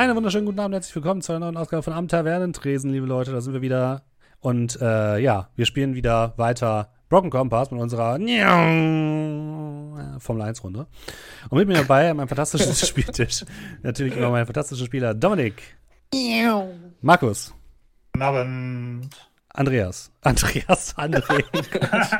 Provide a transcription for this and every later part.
Einen wunderschönen guten Abend, herzlich willkommen zu einer neuen Ausgabe von Am Tavernentresen, liebe Leute. Da sind wir wieder. Und äh, ja, wir spielen wieder weiter Broken Compass mit unserer Formel 1 Runde. Und mit mir dabei mein fantastisches Spieltisch. Natürlich immer mein fantastischer Spieler Dominik. Markus. Guten Abend. Andreas. Andreas, André.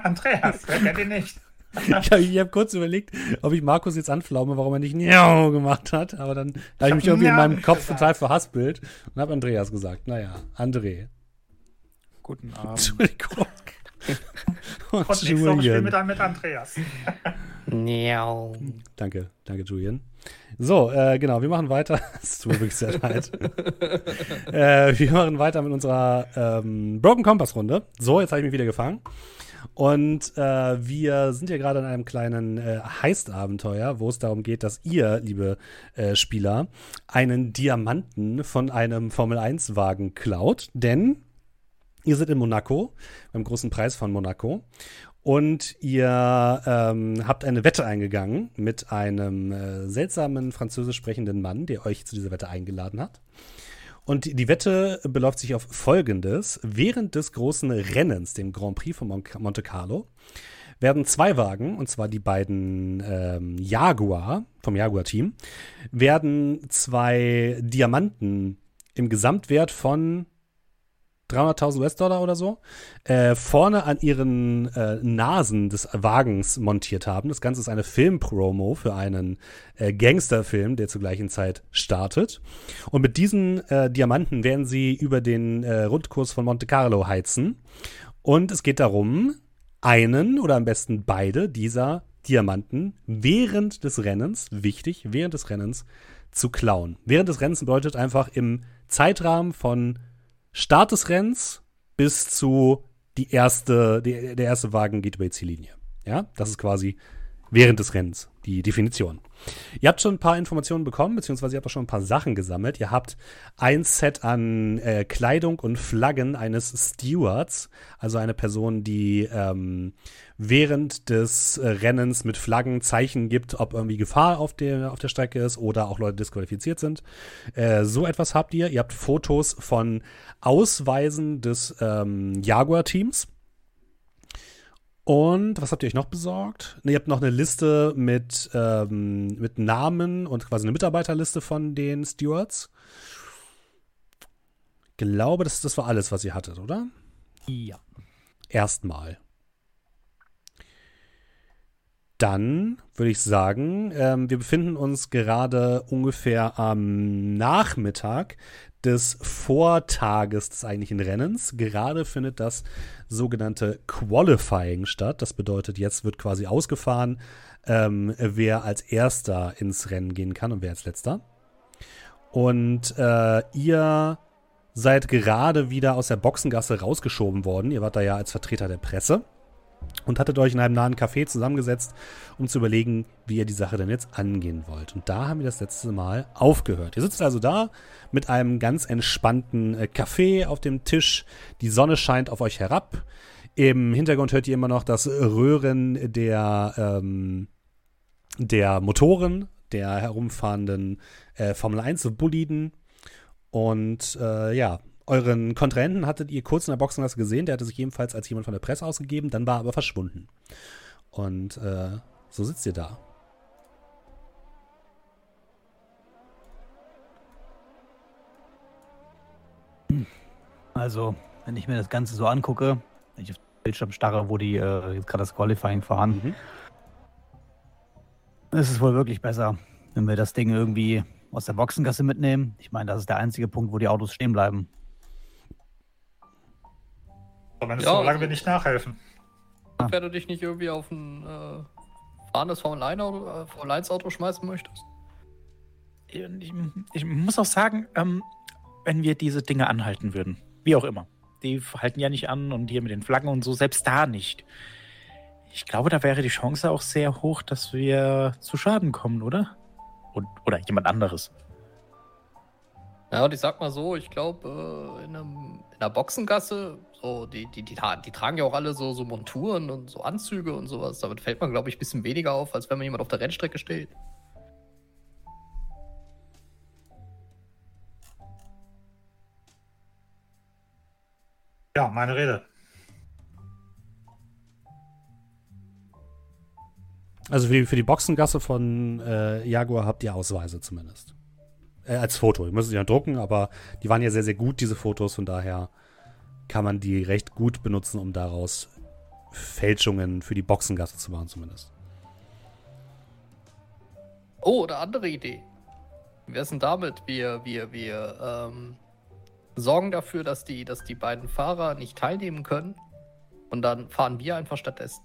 Andreas, wer kennt ihn nicht? ich habe hab kurz überlegt, ob ich Markus jetzt anflaume, warum er nicht Niau gemacht hat. Aber dann habe ich mich irgendwie in meinem Kopf gesagt. total verhaspelt und habe Andreas gesagt. Naja, André. Guten Abend. Entschuldigung. Und, und Julian. Spiel mit, mit Andreas. Niau. Danke, danke, Julian. So, äh, genau, wir machen weiter. Es tut mir wirklich sehr leid. äh, wir machen weiter mit unserer ähm, Broken Compass Runde. So, jetzt habe ich mich wieder gefangen. Und äh, wir sind ja gerade in einem kleinen äh, Heist-Abenteuer, wo es darum geht, dass ihr, liebe äh, Spieler, einen Diamanten von einem Formel-1-Wagen klaut. Denn ihr seid in Monaco, beim großen Preis von Monaco. Und ihr ähm, habt eine Wette eingegangen mit einem äh, seltsamen französisch sprechenden Mann, der euch zu dieser Wette eingeladen hat. Und die Wette beläuft sich auf Folgendes. Während des großen Rennens, dem Grand Prix von Monte Carlo, werden zwei Wagen, und zwar die beiden ähm, Jaguar vom Jaguar-Team, werden zwei Diamanten im Gesamtwert von 300.000 US-Dollar oder so, äh, vorne an ihren äh, Nasen des Wagens montiert haben. Das Ganze ist eine Filmpromo für einen äh, Gangsterfilm, der zur gleichen Zeit startet. Und mit diesen äh, Diamanten werden sie über den äh, Rundkurs von Monte Carlo heizen. Und es geht darum, einen oder am besten beide dieser Diamanten während des Rennens, wichtig, während des Rennens zu klauen. Während des Rennens bedeutet einfach im Zeitrahmen von Start des Rennens bis zu die erste, die, der erste Wagen geht über die Ziellinie. Ja, das ist quasi während des Rennens die Definition. Ihr habt schon ein paar Informationen bekommen, beziehungsweise ihr habt auch schon ein paar Sachen gesammelt. Ihr habt ein Set an äh, Kleidung und Flaggen eines Stewards, also eine Person, die ähm, während des Rennens mit Flaggen Zeichen gibt, ob irgendwie Gefahr auf der, auf der Strecke ist oder auch Leute disqualifiziert sind. Äh, so etwas habt ihr. Ihr habt Fotos von Ausweisen des ähm, Jaguar-Teams und was habt ihr euch noch besorgt? Ne, ihr habt noch eine Liste mit, ähm, mit Namen und quasi eine Mitarbeiterliste von den Stewards. Ich glaube, das, das war alles, was ihr hattet, oder? Ja. Erstmal. Dann würde ich sagen, ähm, wir befinden uns gerade ungefähr am Nachmittag des Vortages des eigentlichen Rennens. Gerade findet das sogenannte Qualifying statt. Das bedeutet, jetzt wird quasi ausgefahren, ähm, wer als erster ins Rennen gehen kann und wer als letzter. Und äh, ihr seid gerade wieder aus der Boxengasse rausgeschoben worden. Ihr wart da ja als Vertreter der Presse und hattet euch in einem nahen Café zusammengesetzt, um zu überlegen, wie ihr die Sache denn jetzt angehen wollt. Und da haben wir das letzte Mal aufgehört. Ihr sitzt also da mit einem ganz entspannten äh, Kaffee auf dem Tisch. Die Sonne scheint auf euch herab. Im Hintergrund hört ihr immer noch das Röhren der, ähm, der Motoren, der herumfahrenden äh, Formel 1 Boliden. Und äh, ja, Euren Kontrahenten hattet ihr kurz in der Boxengasse gesehen, der hatte sich ebenfalls als jemand von der Presse ausgegeben, dann war er aber verschwunden. Und äh, so sitzt ihr da. Also, wenn ich mir das Ganze so angucke, wenn ich auf den Bildschirm starre, wo die äh, jetzt gerade das Qualifying fahren, mhm. ist es wohl wirklich besser, wenn wir das Ding irgendwie aus der Boxengasse mitnehmen. Ich meine, das ist der einzige Punkt, wo die Autos stehen bleiben. Zumindest ja, solange wir nicht nachhelfen. Wenn du dich nicht irgendwie auf ein äh, fahrendes Formel-1-Auto äh, schmeißen möchtest. Ich, ich muss auch sagen, ähm, wenn wir diese Dinge anhalten würden, wie auch immer, die halten ja nicht an und hier mit den Flaggen und so, selbst da nicht. Ich glaube, da wäre die Chance auch sehr hoch, dass wir zu Schaden kommen, oder? Und, oder jemand anderes. Ja, und ich sag mal so, ich glaube, äh, in, in einer Boxengasse so, die, die, die, die, tragen ja auch alle so, so Monturen und so Anzüge und sowas. Damit fällt man, glaube ich, ein bisschen weniger auf, als wenn man jemand auf der Rennstrecke steht. Ja, meine Rede. Also für die, für die Boxengasse von äh, Jaguar habt ihr Ausweise zumindest. Äh, als Foto. Ihr müsst sie ja drucken, aber die waren ja sehr, sehr gut, diese Fotos. Von daher kann man die recht gut benutzen, um daraus Fälschungen für die Boxengasse zu machen, zumindest. Oh, eine andere Idee. Wär's denn damit? Wir, wir, wir ähm, sorgen dafür, dass die, dass die beiden Fahrer nicht teilnehmen können. Und dann fahren wir einfach stattdessen.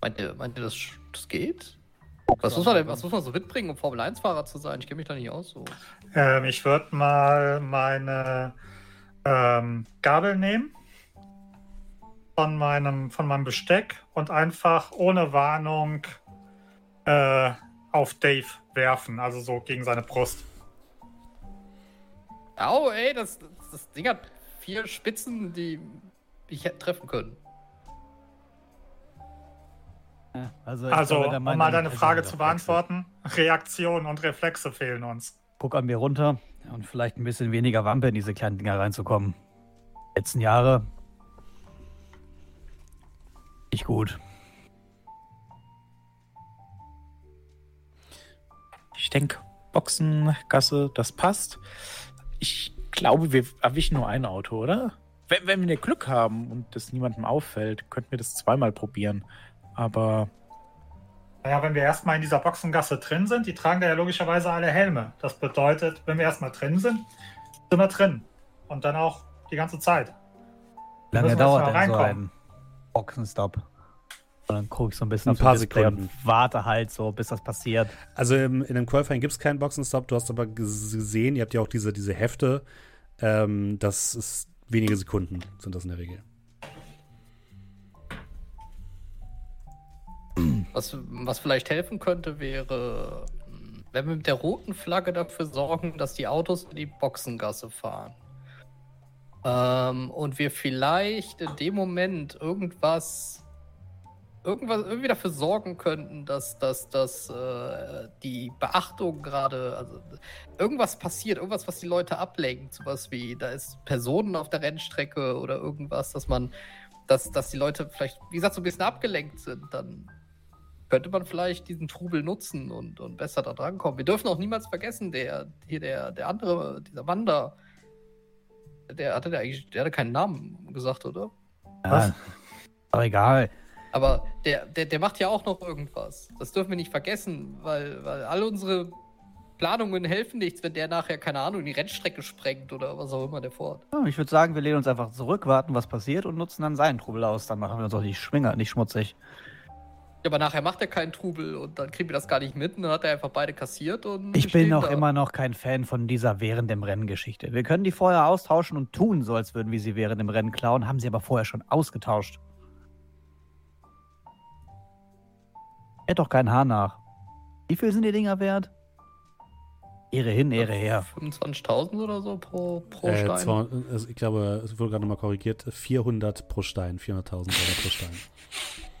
Meint ihr, meint ihr das, das geht? Was muss, man denn, was muss man so mitbringen, um Formel-1-Fahrer zu sein? Ich kenne mich da nicht aus. So. Ähm, ich würde mal meine ähm, Gabel nehmen von meinem, von meinem Besteck und einfach ohne Warnung äh, auf Dave werfen, also so gegen seine Brust. Au, ey, das, das, das Ding hat vier Spitzen, die mich hätten treffen können. Also, also um mal deine Frage zu beantworten, Reaktionen und Reflexe fehlen uns. Guck an mir runter und vielleicht ein bisschen weniger Wampe in diese kleinen Dinger reinzukommen. Letzten Jahre. Nicht gut. Ich denke, Boxengasse, das passt. Ich glaube, wir erwischen nur ein Auto, oder? Wenn, wenn wir Glück haben und das niemandem auffällt, könnten wir das zweimal probieren. Aber. Naja, wenn wir erstmal in dieser Boxengasse drin sind, die tragen da ja logischerweise alle Helme. Das bedeutet, wenn wir erstmal drin sind, sind wir drin. Und dann auch die ganze Zeit. Wie lange dauert denn so ein Boxenstopp? Und dann gucke ich so ein bisschen ein paar Sekunden. und warte halt so, bis das passiert. Also im, in dem Qualifying gibt es keinen Boxenstopp. Du hast aber gesehen, ihr habt ja auch diese, diese Hefte. Ähm, das ist wenige Sekunden, sind das in der Regel. Was, was vielleicht helfen könnte, wäre, wenn wir mit der roten Flagge dafür sorgen, dass die Autos in die Boxengasse fahren. Ähm, und wir vielleicht in dem Moment irgendwas, irgendwas irgendwie dafür sorgen könnten, dass, dass, dass äh, die Beachtung gerade, also irgendwas passiert, irgendwas, was die Leute ablenkt, sowas wie, da ist Personen auf der Rennstrecke oder irgendwas, dass man, dass, dass die Leute vielleicht, wie gesagt, so ein bisschen abgelenkt sind, dann könnte man vielleicht diesen Trubel nutzen und, und besser da drankommen. Wir dürfen auch niemals vergessen, der hier der, der andere, dieser Wander, der hatte der eigentlich, der hatte keinen Namen gesagt, oder? Ja, aber egal. Aber der, der, der macht ja auch noch irgendwas. Das dürfen wir nicht vergessen, weil, weil all unsere Planungen helfen nichts, wenn der nachher, keine Ahnung, die Rennstrecke sprengt oder was auch immer der fort. Ja, ich würde sagen, wir lehnen uns einfach zurück, warten, was passiert und nutzen dann seinen Trubel aus. Dann machen wir uns auch die Schwinger nicht schmutzig. Ja, aber nachher macht er keinen Trubel und dann kriegen wir das gar nicht mit und dann hat er einfach beide kassiert und. Ich bin auch da. immer noch kein Fan von dieser während dem Rennen Geschichte. Wir können die vorher austauschen und tun so, als würden wir sie während dem Rennen klauen, haben sie aber vorher schon ausgetauscht. Hätte doch kein Haar nach. Wie viel sind die Dinger wert? Ehre hin, Ehre her. 25.000 oder so pro, pro äh, Stein? Zwar, also ich glaube, es wurde gerade nochmal korrigiert. 400 pro Stein. 400.000 Dollar pro Stein.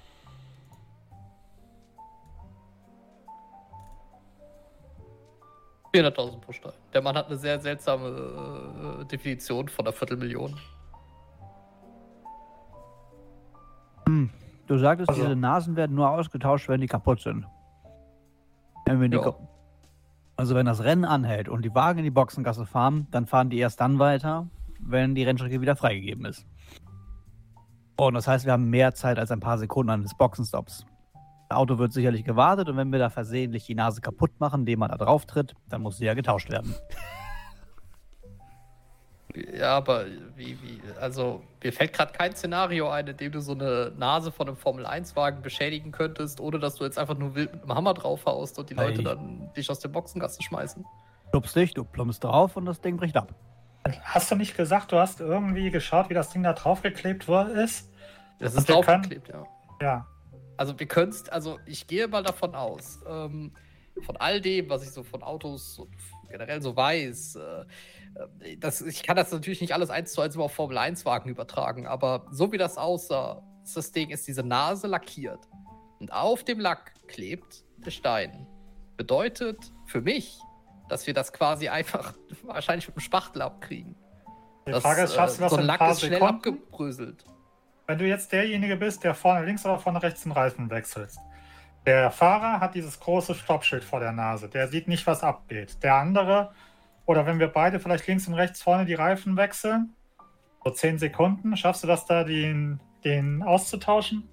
400.000 pro Stein. Der Mann hat eine sehr seltsame äh, Definition von einer Viertelmillion. Hm. Du sagtest, also. diese Nasen werden nur ausgetauscht, wenn die kaputt sind. Wenn die ja. also wenn das Rennen anhält und die Wagen in die Boxengasse fahren, dann fahren die erst dann weiter, wenn die Rennstrecke wieder freigegeben ist. Und das heißt, wir haben mehr Zeit als ein paar Sekunden eines Boxenstops. Auto wird sicherlich gewartet und wenn wir da versehentlich die Nase kaputt machen, indem man da drauf tritt, dann muss sie ja getauscht werden. Ja, aber wie, wie, also mir fällt gerade kein Szenario ein, in dem du so eine Nase von einem Formel-1-Wagen beschädigen könntest, ohne dass du jetzt einfach nur wild mit dem Hammer draufhaust und die Leute hey. dann dich aus der Boxengasse schmeißen. Schubst dich, du plumpst drauf und das Ding bricht ab. Hast du nicht gesagt, du hast irgendwie geschaut, wie das Ding da draufgeklebt ist? Das ist draufgeklebt, ja. Ja. Also wir können es, also ich gehe mal davon aus, ähm, von all dem, was ich so von Autos und generell so weiß, äh, äh das, ich kann das natürlich nicht alles eins zu eins über auf Formel 1 Wagen übertragen, aber so wie das aussah, ist das Ding, ist diese Nase lackiert und auf dem Lack klebt der Stein. Bedeutet für mich, dass wir das quasi einfach wahrscheinlich mit dem Spachtel abkriegen. Die Das, Frage ist, schaffst du äh, das so in ein Lack ist schnell Sekunden? abgebröselt. Wenn du jetzt derjenige bist, der vorne links oder vorne rechts den Reifen wechselst. Der Fahrer hat dieses große Stoppschild vor der Nase. Der sieht nicht, was abgeht. Der andere, oder wenn wir beide vielleicht links und rechts vorne die Reifen wechseln, so 10 Sekunden, schaffst du das da, den, den auszutauschen?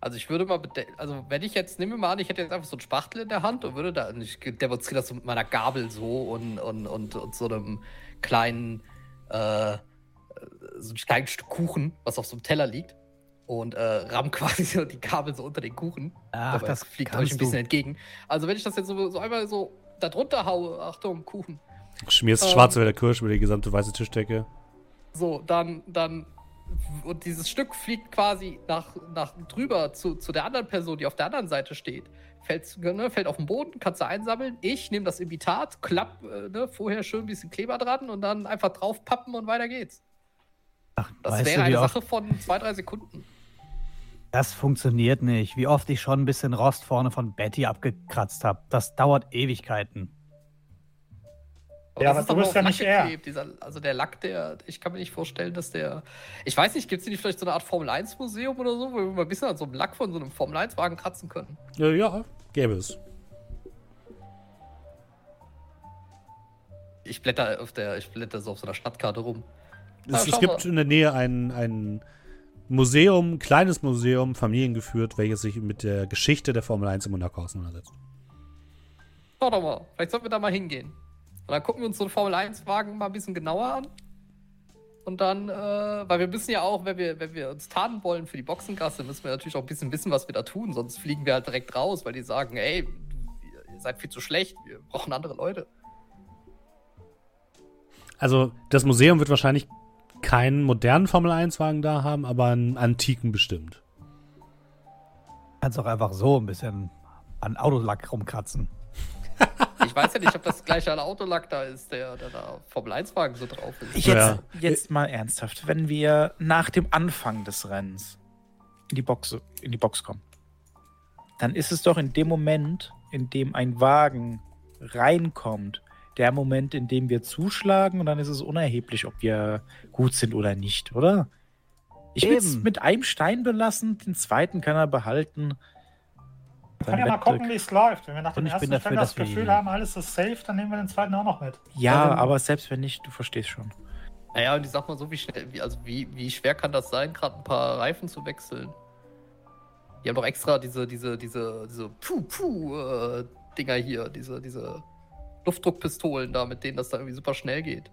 Also ich würde mal, also wenn ich jetzt, nehmen wir mal an, ich hätte jetzt einfach so einen Spachtel in der Hand und würde da, ich demonstriere das mit meiner Gabel so und, und, und, und so einem kleinen, äh, so einem kleinen Stück Kuchen, was auf so einem Teller liegt und äh, ramm quasi so die Gabel so unter den Kuchen. Ach, Dabei das fliegt euch ein bisschen du. entgegen. Also wenn ich das jetzt so, so einmal so da drunter haue, Achtung, Kuchen, Schmierst Ähm. schwarze der Kirsch über die gesamte weiße Tischdecke. so, dann, dann, und dieses Stück fliegt quasi nach, nach drüber zu, zu der anderen Person, die auf der anderen Seite steht. Fällt, ne, fällt auf den Boden, kannst du einsammeln. Ich nehme das Imitat, klapp äh, ne, vorher schön ein bisschen Kleber dran und dann einfach draufpappen und weiter geht's. Ach, Das wäre eine oft Sache von zwei, drei Sekunden. das funktioniert nicht. Wie oft ich schon ein bisschen Rost vorne von Betty abgekratzt habe. Das dauert Ewigkeiten. Ja, das aber du ist bist doch ja nicht er. Dieser, also der Lack, der, ich kann mir nicht vorstellen, dass der. Ich weiß nicht, gibt es nicht vielleicht so eine Art Formel-1-Museum oder so, wo wir mal ein bisschen an so einem Lack von so einem Formel-1-Wagen kratzen können? Ja, ja, gäbe es. Ich blätter auf der, ich blätter so auf so einer Stadtkarte rum. Es, es gibt in der Nähe ein, ein Museum, ein kleines Museum, familiengeführt, welches sich mit der Geschichte der Formel 1 in Monaco auseinandersetzt. Schau doch mal, vielleicht sollten wir da mal hingehen. Und dann gucken wir uns so einen Formel-1-Wagen mal ein bisschen genauer an. Und dann, äh, weil wir müssen ja auch, wenn wir, wenn wir uns tarnen wollen für die Boxengasse, müssen wir natürlich auch ein bisschen wissen, was wir da tun. Sonst fliegen wir halt direkt raus, weil die sagen, ey, ihr seid viel zu schlecht, wir brauchen andere Leute. Also, das Museum wird wahrscheinlich keinen modernen Formel 1-Wagen da haben, aber einen antiken bestimmt. Kannst auch einfach so ein bisschen an Autolack rumkratzen. Ich weiß ja nicht, ob das gleiche an Autolack da ist, der, der da Formel-1-Wagen so drauf ist. Ja. Jetzt, jetzt mal ernsthaft, wenn wir nach dem Anfang des Rennens in die, Box, in die Box kommen, dann ist es doch in dem Moment, in dem ein Wagen reinkommt, der Moment, in dem wir zuschlagen und dann ist es unerheblich, ob wir gut sind oder nicht, oder? Ich will es mit einem Stein belassen, den zweiten kann er behalten. Wir können ja mal gucken, wie es läuft. Wenn wir nach dem Und ich bin ersten dafür, das dass wir- Gefühl haben, alles ist safe, dann nehmen wir den zweiten auch noch mit. Ja, dann- aber selbst wenn nicht, du verstehst schon. Naja, und ich sag mal so, wie schnell, wie, also wie, wie schwer kann das sein, gerade ein paar Reifen zu wechseln? Die haben doch extra diese, diese, diese, diese Puh-Puh-Dinger hier, diese, diese Luftdruckpistolen da, mit denen das da irgendwie super schnell geht.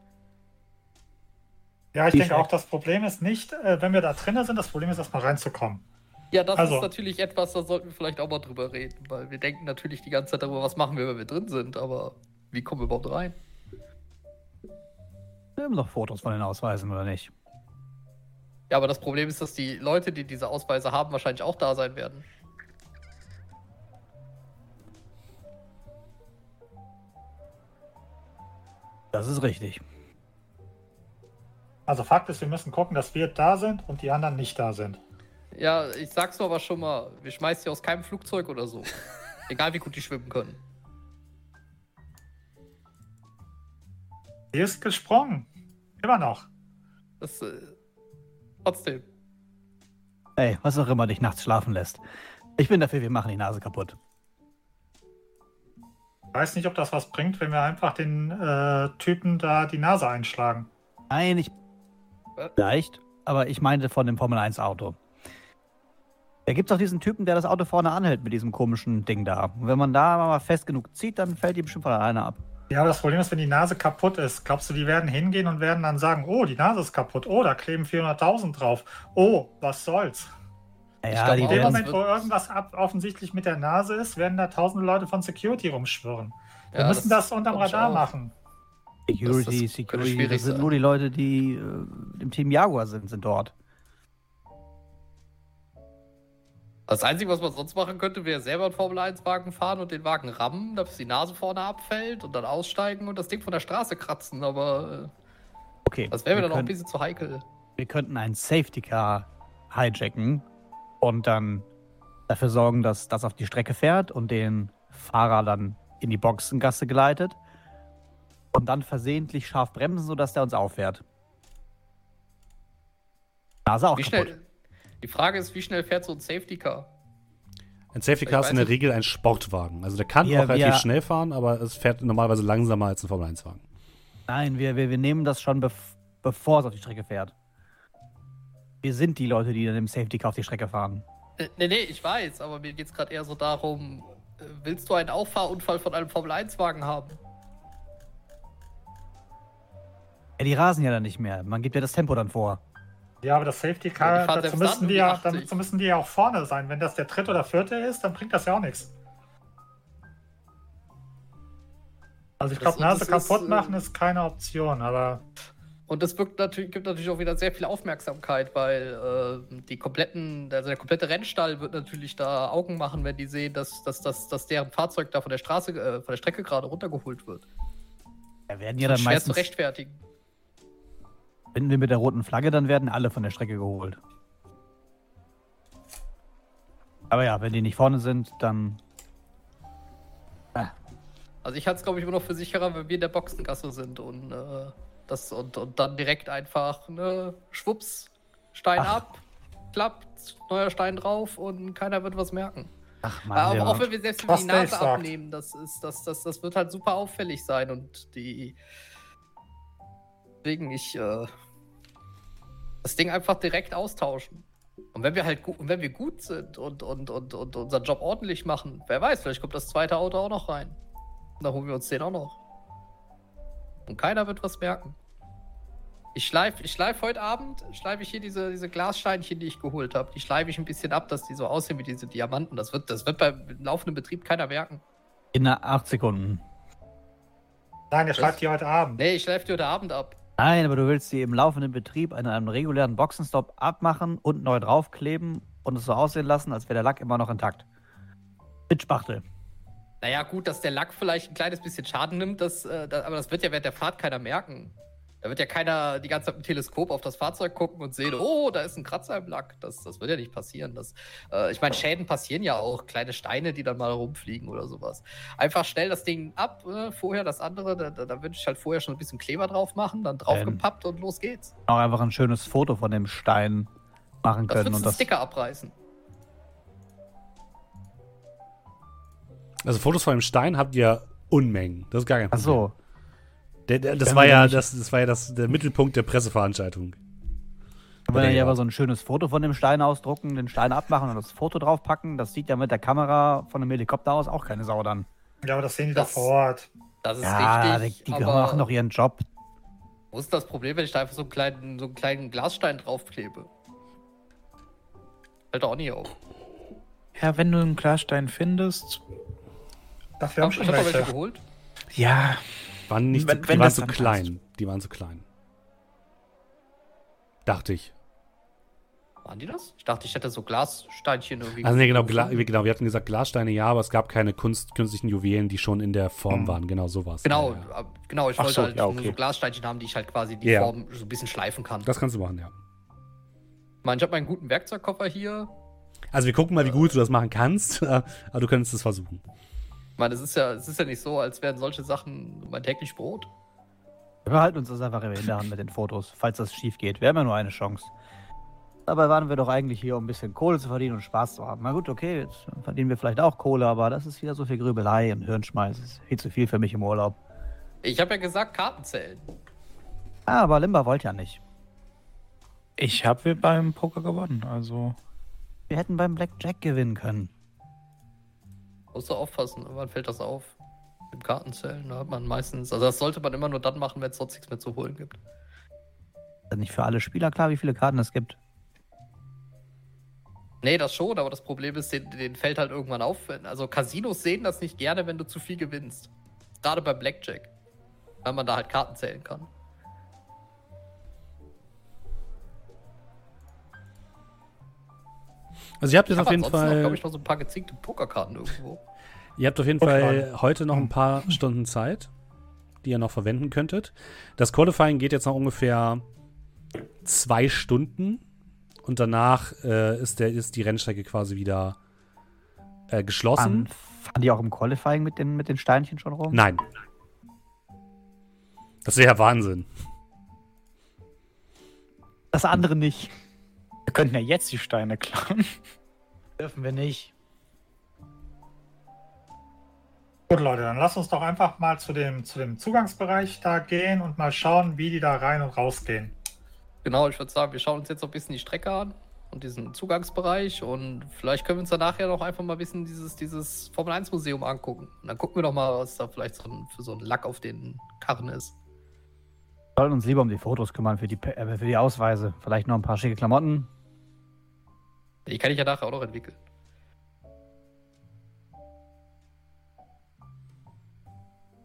Ja, ich denke auch, das Problem ist nicht, äh, wenn wir da drinnen sind, das Problem ist erstmal reinzukommen. Ja, das Also- ist natürlich etwas, da sollten wir vielleicht auch mal drüber reden, weil wir denken natürlich die ganze Zeit darüber, was machen wir, wenn wir drin sind, aber wie kommen wir überhaupt rein? Wir haben doch Fotos von den Ausweisen, oder nicht? Ja, aber das Problem ist, dass die Leute, die diese Ausweise haben, wahrscheinlich auch da sein werden. Das ist richtig. Also Fakt ist, wir müssen gucken, dass wir da sind und die anderen nicht da sind. Ja, ich sag's nur aber schon mal, wir schmeißen sie aus keinem Flugzeug oder so. Egal wie gut die schwimmen können. Sie ist gesprungen. Immer noch. Das, äh, trotzdem. Ey, was auch immer dich nachts schlafen lässt. Ich bin dafür, wir machen die Nase kaputt. Ich weiß nicht, ob das was bringt, wenn wir einfach den äh, Typen da die Nase einschlagen. Nein, ich. Vielleicht, aber ich meinte von dem Formel 1 Auto. Da gibt es auch diesen Typen, der das Auto vorne anhält mit diesem komischen Ding da. Und wenn man da mal fest genug zieht, dann fällt die bestimmt von alleine ab. Ja, aber das Problem ist, wenn die Nase kaputt ist, glaubst du, die werden hingehen und werden dann sagen, oh, die Nase ist kaputt, oh, da kleben 400.000 drauf, oh, was soll's. Ja, glaub die auch, In dem das Moment, wo irgendwas ab, offensichtlich mit der Nase ist, werden da tausende Leute von Security rumschwirren. Wir Ja, müssen das, unterm glaub ich Radar machen. Security, das- das Security, das sind sein. nur die Leute, die äh, im Team Jaguar sind, sind dort. Das Einzige, was man sonst machen könnte, wäre selber einen Formel-1-Wagen fahren und den Wagen rammen, dass die Nase vorne abfällt und dann aussteigen und das Ding von der Straße kratzen, aber Okay. äh, das wäre mir wir dann auch ein bisschen zu heikel. Wir könnten ein Safety Car hijacken und dann dafür sorgen, dass das auf die Strecke fährt und den Fahrer dann in die Boxengasse geleitet und dann versehentlich scharf bremsen, sodass der uns auffährt. Nase auch Wie kaputt. schnell, die Frage ist, wie schnell fährt so ein Safety Car? Ein Safety Car ist in der. Regel ein Sportwagen. Also der kann Wir- auch relativ wir- schnell fahren, aber es fährt normalerweise langsamer als ein Formel-1-Wagen. Nein, wir, wir, wir nehmen das schon, bev bevor es auf die Strecke fährt. Wir sind die Leute, die dann im Safety Car auf die Strecke fahren. Äh, Nee, nee, ich weiß, aber mir geht es gerade eher so darum, äh, willst du einen Auffahrunfall von einem Formel-1-Wagen haben? Ja, die rasen ja dann nicht mehr. Man gibt ja das Tempo dann vor. Ja, aber das Safety Ja, Car, fahren dazu, müssen dann die ja, die 80. dazu müssen die ja auch vorne sein. Wenn das der dritte oder vierte ist, dann bringt das ja auch nichts. Also ich glaube, Nase ist, kaputt äh, machen ist keine Option, aber Und das wirkt natürlich, gibt natürlich auch wieder sehr viel Aufmerksamkeit, weil äh, die kompletten, also der komplette Rennstall wird natürlich da Augen machen, wenn die sehen, dass, dass, dass, dass deren Fahrzeug da von der Straße, äh, von der Strecke gerade runtergeholt wird. Da werden ja dann schwer meistens, zu rechtfertigen. wenn wir mit der roten Flagge, dann werden alle von der Strecke geholt. Aber ja, wenn die nicht vorne sind, dann. Also ich halte es, glaube ich, immer noch für sicherer, wenn wir in der Boxengasse sind und, äh, das, und, und dann direkt einfach, ne, schwupps, Stein Ach. ab, klappt, neuer Stein drauf und keiner wird was merken. Ach Aber wir- auch wenn wir selbst die Nase sagt. abnehmen, das, ist, das, das, das wird halt super auffällig sein und die. Deswegen ich äh, das Ding einfach direkt austauschen. Und wenn wir halt gut, und wenn wir gut sind und, und, und, und unseren Job ordentlich machen, wer weiß, vielleicht kommt das zweite Auto auch noch rein. Und dann holen wir uns den auch noch. Und keiner wird was merken. Ich schleife ich schleif heute Abend, schleife ich hier diese, diese Glassteinchen, die ich geholt habe. Die schleife ich ein bisschen ab, dass die so aussehen wie diese Diamanten. Das wird, das wird beim laufenden Betrieb keiner merken. in acht Sekunden. nein, ihr schreibt die heute Abend. Nee, ich schleife die heute Abend ab. Nein, aber du willst sie im laufenden Betrieb an einem regulären Boxenstopp abmachen und neu draufkleben und es so aussehen lassen, als wäre der Lack immer noch intakt. Mit Spachtel. Naja, gut, dass der Lack vielleicht ein kleines bisschen Schaden nimmt, das, äh, da, aber das wird ja während der Fahrt keiner merken. Da wird ja keiner die ganze Zeit mit dem Teleskop auf das Fahrzeug gucken und sehen, oh, da ist ein Kratzer im Lack. Das, das wird ja nicht passieren. Das, äh, ich meine, Schäden passieren ja auch. Kleine Steine, die dann mal rumfliegen oder sowas. Einfach schnell das Ding ab, äh, vorher das andere, da, da, da würde ich halt vorher schon ein bisschen Kleber drauf machen, dann draufgepappt und los geht's. Auch einfach ein schönes Foto von dem Stein machen Das können. würdest Und das, Sticker abreißen. Also Fotos von dem Stein habt ihr Unmengen. Das ist gar kein ach Problem. so. Der, der, das war ja, das, das war ja das, der Mittelpunkt der Presseveranstaltung. Wenn wir Ja. aber so ein schönes Foto von dem Stein ausdrucken, den Stein abmachen und das Foto draufpacken, das sieht ja mit der Kamera von einem Helikopter aus auch keine Sau dann. Ja, aber das sehen die Das- doch vor Ort. Das ist ja, richtig. die, die aber machen doch ihren Job. Wo ist das Problem, wenn ich da einfach so einen kleinen, so einen kleinen Glasstein draufklebe? Fällt doch auch nicht auf. Ja, wenn du einen Glasstein findest, Wir haben ich schon hab welche welche. geholt. ja, Waren nicht Wenn- die wenn waren das zu klein. Die waren zu klein. Dachte ich. Waren die das? Ich dachte, ich hätte so Glassteinchen irgendwie. Also nee, genau, genau, wir hatten gesagt Glassteine ja, aber es gab keine Kunst, künstlichen Juwelen, die schon in der Form Mhm. waren. Genau, sowas. Genau, Ja, ja. genau, ich Ach wollte so, halt ja, nur okay. so Glassteinchen haben, die ich halt quasi die Ja. Form so ein bisschen schleifen kann. Das kannst du machen, ja. ich meine, ich habe meinen guten Werkzeugkoffer hier. Also wir gucken mal, wie gut du das machen kannst, aber du könntest es versuchen. Ich meine, es ist ja, es ist ja nicht so, als wären solche Sachen mein täglich Brot. Wir behalten uns das einfach in der Hand mit den Fotos, falls das schief geht. Wir haben ja nur eine Chance. Dabei waren wir doch eigentlich hier, um ein bisschen Kohle zu verdienen und Spaß zu haben. Na gut, okay, jetzt verdienen wir vielleicht auch Kohle, aber das ist wieder so viel Grübelei und Hirnschmeiß. Das ist viel zu viel für mich im Urlaub. Ich habe ja gesagt, Kartenzellen. Ah, aber Limba wollte ja nicht. ich habe beim Poker gewonnen. Also, Wir hätten beim Blackjack gewinnen können. Musst du aufpassen, irgendwann fällt das auf. Im Kartenzellen, da hat man meistens, also das sollte man immer nur dann machen, wenn es sonst nichts mehr zu holen gibt. Ist denn nicht für alle Spieler klar, wie viele Karten es gibt? Nee, das schon, aber das Problem ist, den, den fällt halt irgendwann auf. Also Casinos sehen das nicht gerne, wenn du zu viel gewinnst. Gerade bei Blackjack. Weil man da halt Karten zählen kann. Also ihr habt jetzt Ich auf jeden Fall, glaube ich, noch so ein paar gezinkte Pokerkarten irgendwo. ihr habt auf jeden. Fall heute noch ein paar Stunden Zeit, die ihr noch verwenden könntet. Das Qualifying geht jetzt noch ungefähr zwei Stunden und danach äh, ist, der, ist die Rennstrecke quasi wieder äh, geschlossen. Fahren die auch im Qualifying mit den, mit den Steinchen schon rum? Nein. Das wäre ja Wahnsinn. Das andere nicht. Könnten ja jetzt die Steine klauen. Dürfen wir nicht. Gut, Leute, dann lasst uns doch einfach mal zu dem, zu dem Zugangsbereich da gehen und mal schauen, wie die da rein und rausgehen. Genau, ich würde sagen, wir schauen uns jetzt noch ein bisschen die Strecke an und diesen Zugangsbereich und vielleicht können wir uns dann nachher noch einfach mal ein bisschen dieses, dieses Formel 1 Museum angucken. Und dann gucken wir doch mal, was da vielleicht so ein, für so ein Lack auf den Karren ist. Wir sollten uns lieber um die Fotos kümmern, für die, äh, für die Ausweise. Vielleicht noch ein paar schicke Klamotten. Die kann ich ja nachher auch noch entwickeln.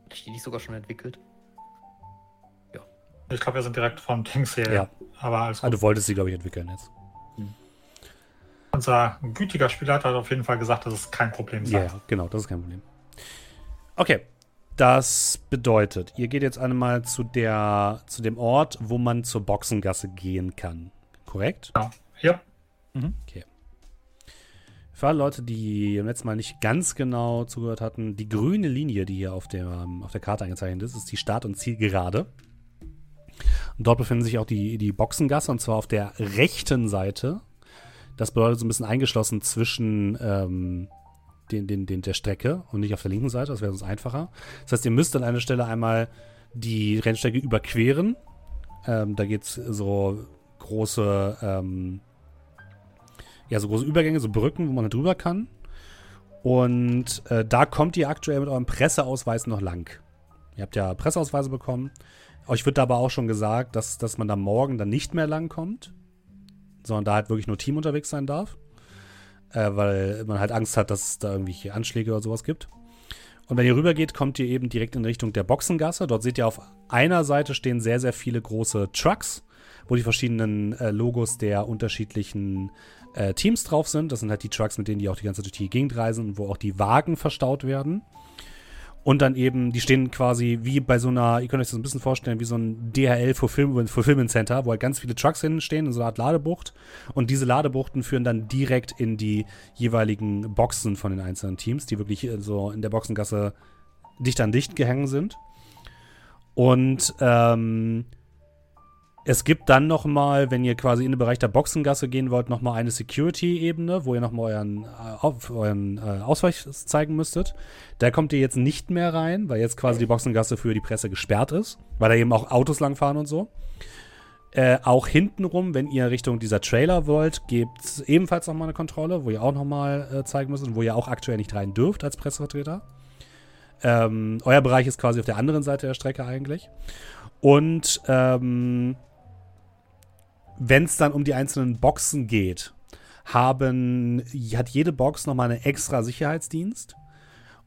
Hatte ich die nicht sogar schon entwickelt? Ich glaube, wir sind direkt vom Dings hier. Ja. Aber Ah, gut. du wolltest sie, glaube ich, entwickeln jetzt. Unser gütiger Spielleiter hat auf jeden Fall gesagt, dass es kein Problem Ja, sei. ja, genau, das ist kein Problem. Okay. Das bedeutet, ihr geht jetzt einmal zu, der, zu dem Ort, wo man zur Boxengasse gehen kann. Korrekt? Ja. Für alle Leute, die im letzten Mal nicht ganz genau zugehört hatten, die grüne Linie, die hier auf der, auf der Karte eingezeichnet ist, ist die Start- und Zielgerade. Und dort befinden sich auch die, die Boxengasse, und zwar auf der rechten Seite. Das bedeutet so ein bisschen eingeschlossen zwischen ähm, den, den, den, der Strecke und nicht auf der linken Seite, das wäre sonst einfacher. Das heißt, ihr müsst an einer Stelle einmal die Rennstrecke überqueren. Ähm, da geht es so große ähm, ja, so große Übergänge, so Brücken, wo man drüber kann. Und äh, da kommt ihr aktuell mit eurem Presseausweis noch lang. Ihr habt ja Presseausweise bekommen. Euch wird aber auch schon gesagt, dass, dass man da morgen dann nicht mehr lang kommt, sondern da halt wirklich nur Team unterwegs sein darf. Äh, weil man halt Angst hat, dass es da irgendwelche Anschläge oder sowas gibt. Und wenn ihr rübergeht, kommt ihr eben direkt in Richtung der Boxengasse. Dort seht ihr auf einer Seite stehen sehr, sehr viele große Trucks, wo die verschiedenen äh, Logos der unterschiedlichen äh, Teams drauf sind. Das sind halt die Trucks, mit denen die auch die ganze Zeit durch die Gegend reisen wo auch die Wagen verstaut werden. Und dann eben, die stehen quasi wie bei so einer, ihr könnt euch das ein bisschen vorstellen, wie so ein DHL Fulfillment, Fulfillment Center, wo halt ganz viele Trucks hinten stehen, in so einer Art Ladebucht. Und diese Ladebuchten führen dann direkt in die jeweiligen Boxen von den einzelnen Teams, die wirklich äh, so in der Boxengasse dicht an dicht gehangen sind. Und ähm, es gibt dann noch mal, wenn ihr quasi in den Bereich der Boxengasse gehen wollt, noch mal eine Security-Ebene, wo ihr noch mal euren, äh, euren äh, Ausweis zeigen müsstet. Da kommt ihr jetzt nicht mehr rein, weil jetzt quasi die Boxengasse für die Presse gesperrt ist, weil da eben auch Autos langfahren und so. Äh, auch hintenrum, wenn ihr Richtung dieser Trailer wollt, gibt es ebenfalls noch mal eine Kontrolle, wo ihr auch noch mal äh, zeigen müsst und wo ihr auch aktuell nicht rein dürft als Pressevertreter. Ähm, euer Bereich ist quasi auf der anderen Seite der Strecke eigentlich. Und ähm, wenn es dann um die einzelnen Boxen geht, haben, hat jede Box nochmal einen extra Sicherheitsdienst.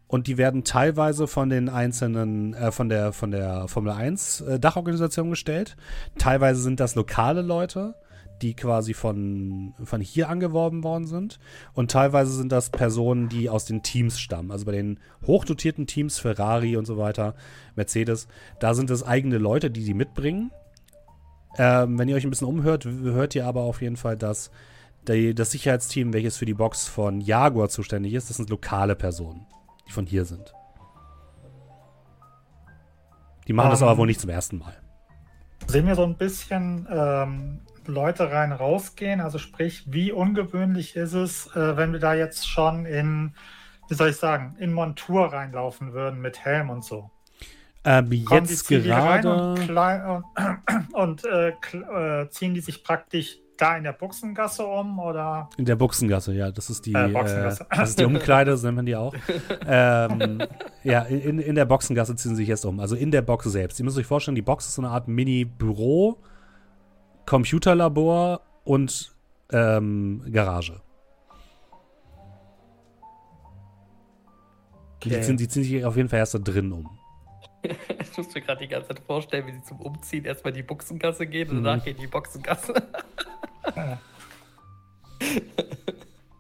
Und die werden teilweise von den einzelnen, äh, von der, von der Formel 1 äh, Dachorganisation gestellt. Teilweise sind das lokale Leute, die quasi von, von hier angeworben worden sind. Und teilweise sind das Personen, die aus den Teams stammen. Also bei den hochdotierten Teams, Ferrari und so weiter, Mercedes, da sind es eigene Leute, die die mitbringen. Ähm, wenn ihr euch ein bisschen umhört, hört ihr aber auf jeden Fall, dass die, das Sicherheitsteam, welches für die Box von Jaguar zuständig ist, das sind lokale Personen, die von hier sind. Die machen das Ähm. aber wohl nicht zum ersten Mal. Sehen wir so ein bisschen ähm, Leute rein rausgehen? Also sprich, wie ungewöhnlich ist es, äh, wenn wir da jetzt schon in, wie soll ich sagen, in Montur reinlaufen würden mit Helm und so? Ähm, jetzt die gerade. und, und, und äh, äh, ziehen die sich praktisch da in der Buchsengasse um oder In der Buchsengasse, ja. Das ist die, Äh, äh, Boxengasse. das ist die Umkleide, so nennt man die auch. ähm, ja, in, in der Boxengasse ziehen sie sich jetzt um. Also in der Box selbst. Ihr müsst euch vorstellen, die Box ist so eine Art Mini-Büro, Computerlabor und ähm, Garage. Die, Okay. ziehen, die ziehen sich auf jeden Fall erst da drin um. Ich muss mir gerade die ganze Zeit vorstellen, wie sie zum Umziehen erstmal in die Buchsengasse gehen und Mhm. danach geht die Boxengasse.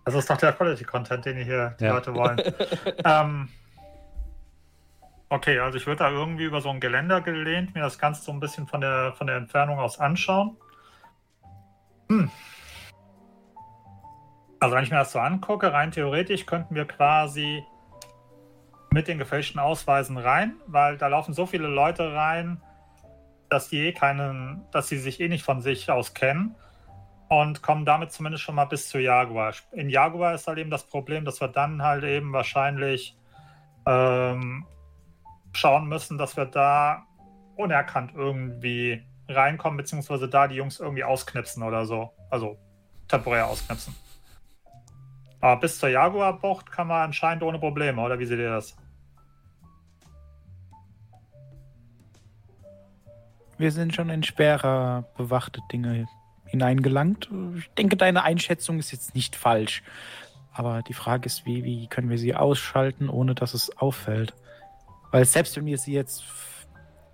Das ist doch der Quality-Content, den hier die Ja. Leute wollen. ähm, okay, also ich würde da irgendwie über so ein Geländer gelehnt, mir das Ganze so ein bisschen von der, von der Entfernung aus anschauen. Hm. Also wenn ich mir das so angucke, rein theoretisch könnten wir quasi mit den gefälschten Ausweisen rein, weil da laufen so viele Leute rein, dass die eh keinen, dass sie sich eh nicht von sich aus kennen. und kommen damit zumindest schon mal bis zu Jaguar. In Jaguar ist halt eben das Problem, dass wir dann halt eben wahrscheinlich ähm, schauen müssen, dass wir da unerkannt irgendwie reinkommen, beziehungsweise da die Jungs irgendwie ausknipsen oder so. Also temporär ausknipsen. Aber bis zur Jaguar-Bucht kann man anscheinend ohne Probleme, oder wie seht ihr das? Wir sind schon in schwerer bewachte Dinge hineingelangt. Ich denke, deine Einschätzung ist jetzt nicht falsch. Aber die Frage ist, wie, wie können wir sie ausschalten, ohne dass es auffällt? Weil selbst wenn wir sie jetzt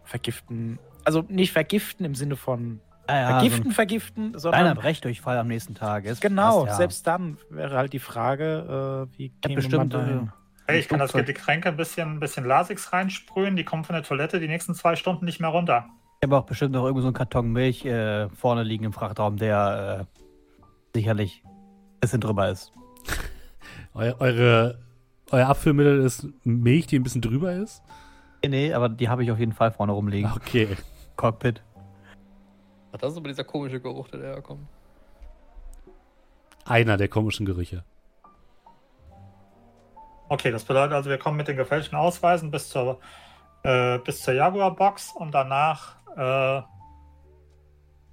vergiften, also nicht vergiften im Sinne von Ja, ja, vergiften, so ein vergiften, kleiner sondern Brechdurchfall am nächsten Tag ist. genau, passt ja. selbst dann wäre halt die Frage, äh, wie käme bestimmt, man dahin? Hey, ich kann das. Getränke ein bisschen, ein bisschen Lasix reinsprühen, die kommen von der Toilette die nächsten zwei Stunden nicht mehr runter. Ich habe auch bestimmt noch irgendwo so einen Karton Milch äh, vorne liegen im Frachtraum, der äh, sicherlich ein bisschen drüber ist. Eu eure, euer Abführmittel ist Milch, die ein bisschen drüber ist? Nee, nee, aber die habe ich auf jeden Fall vorne rumliegen. Okay. Cockpit. Ach, das ist aber dieser komische Geruch, der daherkommt. Einer der komischen Gerüche. Okay, das bedeutet also, wir kommen mit den gefälschten Ausweisen bis zur, äh, bis zur Jaguar-Box und danach, äh,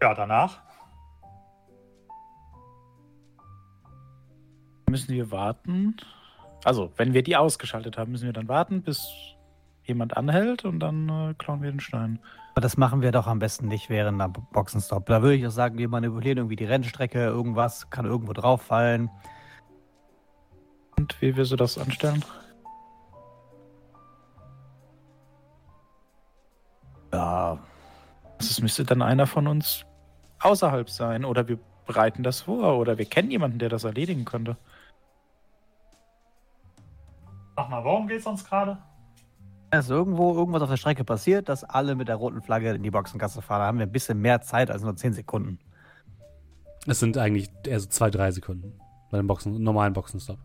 ja, danach. Müssen wir warten? Also, wenn wir die ausgeschaltet haben, müssen wir dann warten, bis jemand anhält und dann äh, klauen wir den Stein. Aber das machen wir doch am besten nicht während einer Boxenstopp. Da würde ich auch sagen, wir manipulieren irgendwie die Rennstrecke, irgendwas kann irgendwo drauf fallen. Und wie wirst du das anstellen? Ja, es müsste dann einer von uns außerhalb sein oder wir bereiten das vor oder wir kennen jemanden, der das erledigen könnte. Sag mal, worum geht's uns gerade? ist irgendwo irgendwas auf der Strecke passiert, dass alle mit der roten Flagge in die Boxengasse fahren. Da haben wir ein bisschen mehr Zeit als nur 10 Sekunden. Es sind eigentlich eher so zwei, drei Sekunden bei dem Boxen, normalen Boxenstopp.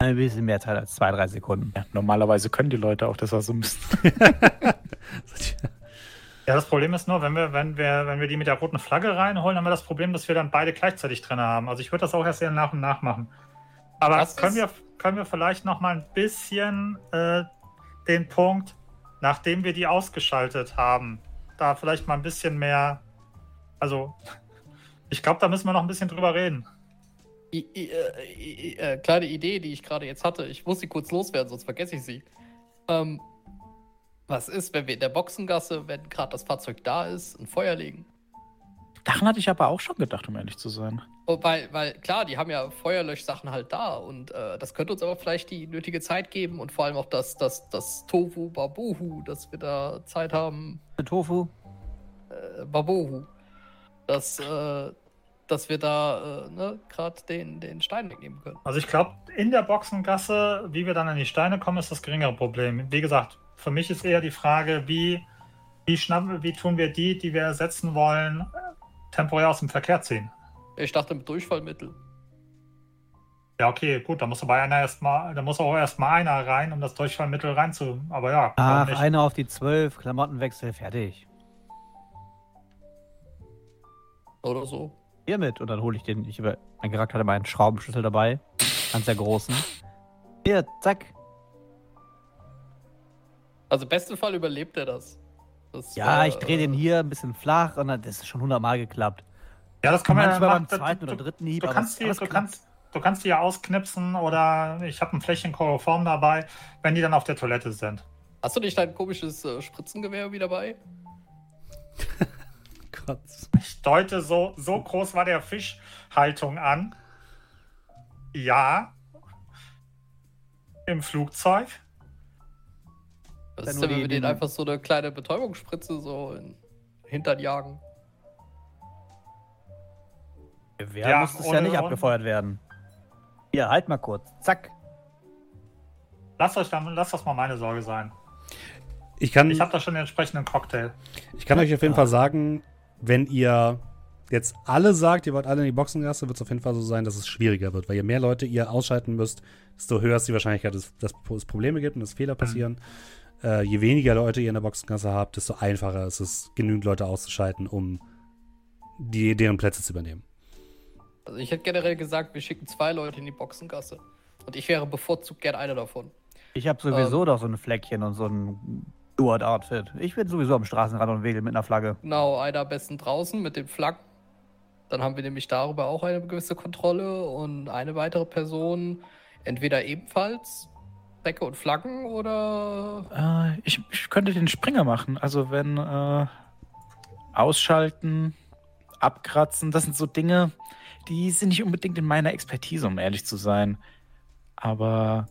Ein bisschen mehr Zeit als 2, 3 Sekunden. Ja, normalerweise können die Leute auch das also müssen. Ja, das Problem ist nur, wenn wir, wenn wir, wenn wir die mit der roten Flagge reinholen, haben wir das Problem, dass wir dann beide gleichzeitig drin haben. Also ich würde das auch erst eher nach und nach machen. Aber Das können wir, können wir vielleicht noch mal ein bisschen äh, den Punkt, nachdem wir die ausgeschaltet haben, da vielleicht mal ein bisschen mehr. Also, ich glaube, da müssen wir noch ein bisschen drüber reden. I, I, äh, I, äh, kleine Idee, die ich gerade jetzt hatte. Ich muss sie kurz loswerden, sonst vergesse ich sie. Ähm, was ist, wenn wir in der Boxengasse, wenn gerade das Fahrzeug da ist, ein Feuer legen? Daran hatte ich aber auch schon gedacht, um ehrlich zu sein. Oh, weil, weil, klar, die haben ja Feuerlöschsachen halt da und äh, das könnte uns aber vielleicht die nötige Zeit geben und vor allem auch das, das, das Tofu Babohu, dass wir da Zeit haben, Tofu? äh, Babohu, dass, äh, dass wir da äh, ne, gerade den, den Stein wegnehmen können. Also ich glaube, in der Boxengasse, wie wir dann an die Steine kommen, ist das geringere Problem. Wie gesagt, für mich ist eher die Frage, wie, wie, schnappen, wie tun wir die, die wir ersetzen wollen, temporär aus dem Verkehr ziehen. Ich dachte mit Durchfallmittel. Ja, okay, gut, da muss aber einer erstmal, da muss auch erstmal einer rein, um das Durchfallmittel reinzu. Aber ja, Ach, nicht? einer auf die 12, Klamottenwechsel, fertig. Oder so. Hiermit. Und dann hole ich den. Ich über. Mein Charakter hatte meinen Schraubenschlüssel dabei. Ganz der großen. Hier, zack. Also im besten Fall überlebt er das. das Ja, äh, ich drehe den hier ein bisschen flach und dann, das ist schon hundertmal geklappt. ja, das kann man ja beim zweiten Du- oder dritten Hieb, Du kannst, die, du, kannst, du kannst die ja ausknipsen oder ich habe ein Fläschchen Chloroform dabei, wenn die dann auf der Toilette sind. Hast du nicht dein komisches äh, Spritzengewehr wieder dabei? Gott. Ich deute so, so groß war der Fischhaltung an. Ja. Im Flugzeug. Was ist denn, wenn wir den die- einfach so eine kleine Betäubungsspritze so in Hintern jagen? Gewehr Ja, muss es ja nicht abgefeuert werden. Hier, halt mal kurz. Zack. Lasst euch dann, lasst das mal meine Sorge sein. Ich kann, Ich habe da schon den entsprechenden Cocktail. ich kann euch auf jeden Fall sagen, wenn ihr jetzt alle sagt, ihr wollt alle in die Boxengasse, wird es auf jeden Fall so sein, dass es schwieriger wird, weil je mehr Leute ihr ausschalten müsst, desto höher ist die Wahrscheinlichkeit, dass, dass es Probleme gibt und dass Fehler passieren. Äh, je weniger Leute ihr in der Boxengasse habt, desto einfacher ist es, genügend Leute auszuschalten, um die, deren Plätze zu übernehmen. Also ich hätte generell gesagt, wir schicken zwei Leute in die Boxengasse. Und ich wäre bevorzugt gern einer davon. Ich habe sowieso doch so ein Fleckchen und so ein Stuart-Outfit. Ich bin sowieso am Straßenrand und wedel mit einer Flagge. Genau, einer am besten draußen mit dem Flaggen. Dann haben wir nämlich darüber auch eine gewisse Kontrolle und eine weitere Person entweder ebenfalls Decke und Flaggen oder. Äh, ich, ich könnte den Springer machen. Also wenn äh, ausschalten, abkratzen, das sind so Dinge, die sind nicht unbedingt in meiner Expertise, um ehrlich zu sein. Aber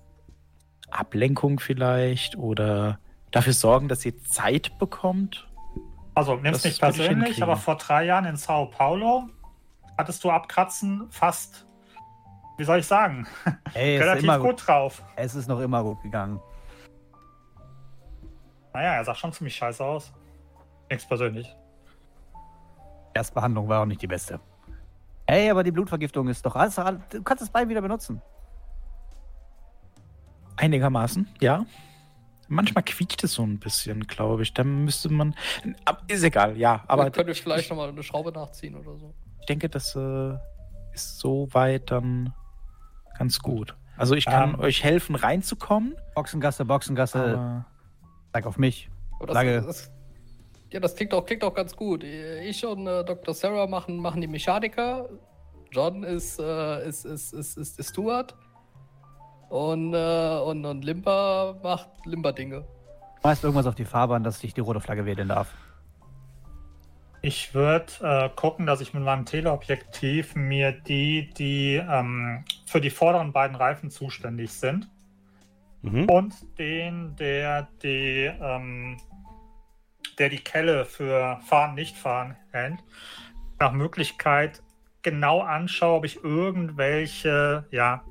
Ablenkung vielleicht oder dafür sorgen, dass ihr Zeit bekommt. Also, nimm's Das nicht persönlich, aber vor drei Jahren in Sao Paulo hattest du Abkratzen fast, wie soll ich sagen, Ey, ist relativ immer gut drauf. Es ist noch immer gut gegangen. Naja, er sah schon ziemlich scheiße aus. Nichts persönlich. Erstbehandlung war auch nicht die beste. Ey, aber die Blutvergiftung ist doch alles. Du kannst das Bein wieder benutzen. Einigermaßen, ja. Manchmal quietscht es so ein bisschen, glaube ich. Da müsste man. Ist egal, ja. Aber Aber könnte ich vielleicht nochmal eine Schraube nachziehen oder so. ich denke, das äh, ist soweit dann ganz gut. Also ich kann Ähm. euch helfen, reinzukommen. Boxengasse, Boxengasse, zeig auf mich. Das, Flagge. das, ja, das klingt auch, klingt auch ganz gut. Ich und äh, Dr. Sarah machen, machen die Mechaniker. John ist, äh, ist, ist, ist, ist, ist Stuart. Und, äh, und, und Limper macht Limper-Dinge. Schmeißt irgendwas auf die Fahrbahn, dass ich die rote Flagge wählen darf. Ich würde äh, gucken, dass ich mit meinem Teleobjektiv mir die, die ähm, für die vorderen beiden Reifen zuständig sind Mhm. und den, der die, ähm, der die Kelle für Fahren, Nicht-Fahren hält, nach Möglichkeit genau anschaue, ob ich irgendwelche, ja,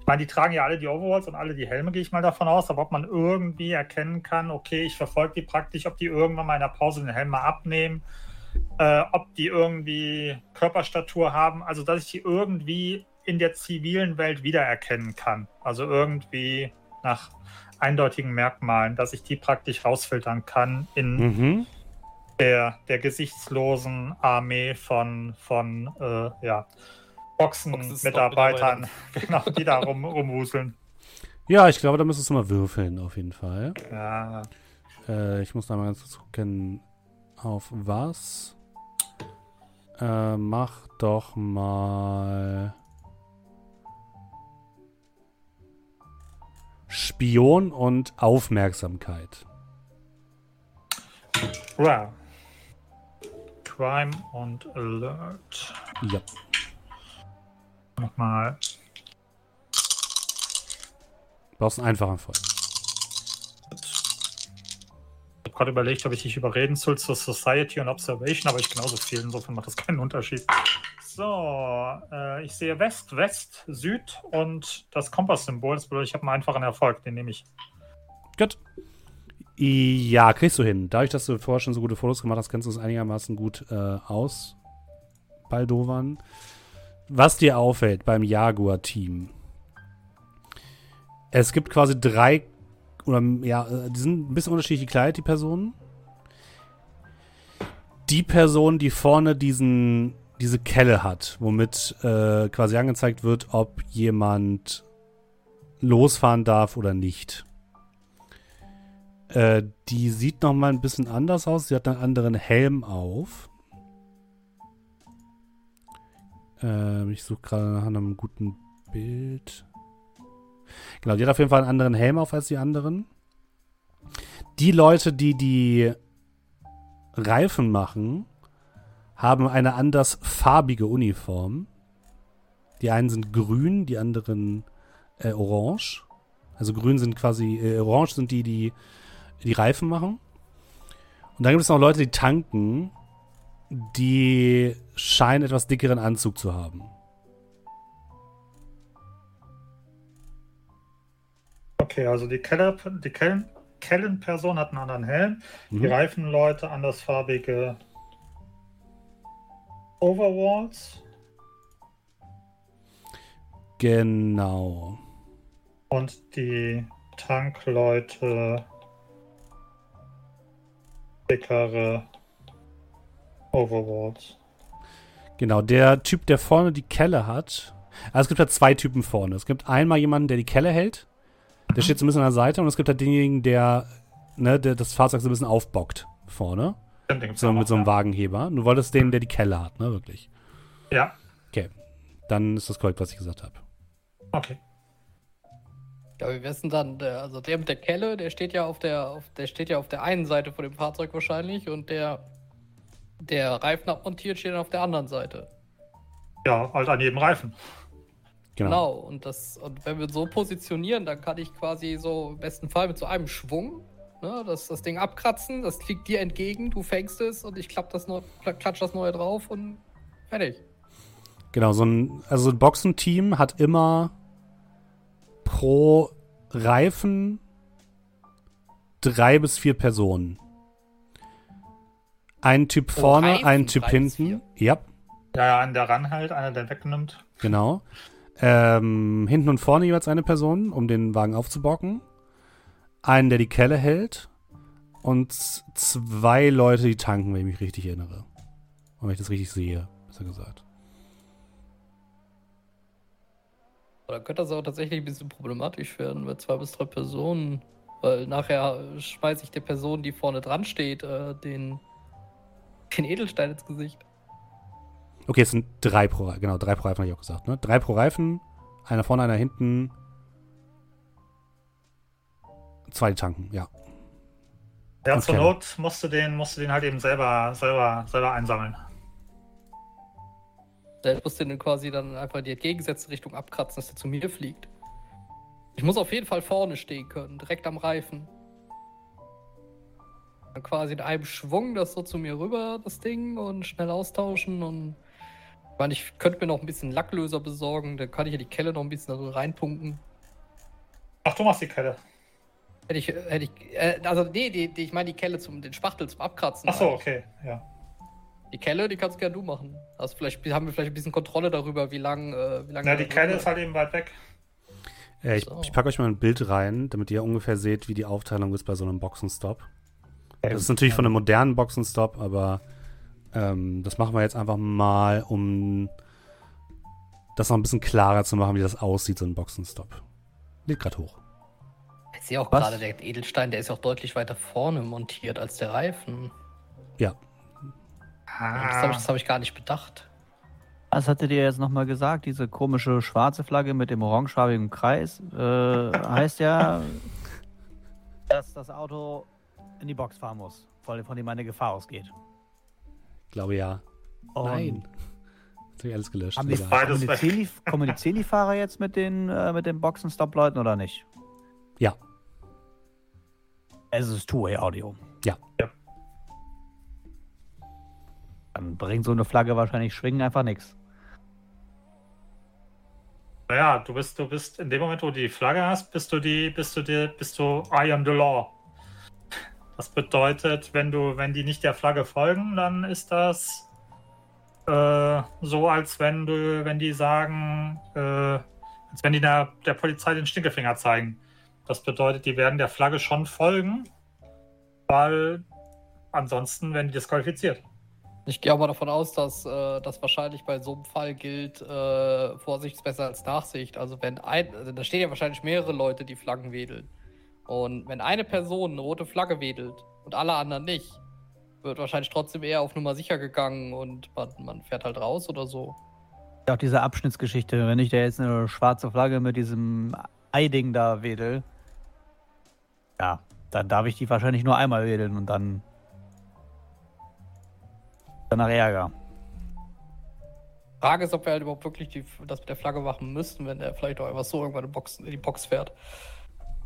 ich meine, die tragen ja alle die Overalls und alle die Helme, gehe ich mal davon aus, aber ob man irgendwie erkennen kann, okay, ich verfolge die praktisch, ob die irgendwann mal in der Pause den Helm mal abnehmen, äh, ob die irgendwie Körperstatur haben, also dass ich die irgendwie in der zivilen Welt wiedererkennen kann. Also irgendwie nach eindeutigen Merkmalen, dass ich die praktisch rausfiltern kann in Mhm. der, der gesichtslosen Armee von, von äh, ja, Boxen-Mitarbeitern, genau, die da rum, rumwuseln. Ja, ich glaube, da müsstest du mal würfeln, auf jeden Fall. Ja, Äh, ich muss da mal ganz kurz gucken, auf was. Äh, mach doch mal. Spion und Aufmerksamkeit. wow. Crime und Alert. Ja. Nochmal. Brauchst einen einfachen Fall. Ich habe gerade überlegt, ob ich dich überreden soll zur Society und Observation, aber ich genauso viel. Insofern macht das keinen Unterschied. So, äh, ich sehe West, West, Süd und das Kompasssymbol. Das bedeutet, ich habe einen einfachen Erfolg. Den nehme ich. Gut. Ja, kriegst du hin. Dadurch, dass du vorher schon so gute Fotos gemacht hast, kennst du es einigermaßen gut äh, aus. Baldovan. Was dir auffällt beim Jaguar-Team. Es gibt quasi drei, oder ja, äh, die sind ein bisschen unterschiedlich gekleidet, die Personen. Die Person, die vorne diesen, diese Kelle hat, womit äh, quasi angezeigt wird, ob jemand losfahren darf oder nicht. Äh, die sieht noch mal ein bisschen anders aus. Sie hat einen anderen Helm auf. Äh, ich suche gerade nach einem guten Bild. Genau, die hat auf jeden Fall einen anderen Helm auf als die anderen. Die Leute, die die Reifen machen, haben eine anders farbige Uniform. Die einen sind grün, die anderen äh, orange. Also grün sind quasi, äh, orange sind die, die die Reifen machen. Und dann gibt es noch Leute, die tanken, die scheinen etwas dickeren Anzug zu haben. Okay, also die, Keller, die Kellen, Kellenperson hat einen anderen Helm. Die Mhm. Reifenleute andersfarbige Overalls. Genau. Und die Tankleute dickere Overalls. Genau, der Typ, der vorne die Kelle hat. Also es gibt halt zwei Typen vorne. Es gibt einmal jemanden, der die Kelle hält. Der steht so ein bisschen an der Seite und es gibt halt denjenigen, der, ne, der das Fahrzeug so ein bisschen aufbockt vorne. So mit so einem. Wagenheber. Du wolltest den, der die Kelle hat, ne, wirklich. Ja, Dann ist das korrekt, was ich gesagt habe. okay. Ja, wie wär's denn dann? Der, also der mit der Kelle, der steht ja auf der, auf, der steht ja auf der einen Seite von dem Fahrzeug wahrscheinlich und der, der Reifen abmontiert steht dann auf der anderen Seite. Ja, halt an jedem Reifen. Genau. Genau. Und das, und wenn wir so positionieren, dann kann ich quasi so im besten Fall mit so einem Schwung, ne, das, das Ding abkratzen, das fliegt dir entgegen, du fängst es und ich klapp das neu, klatsch das neue drauf und fertig. Genau, so ein, also ein Boxenteam hat immer pro Reifen drei bis vier Personen. Ein Typ Pro vorne, Reifen ein Typ hinten. Ja, Ja, ja, einen der ranhält, einer der wegnimmt. genau. Ähm, hinten und vorne jeweils eine Person, um den Wagen aufzubocken. Einen, der die Kelle hält. Und zwei Leute, die tanken, wenn ich mich richtig erinnere. Und wenn ich das richtig sehe, besser gesagt. Oder könnte das auch tatsächlich ein bisschen problematisch werden bei zwei bis drei Personen? Weil nachher schmeiße ich der Person, die vorne dran steht, äh, den, den Edelstein ins Gesicht. Okay, es sind drei pro Reifen. Genau, drei pro Reifen habe ich auch gesagt. Ne? Drei pro Reifen. Einer vorne, einer hinten. Zwei tanken, ja. Ja, Okay. zur Not musst du den, musst du den halt eben selber, selber, selber einsammeln. Der muss den quasi dann einfach in die entgegengesetzte Richtung abkratzen, dass der zu mir fliegt. Ich muss auf jeden Fall vorne stehen können, direkt am Reifen. Dann quasi in einem Schwung das so zu mir rüber, das Ding, und schnell austauschen und. Ich meine, ich könnte mir noch ein bisschen Lacklöser besorgen, dann kann ich ja die Kelle noch ein bisschen reinpumpen. Ach, du machst die Kette. Hätte ich, hätte ich, äh, also nee, die, die, ich meine die Kelle zum, den Spachtel zum Abkratzen. Ach so, ich. okay, ja. Die Kelle, die kannst gerne du machen. Also vielleicht haben wir vielleicht ein bisschen Kontrolle darüber, wie lang, äh, wie lang. Na, die Kelle ist halt eben weit weg. Äh, ich So. ich packe euch mal ein Bild rein, damit ihr ungefähr seht, wie die Aufteilung ist bei so einem Boxenstopp. Das ist natürlich von einem modernen Boxenstopp, aber ähm, das machen wir jetzt einfach mal, um das noch ein bisschen klarer zu machen, wie das aussieht, so ein Boxenstopp. Lädt gerade hoch. Ich sehe auch gerade, der Edelstein, der ist auch deutlich weiter vorne montiert als der Reifen. Ja, Das habe ich, hab ich gar nicht bedacht. Was hattet ihr jetzt nochmal gesagt? Diese komische schwarze Flagge mit dem orangefarbigen Kreis äh, heißt ja, dass das Auto in die Box fahren muss, von von dem eine Gefahr ausgeht. glaube ja. Und Nein. Jetzt habe ich alles gelöscht. Haben die, kommunizieren, die, kommunizieren die Fahrer jetzt mit den, äh, mit den Boxenstopp-Leuten oder nicht? Ja. Es ist Two-Way-Audio. Ja. Ja. Dann bringt so eine Flagge wahrscheinlich Schwingen einfach nichts. Naja, du bist, du bist in dem Moment, wo du die Flagge hast, bist du die, bist du die, bist du I am the law. Das bedeutet, wenn du, wenn die nicht der Flagge folgen, dann ist das äh, so, als wenn du, wenn die sagen, äh, als wenn die der, der Polizei den Stinkefinger zeigen. Das bedeutet, die werden der Flagge schon folgen, weil ansonsten werden die disqualifiziert. Ich gehe mal davon aus, dass äh, das wahrscheinlich bei so einem Fall gilt, äh, Vorsicht ist besser als Nachsicht. Also wenn ein, also da stehen ja wahrscheinlich mehrere Leute, die Flaggen wedeln. Und wenn eine Person eine rote Flagge wedelt und alle anderen nicht, wird wahrscheinlich trotzdem eher auf Nummer sicher gegangen und man, man fährt halt raus oder so. Auch diese Abschnittsgeschichte, wenn ich da jetzt eine schwarze Flagge mit diesem Eiding da wedel, ja, dann darf ich die wahrscheinlich nur einmal wedeln und dann danach Ärger. Frage ist, ob wir halt überhaupt wirklich die, das mit der Flagge machen müssten, wenn der vielleicht auch einfach so irgendwann in die Box fährt.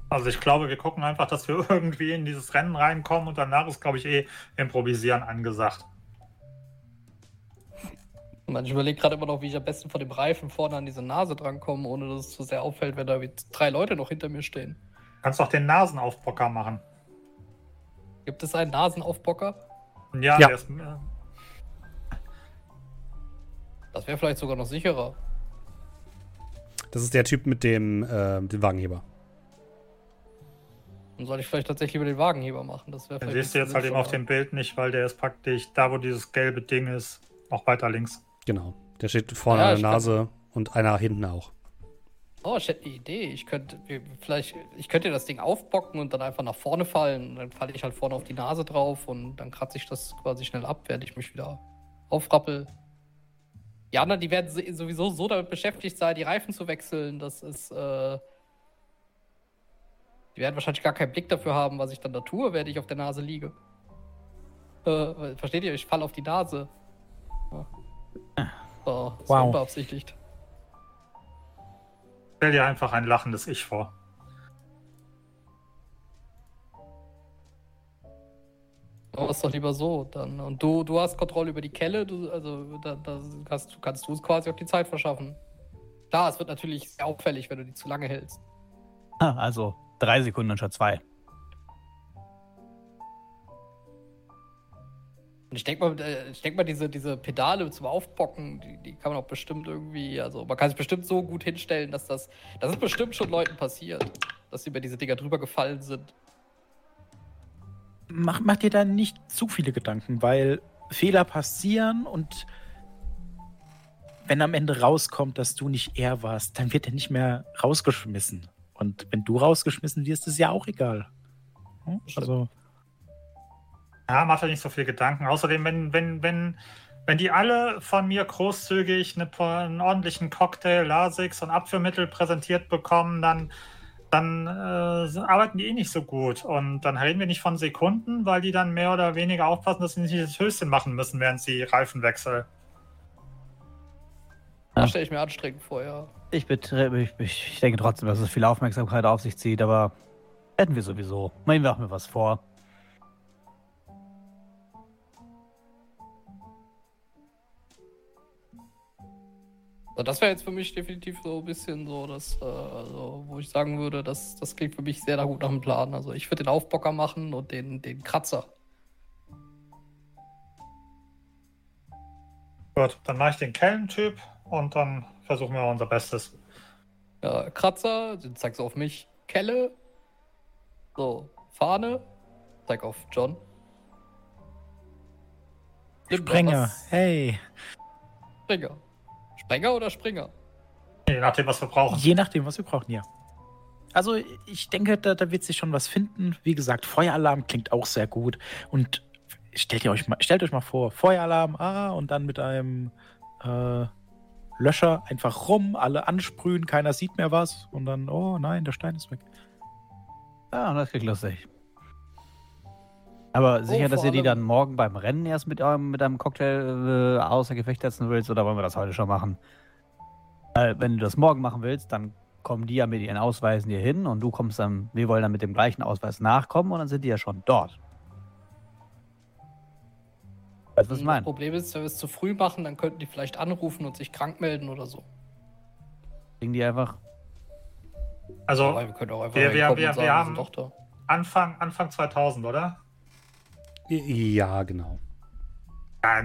Also ich glaube, wir gucken einfach, dass wir irgendwie in dieses Rennen reinkommen und danach ist, glaube ich, eh Improvisieren angesagt. Ich, meine, ich überlege gerade immer noch, wie ich am besten von dem Reifen vorne an diese Nase drankomme, ohne dass es zu sehr auffällt, wenn da wie drei Leute noch hinter mir stehen. Kannst doch den Nasenaufbocker machen. Gibt es einen Nasenaufbocker? Ja, Ja. Der ist, äh, Das wäre vielleicht sogar noch sicherer. Das ist der Typ mit dem, äh, dem Wagenheber. Dann soll ich vielleicht tatsächlich über den Wagenheber machen. Das wäre siehst du jetzt halt eben auf dem. Bild nicht, weil der ist praktisch da, wo dieses gelbe Ding ist, noch weiter links. Genau. Der steht vorne Ja, an ich der Nase und einer hinten auch. Oh, ich hätte eine Idee. Ich könnte vielleicht, ich könnte das Ding aufbocken und dann einfach nach vorne fallen. Dann falle ich halt vorne auf die Nase drauf und dann kratze ich das quasi schnell ab, während ich mich wieder aufrappel. Die anderen, die werden sowieso so damit beschäftigt sein, die Reifen zu wechseln. Das ist, äh, die werden wahrscheinlich gar keinen Blick dafür haben, was ich dann da tue, während ich auf der Nase liege. Äh, versteht ihr? Ich falle auf die Nase. Ja. So, das Wow. unbeabsichtigt. Stell dir einfach ein lachendes Ich vor. Aber ist doch lieber so dann. Und du, du hast Kontrolle über die Kelle, du, also da, da kannst, kannst du es quasi auch die Zeit verschaffen. Klar, es wird natürlich sehr auffällig, wenn du die zu lange hältst. Ah, Also drei Sekunden anstatt zwei. Und ich denke mal, äh, ich denk mal diese, diese Pedale zum Aufbocken, die, die kann man auch bestimmt irgendwie, also man kann sich bestimmt so gut hinstellen, dass das, das ist bestimmt schon Leuten passiert, dass sie über diese Dinger drüber gefallen sind. Mach, mach dir da nicht zu viele Gedanken, weil Fehler passieren und wenn am Ende rauskommt, dass du nicht er warst, dann wird er nicht mehr rausgeschmissen. Und wenn du rausgeschmissen wirst, ist ja auch egal. Hm? Also, Ja, mach dir nicht so viel Gedanken. Außerdem, wenn, wenn, wenn, wenn die alle von mir großzügig eine, einen ordentlichen Cocktail, Lasix und Abführmittel präsentiert bekommen, dann, dann äh, arbeiten die eh nicht so gut. Und dann reden wir nicht von Sekunden, weil die dann mehr oder weniger aufpassen, dass sie nicht das Höchstchen machen müssen, während sie Reifen wechseln. Ja. Das stelle ich mir anstrengend vor, ja. Ich, ich, ich, ich denke trotzdem, dass es viel Aufmerksamkeit auf sich zieht, aber hätten wir sowieso. Mal machen wir was vor. Das wäre jetzt für mich definitiv so ein bisschen so, dass, äh, also, wo ich sagen würde, das, das klingt für mich sehr nach gut nach dem Plan. Also ich würde den Aufbocker machen und den, den Kratzer. Gut, dann mache ich den Kellentyp und dann versuchen wir unser Bestes. Ja, Kratzer, den zeigst du auf mich. Kelle. So, Fahne. Zeig auf John. Was. hey. Springer. Sprenger oder Springer? Je nachdem, was wir brauchen. Je nachdem, was wir brauchen, ja. Also, ich denke, da, da wird sich schon was finden. Wie gesagt, Feueralarm klingt auch sehr gut. Und stellt, ihr euch, mal, stellt euch mal vor, Feueralarm, ah, und dann mit einem äh, Löscher einfach rum, alle ansprühen, keiner sieht mehr was. Und dann, oh nein, der Stein ist weg. Ja, das klingt lustig. Aber sicher, dass vor ihr die dann morgen beim Rennen erst mit eurem, mit einem Cocktail äh, außer Gefecht setzen willst oder wollen wir das heute schon machen? Äh, wenn du das morgen machen willst, dann kommen die ja mit ihren Ausweisen hier hin und du kommst dann, wir wollen dann mit dem gleichen Ausweis nachkommen und dann sind die ja schon dort. Du, was ich Das meine? Problem ist, wenn wir es zu früh machen, dann könnten die vielleicht anrufen und sich krank melden oder so. Kriegen die einfach. Also Aber wir können auch einfach wir- wir- wir- und wir sagen, haben- da. Anfang, Anfang 2000, oder? Ja, genau. Ja,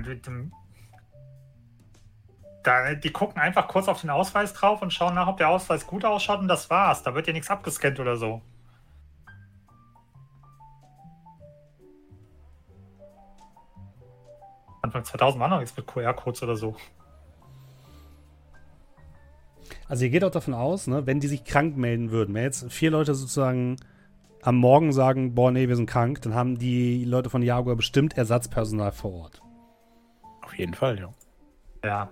da, die gucken einfach kurz auf den Ausweis drauf und schauen nach, ob der Ausweis gut ausschaut und das war's. Da wird ja nichts abgescannt oder so. Anfang 2000 war noch nichts mit QR-Codes oder so. Also ihr geht auch davon aus, ne, wenn die sich krank melden würden, wenn jetzt vier Leute sozusagen am Morgen sagen, boah, nee, wir sind krank, dann haben die Leute von Jaguar bestimmt Ersatzpersonal vor Ort. Auf jeden Fall, ja. Ja.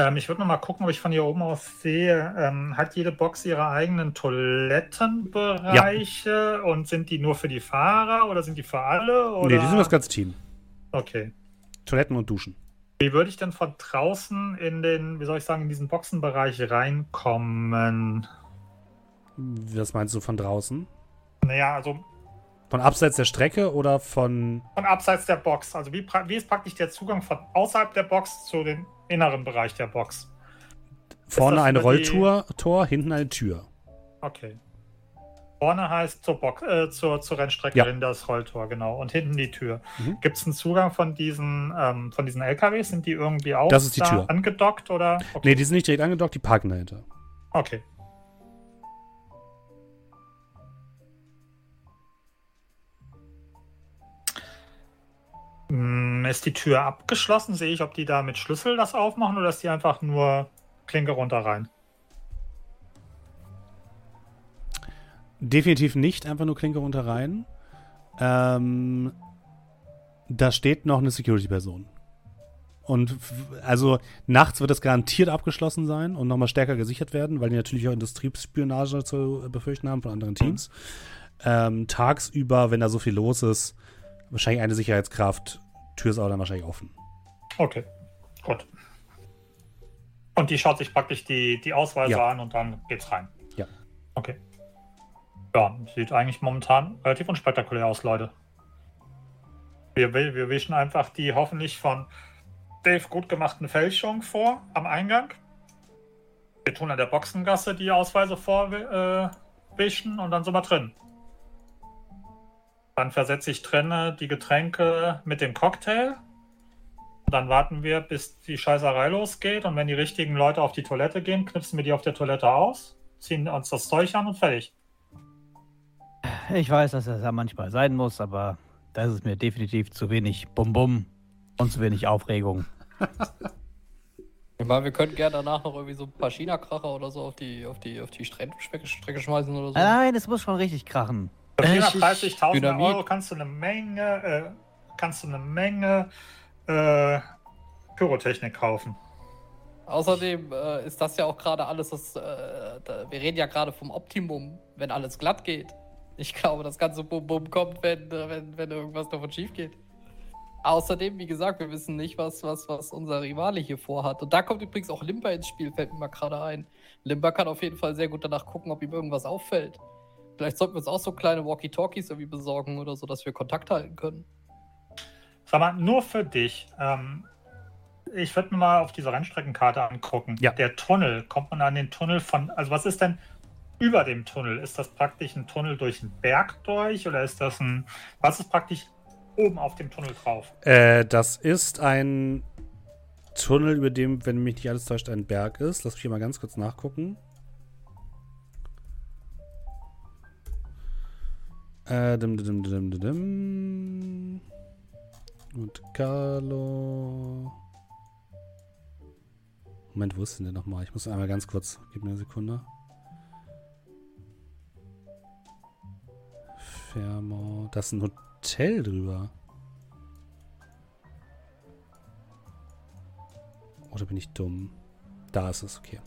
Ähm, ich würde noch mal gucken, ob ich von hier oben aus sehe. Ähm, hat jede Box ihre eigenen Toilettenbereiche und sind die nur für die Fahrer oder sind die für alle? Oder? Nee, die sind das ganze Team. Okay. Toiletten und Duschen. Wie würde ich denn von draußen in den, wie soll ich sagen, in diesen Boxenbereich reinkommen? Was meinst du von draußen? Naja, also Von abseits der Strecke oder von. von abseits der Box. Also wie, wie ist praktisch der Zugang von außerhalb der Box zu dem inneren Bereich der Box? Vorne eine über die- Tor, hinten eine Tür. Okay. Vorne heißt zur, Box, äh, zur, zur Rennstrecke Ja. hin das Rolltor, genau. Und hinten die Tür. Mhm. Gibt es einen Zugang von diesen, ähm, von diesen LKWs? Sind die irgendwie auch Das ist die da Tür. angedockt oder? Okay. Nee, die sind nicht direkt angedockt, die parken dahinter. okay. Ist die Tür abgeschlossen? Sehe ich, ob die da mit Schlüssel das aufmachen oder ist die einfach nur Klinke runter rein? Definitiv nicht einfach nur Klinke runter rein. Ähm, da steht noch eine Security-Person. Und also nachts wird das garantiert abgeschlossen sein und nochmal stärker gesichert werden, weil die natürlich auch Industriespionage zu befürchten haben von anderen Teams. Ähm, tagsüber, wenn da so viel los ist, wahrscheinlich eine Sicherheitskraft, Tür ist aber dann wahrscheinlich offen. Okay, gut. Und die schaut sich praktisch die, die Ausweise Ja. an und dann geht's rein. Ja. Okay. Ja, sieht eigentlich momentan relativ unspektakulär aus, Leute. Wir, wir, wischen einfach die hoffentlich von Dave gut gemachten Fälschungen vor am Eingang. Wir tun an der Boxengasse die Ausweise vorwischen äh, und dann sind wir drin. Dann versetze ich trenne die Getränke mit dem Cocktail. Dann warten wir, bis die Scheißerei losgeht. Und wenn die richtigen Leute auf die Toilette gehen, knipsen wir die auf der Toilette aus, ziehen uns das Zeug an und fertig. Ich weiß, dass das ja manchmal sein muss, aber da ist es mir definitiv zu wenig Bum-Bum und zu wenig Aufregung. Ich meine, wir könnten gerne danach noch irgendwie so ein paar China-Kracher oder so auf die, auf die, auf die Strecke, Strecke schmeißen oder so. Nein, es muss schon richtig krachen. Für Äh, ich- 430.000 Dynamit. Euro kannst du eine Menge, äh, kannst du eine Menge äh, Pyrotechnik kaufen. Außerdem äh, ist das ja auch gerade alles, das, äh, da, wir reden ja gerade vom Optimum, wenn alles glatt geht. Ich glaube, das ganze Bum-Bum kommt, wenn, äh, wenn, wenn irgendwas davon schief geht. Außerdem, wie gesagt, wir wissen nicht, was, was, was unser Rivale hier vorhat. Und da kommt übrigens auch Limper ins Spiel, fällt mir mal gerade ein. Limper kann auf jeden Fall sehr gut danach gucken, ob ihm irgendwas auffällt. Vielleicht sollten wir uns auch so kleine Walkie-Talkies irgendwie besorgen oder so, dass wir Kontakt halten können. Sag mal, nur für dich. Ähm, ich würde mir mal auf diese Rennstreckenkarte angucken. Ja. Der Tunnel, kommt man an den Tunnel von, also was ist denn über dem Tunnel? Ist das praktisch ein Tunnel durch einen Berg durch oder ist das ein, was ist praktisch oben auf dem Tunnel drauf? Äh, das ist ein Tunnel, über dem, wenn mich nicht alles täuscht, ein Berg ist. Lass mich hier mal ganz kurz nachgucken. Äh, dim, dim, dim, dim, dim. Und Carlo. Moment, wo ist denn der nochmal? Ich muss einmal ganz kurz. Gib mir eine Sekunde. Fairmont. Das ist ein Hotel drüber. Oder bin ich dumm? Da ist es, okay.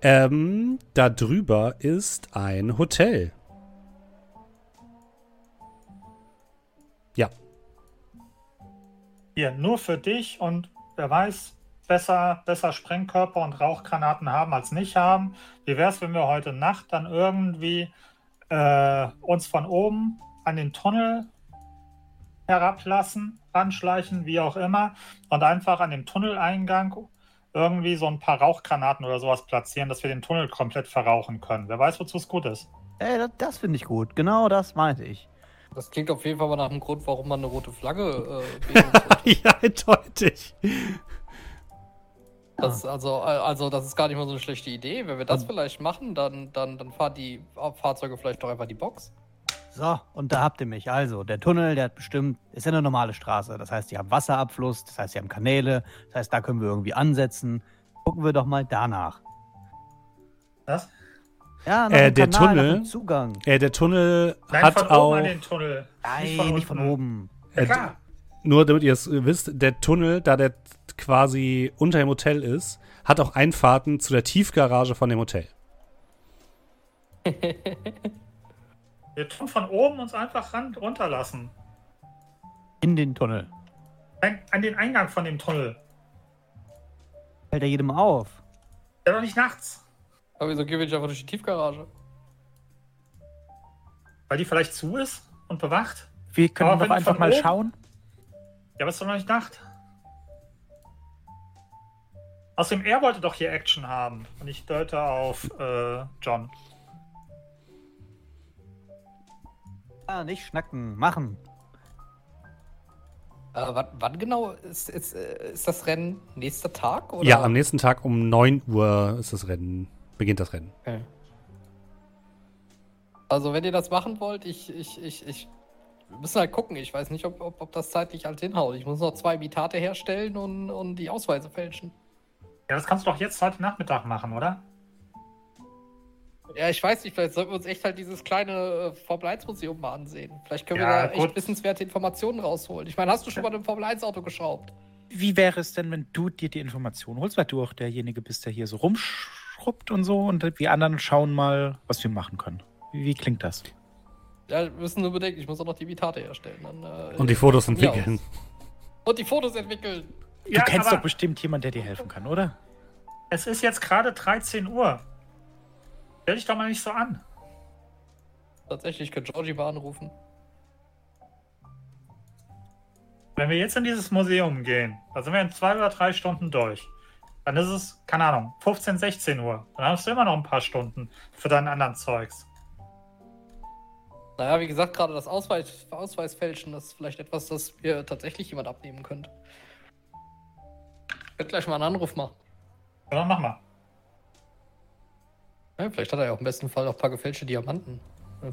Ähm, da drüber ist ein Hotel. Hier, nur für dich und wer weiß, besser, besser Sprengkörper und Rauchgranaten haben als nicht haben. Wie wäre es, wenn wir heute Nacht dann irgendwie äh, uns von oben an den Tunnel herablassen, anschleichen, wie auch immer, und einfach an dem Tunneleingang irgendwie so ein paar Rauchgranaten oder sowas platzieren, dass wir den Tunnel komplett verrauchen können. Wer weiß, wozu es gut ist. Ey, das, das finde ich gut. Genau das meinte ich. Das klingt auf jeden Fall mal nach einem Grund, warum man eine rote Flagge äh, ja, eindeutig. Das, also, äh, also, das ist gar nicht mal so eine schlechte Idee. Wenn wir das vielleicht machen, dann, dann, dann fahren die Fahrzeuge vielleicht doch einfach die Box. So, und da habt ihr mich. Also, der Tunnel, der hat bestimmt, ist ja eine normale Straße. Das heißt, die haben Wasserabfluss, das heißt, die haben Kanäle, das heißt, da können wir irgendwie ansetzen. Gucken wir doch mal danach. Was? Ja, Äh, der Kanal, Tunnel- Zugang. Äh, der Tunnel Nein, hat von auch. oben an den Tunnel. Nein, nicht von oben. Ja, Äh, klar. Nur damit ihr es wisst, der Tunnel, da der quasi unter dem Hotel ist, hat auch Einfahrten zu der Tiefgarage von dem Hotel. Wir tun von oben uns einfach ran, runterlassen. In den Tunnel. Ein, an den Eingang von dem Tunnel. Fällt ja jedem auf. Ja, doch nicht nachts. Aber wieso gehen wir nicht einfach durch die Tiefgarage? Weil die vielleicht zu ist und bewacht. Wir können Aber doch einfach mal oben- schauen. Ja, aber es ist doch noch nicht Nacht. Außerdem, er wollte doch hier Action haben. Und ich deute auf äh, John. Ja, nicht schnacken, machen. Äh, wann, wann genau ist, ist, äh, ist das Rennen? Nächster Tag? Oder? Ja, am nächsten Tag um 9 Uhr ist das Rennen, beginnt das Rennen. Okay. Also, wenn ihr das machen wollt, ich, ich, ich, ich wir müssen halt gucken. Ich weiß nicht, ob, ob, ob das zeitlich halt hinhaut. Ich muss noch zwei Imitate herstellen und, und die Ausweise fälschen. Ja, das kannst du doch jetzt heute Nachmittag machen, oder? Ja, ich weiß nicht, vielleicht sollten wir uns echt halt dieses kleine äh, Formel 1 Museum mal ansehen. Vielleicht können Ja, wir da gut. echt wissenswerte Informationen rausholen. Ich meine, hast du schon mal ein Formel 1 Auto geschraubt? Wie wäre es denn, wenn du dir die Informationen holst, weil du auch derjenige bist, der hier so rumschrubbt und so und wir anderen schauen mal, was wir machen können. Wie, wie klingt das? Ja, wir müssen nur bedenken, ich muss auch noch die Imitate herstellen. Dann, äh, Und die Fotos entwickeln. Und die Fotos entwickeln. Du Ja, kennst doch bestimmt jemanden, der dir helfen kann, oder? es ist jetzt gerade 13 Uhr. Stell dich doch mal nicht so an. Tatsächlich, ich könnte Georgie mal anrufen. Wenn wir jetzt in dieses Museum gehen, da sind wir in zwei oder drei Stunden durch. Dann ist es, keine Ahnung, 15, 16 Uhr. Dann hast du immer noch ein paar Stunden für deinen anderen Zeugs. Naja, wie gesagt, gerade das Ausweis, Ausweisfälschen, das ist vielleicht etwas, das mir tatsächlich jemand abnehmen könnte. Ich werde gleich mal einen Anruf machen. Ja, dann mach mal. Ja, vielleicht hat er ja auch im besten Fall noch ein paar gefälschte Diamanten.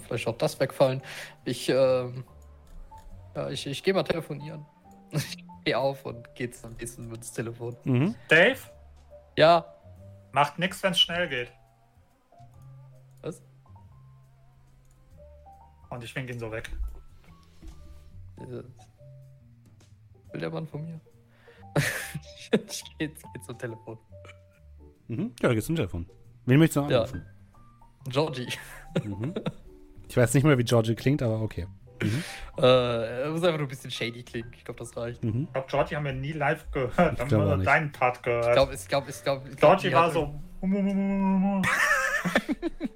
Vielleicht auch das wegfallen. Ich, ähm, ja, ich, ich gehe mal telefonieren. Ich gehe auf und geht's am nächsten ins Telefon. Mhm. Dave, Ja. macht nichts, wenn es schnell geht. Was? Und ich wink ihn so weg. Will der Mann von mir? ich gehe jetzt geh zum Telefon. Mhm. Ja, da geht's zum Telefon. Wen möchtest du noch Ja. anrufen? Georgie. Mhm. Ich weiß nicht mehr, wie Georgie klingt, aber okay. Mhm. Äh, muss einfach nur ein bisschen shady klingen. Ich glaube, das reicht. Mhm. Ich glaube, Georgie haben wir nie live gehört. Wir haben nur deinen Part Ich gehört. glaube, ich glaube, ich glaube. ich glaub, Georgie war hat so.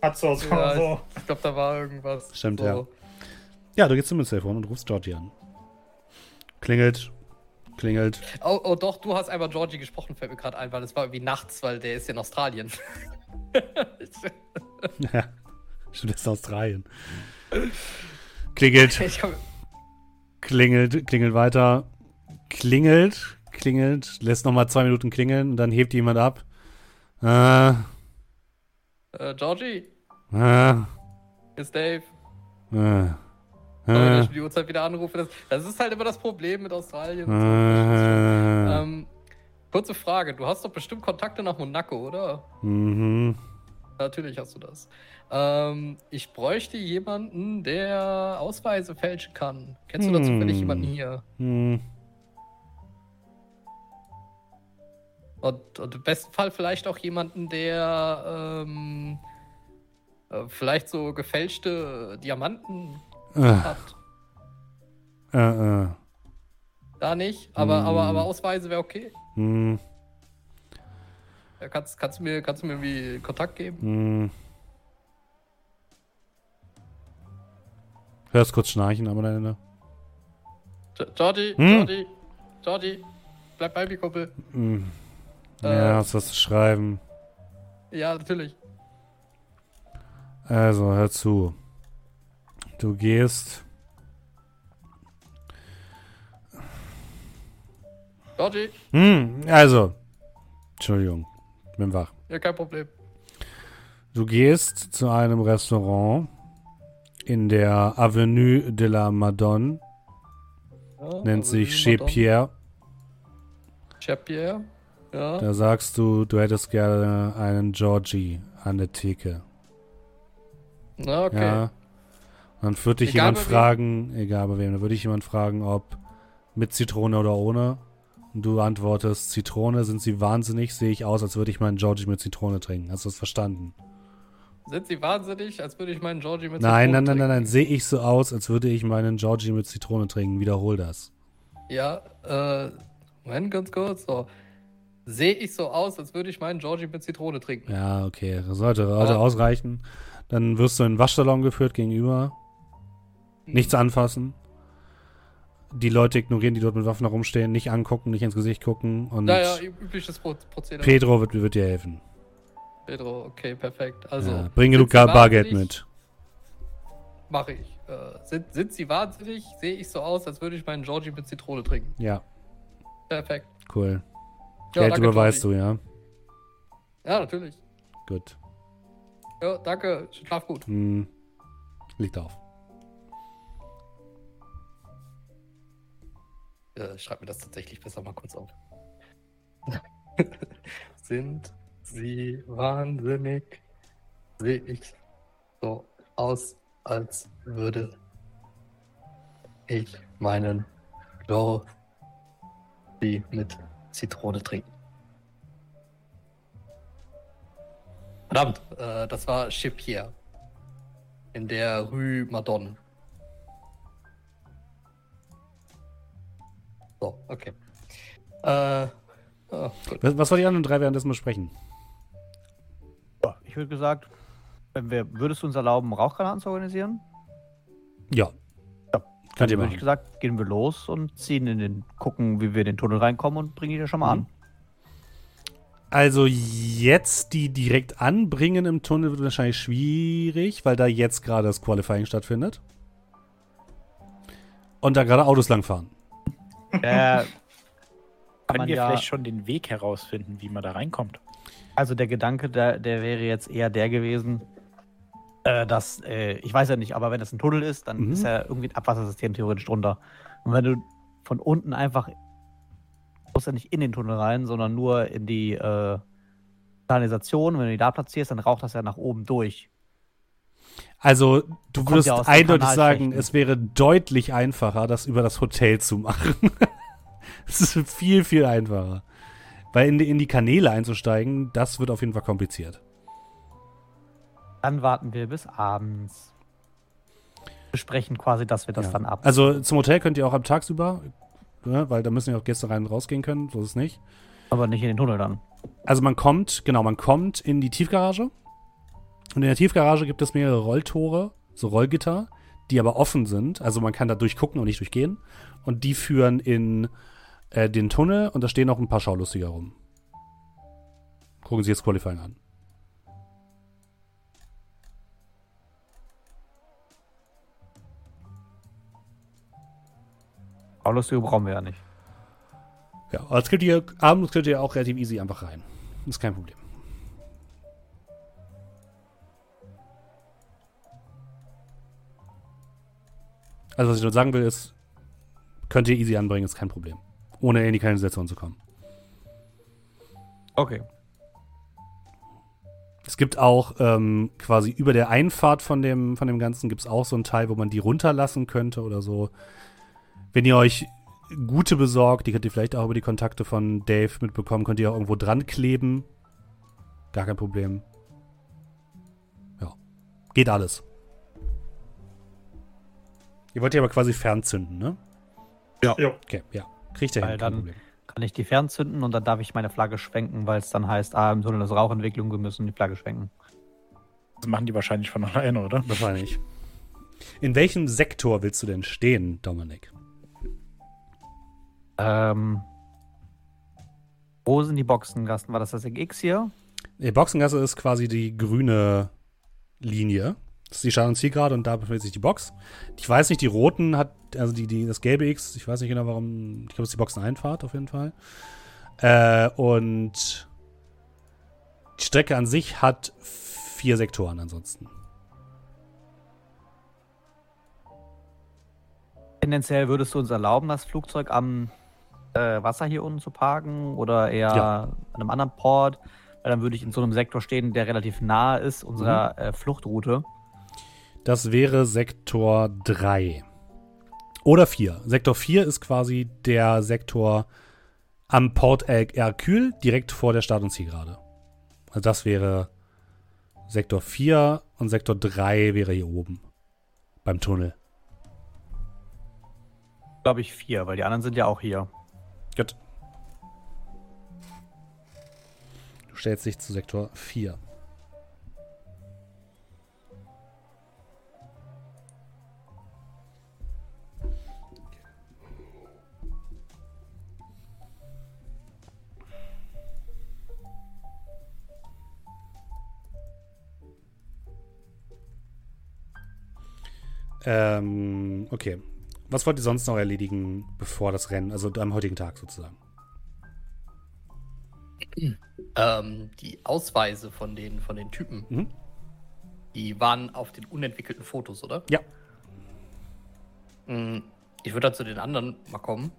Hat so, so, Ja, so. Ich glaube, da war irgendwas. Stimmt, so. ja. Ja, du gehst zum Telefon und rufst Georgie an. Klingelt. Klingelt. Oh, oh, doch, du hast einmal Georgie gesprochen, fällt mir gerade ein, weil es war irgendwie nachts, weil der ist in Australien. Ja. Stimmt, das ist Australien. Klingelt. Klingelt. Klingelt weiter. Klingelt. Klingelt. Lässt nochmal zwei Minuten klingeln und dann hebt jemand ab. Äh. äh, Georgie, Äh. ist Dave. Äh. Äh. die Uhrzeit wieder anrufen? Das, das ist halt immer das Problem mit Australien. und so. Äh. Ähm, kurze Frage, du hast doch bestimmt Kontakte nach Monaco, oder? Mhm. Natürlich hast du das. Ähm, ich bräuchte jemanden, der Ausweise fälschen kann. Kennst du da Hm. zufällig jemanden hier? Hm. Und, und im besten Fall vielleicht auch jemanden, der ähm, äh, vielleicht so gefälschte Diamanten Äh. hat. Äh. Äh. Da nicht, aber, Hm. aber, aber Ausweise wäre okay. Hm. Ja, kannst, kannst, du mir, kannst du mir irgendwie Kontakt geben? Hm. Hörst kurz schnarchen am Ende. Jo- Georgie, Hm? Georgie, bleib bei mir, Kumpel. Hm. Äh. Ja, hast was zu schreiben. Ja, natürlich. Also, hör zu. Du gehst. Georgie, Hm, also. Entschuldigung, bin wach. ja, kein Problem. Du gehst zu einem Restaurant in der Avenue de la Madone. Ja, Nennt sich Chez Pierre. Chez Pierre. Ja. Da sagst du, du hättest gerne einen Georgie an der Theke. Na, okay. Ja. Dann würde dich Egal jemand fragen, egal bei wem, dann würde ich jemand fragen, ob mit Zitrone oder ohne. Und du antwortest, Zitrone, sind sie wahnsinnig? Sehe ich aus, als würde ich meinen Georgie mit Zitrone trinken. Hast du das verstanden? Sind sie wahnsinnig, als würde ich meinen Georgie mit Nein, Zitrone nein, nein, nein, trinken? nein. Sehe ich so aus, als würde ich meinen Georgie mit Zitrone trinken. Wiederhol das. Ja, äh, Moment, ganz kurz. So. Sehe ich so aus, als würde ich meinen Georgie mit Zitrone trinken? Ja, okay. Das sollte, sollte ausreichen. Dann wirst du in den Waschsalon geführt gegenüber. Nichts anfassen. Die Leute ignorieren, die dort mit Waffen herumstehen. Nicht angucken, nicht ins Gesicht gucken. Und Naja, übliches Pro Prozedere. Pedro wird, wird dir helfen. Pedro, okay, perfekt. Also, ja, bring genug Bargeld mit. Mache ich. Äh, sind, sind sie wahnsinnig? Sehe ich so aus, als würde ich meinen Georgie mit Zitrone trinken? Ja, Perfekt. cool. Ja, Geld danke, überweist Georgie. du, ja? Ja, natürlich. Gut. Ja, danke. Schlaf gut. Hm. Liegt auf. äh, schreib mir das tatsächlich besser mal kurz auf. Sind Sie wahnsinnig? Sehe ich so aus, als würde ich meinen Joe die mit Zitrone trinken. Verdammt, äh, das war Chez Pierre. In der Rue Madone. So, okay. Äh, oh. Was, was wollen die anderen drei währenddessen besprechen? Ja, ich würde gesagt, wenn wir, würdest du uns erlauben, Rauchgranaten zu organisieren? Ja. Ja. Könnt ihr Dann würde machen. ich gesagt, gehen wir los und ziehen in den, gucken, wie wir in den Tunnel reinkommen und bringen die da schon mal Mhm. an. Also jetzt die direkt anbringen im Tunnel wird wahrscheinlich schwierig, weil da jetzt gerade das Qualifying stattfindet. Und da gerade Autos langfahren. Äh, Können man wir ja- vielleicht schon den Weg herausfinden, wie man da reinkommt? Also der Gedanke, der, der wäre jetzt eher der gewesen, äh, dass, äh, ich weiß ja nicht, aber wenn es ein Tunnel ist, dann Mhm. ist ja irgendwie ein Abwassersystem theoretisch drunter. Und wenn du von unten einfach, musst ja nicht in den Tunnel rein, sondern nur in die äh, Kanalisation, wenn du die da platzierst, dann raucht das ja nach oben durch. Also du Kommt würdest ja eindeutig sagen, es wäre deutlich einfacher, das über das Hotel zu machen. Es ist viel, viel einfacher. Weil in die, in die Kanäle einzusteigen, das wird auf jeden Fall kompliziert. Dann warten wir bis abends. Besprechen quasi, dass wir das Ja. dann ab. Also zum Hotel könnt ihr auch am Tagsüber, ne, weil da müssen ja auch Gäste rein und rausgehen können, so ist es nicht. aber nicht in den Tunnel dann. Also man kommt, genau, man kommt in die Tiefgarage. Und in der Tiefgarage gibt es mehrere Rolltore, so Rollgitter, die aber offen sind. Also man kann da durchgucken und nicht durchgehen. Und die führen in äh, den Tunnel und da stehen auch ein paar Schaulustiger rum. Gucken Sie jetzt Qualifying an. Aulustige brauchen wir ja nicht. Ja, das könnt ihr, abends könnt ihr auch relativ easy einfach rein. Ist kein Problem. Also was ich nur sagen will ist, könnt ihr easy anbringen, ist kein Problem. Ohne in die Kanalisation zu kommen. Okay. Es gibt auch ähm, quasi über der Einfahrt von dem, von dem Ganzen gibt es auch so einen Teil, wo man die runterlassen könnte oder so. Wenn ihr euch gute besorgt, die könnt ihr vielleicht auch über die Kontakte von Dave mitbekommen, könnt ihr auch irgendwo dran kleben. Gar kein Problem. Ja. Geht alles. Ihr wollt die aber quasi fernzünden, ne? Jo. Okay, ja. Kriegt Weil hin, dann- Problem. Kann ich die fernzünden und dann darf ich meine Flagge schwenken, weil es dann heißt, ah, im Tunnel ist Rauchentwicklung, wir müssen die Flagge schwenken. Das machen die wahrscheinlich von alleine, oder? Wahrscheinlich. In welchem Sektor willst du denn stehen, Dominik? Ähm, wo sind die Boxengassen? War das das X hier? Die Boxengasse ist quasi die grüne Linie. Das ist die Start- und Zielgerade und da befindet sich die Box. Ich weiß nicht, die roten hat, also die, die, das gelbe X, ich weiß nicht genau warum, ich glaube, es ist die Boxeneinfahrt auf jeden Fall. Äh, und die Strecke an sich hat vier Sektoren ansonsten. Tendenziell würdest du uns erlauben, das Flugzeug am äh, Wasser hier unten zu parken oder eher Ja. an einem anderen Port? Weil dann würde ich in so einem Sektor stehen, der relativ nahe ist unserer äh, Fluchtroute. Das wäre Sektor 3. Oder 4. Sektor 4 ist quasi der Sektor am Port Hercule, direkt vor der Start- und Zielgerade. Also das wäre Sektor 4 und Sektor 3 wäre hier oben. Beim Tunnel. Glaube ich vier, weil die anderen sind ja auch hier. Gut. Du stellst dich zu Sektor 4. Ähm, okay. Was wollt ihr sonst noch erledigen, bevor das Rennen, also am heutigen Tag sozusagen? Ähm, die Ausweise von den, von den Typen, Mhm. die waren auf den unentwickelten Fotos, oder? Ja. Mm, Ich würde dann zu den anderen mal kommen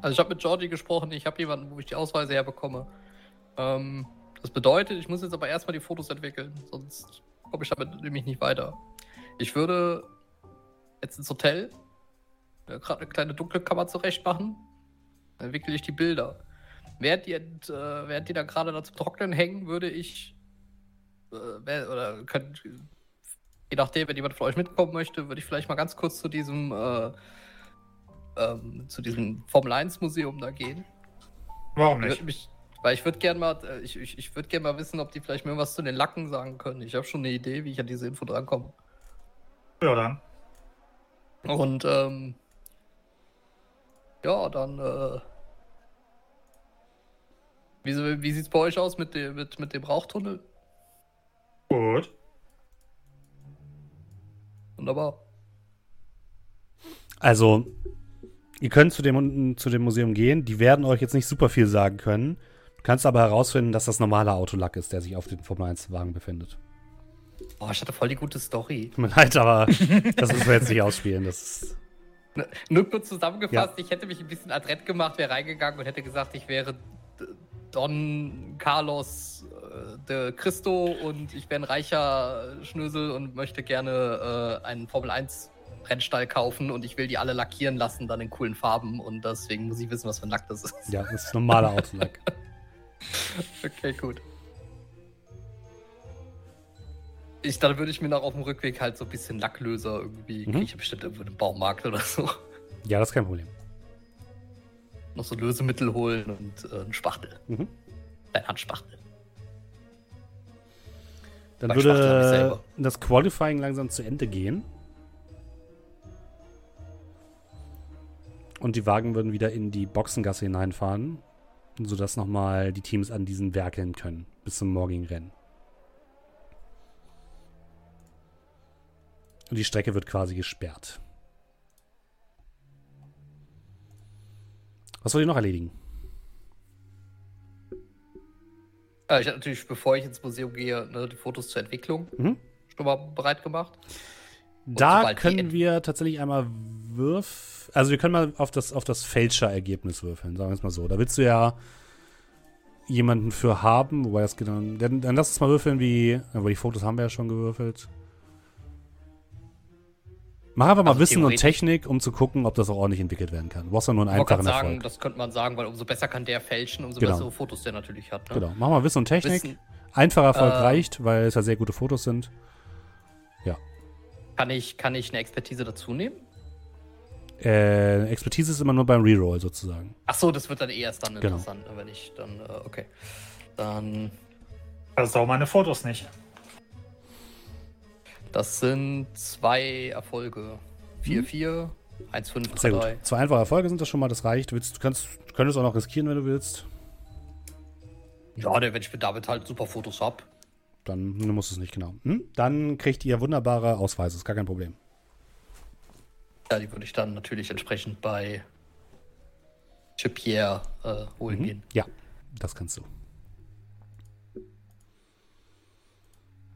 Also ich habe mit Georgie gesprochen, ich habe jemanden, wo ich die Ausweise herbekomme. Ähm, das bedeutet, ich muss jetzt aber erstmal die Fotos entwickeln, sonst komme ich damit nämlich nicht weiter. Ich würde jetzt ins Hotel äh, gerade eine kleine dunkle Kammer zurecht machen. Dann entwickle ich die Bilder. Während die, äh, während die da gerade da zum Trocknen hängen, würde ich äh, oder könnt, je nachdem, wenn jemand von euch mitkommen möchte, würde ich vielleicht mal ganz kurz zu diesem äh, ähm, zu diesem Formel 1 Museum da gehen. Warum Ich nicht? mich, weil ich würde gerne mal, äh, ich, ich, ich würde gerne mal wissen, ob die vielleicht mir was zu den Lacken sagen können. Ich habe schon eine Idee, wie ich an diese Info drankomme. Ja, dann. Und ähm, ja, dann äh, wie, wie sieht's bei euch aus mit dem, mit, mit dem Rauchtunnel? Gut. Wunderbar. Also, ihr könnt zu dem, zu dem Museum gehen. Die werden euch jetzt nicht super viel sagen können. Du kannst aber herausfinden, dass das normaler Autolack ist, der sich auf dem Formel 1-Wagen befindet. Oh, ich hatte voll die gute Story. Tut mir leid, aber das müssen wir jetzt nicht ausspielen. Das ist, Nur kurz zusammengefasst, ich hätte mich ein bisschen adrett gemacht, wäre reingegangen und hätte gesagt, ich wäre Don Carlos äh, de Cristo und ich wäre ein reicher Schnösel und möchte gerne äh, einen Formel 1 Rennstall kaufen und ich will die alle lackieren lassen, dann in coolen Farben und deswegen muss ich wissen, was für ein Lack das ist. ja, das ist normaler Autolack. Okay, gut. Ich, dann würde ich mir noch auf dem Rückweg halt so ein bisschen Lacklöser irgendwie, Mhm. krieg ich bestimmt irgendwo im Baumarkt oder so, Ja, das ist kein Problem. noch so Lösemittel holen und äh, einen Spachtel. Mhm. Ein Handspachtel. Dann Bei würde das Qualifying langsam zu Ende gehen. Und die Wagen würden wieder in die Boxengasse hineinfahren, sodass nochmal die Teams an diesen werkeln können bis zum morgigen Rennen. Und die Strecke wird quasi gesperrt. Was wollt ihr noch erledigen? Äh, ich habe natürlich, bevor ich ins Museum gehe, ne, die Fotos zur Entwicklung Mhm. schon mal bereit gemacht. Da sobald die können wir tatsächlich einmal würfeln. Also wir können mal auf das, auf das Fälscher-Ergebnis würfeln, sagen wir es mal so. Da willst du ja jemanden für haben, wobei das dann. Dann, dann lass uns mal würfeln, wie. Aber die Fotos haben wir ja schon gewürfelt. Mach einfach mal Also Wissen und Technik, um zu gucken, ob das auch ordentlich entwickelt werden kann. Du brauchst ja nur einen einfachen sagen, Erfolg. das könnte man sagen, weil umso besser kann der fälschen, umso Genau. bessere Fotos der natürlich hat. Ne? Genau. Mach mal Wissen und Technik. Wissen, Einfacher Erfolg Äh, reicht, weil es ja sehr gute Fotos sind. kann, ich, kann ich eine Expertise dazu nehmen? Äh, Expertise ist immer nur beim Reroll sozusagen. Ach so, das wird dann eh erst dann Genau. interessant, wenn ich dann, äh, okay. Dann, Das sau meine Fotos nicht. Das sind zwei Erfolge. 4, 4, 1, 5, Mhm. Sehr 3. gut. Zwei einfache Erfolge sind das schon mal, das reicht. Du, willst, du, kannst, du könntest auch noch riskieren, wenn du willst. Ja, wenn ich mit David halt super Fotos hab. Dann du musst es nicht genau. Hm? Dann kriegt ihr wunderbare Ausweise, ist gar kein Problem. Ja, die würde ich dann natürlich entsprechend bei Chipier äh, holen Mhm. gehen. Ja, das kannst du.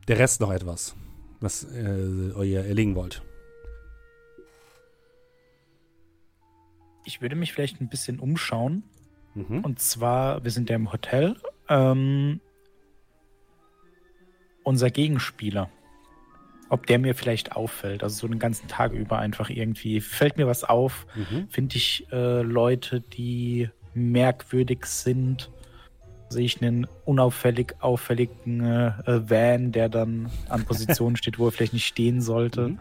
Der Rest noch etwas, was äh, ihr erlegen wollt. Ich würde mich vielleicht ein bisschen umschauen. Mhm. Und zwar, wir sind ja im Hotel. Ähm, unser Gegenspieler. Ob der mir vielleicht auffällt. Also so den ganzen Tag über einfach irgendwie. Fällt mir was auf? Mhm. Finde ich äh, Leute, die merkwürdig sind? Sehe ich einen unauffällig auffälligen äh, äh, Van, der dann an Positionen steht, wo er vielleicht nicht stehen sollte? Mhm.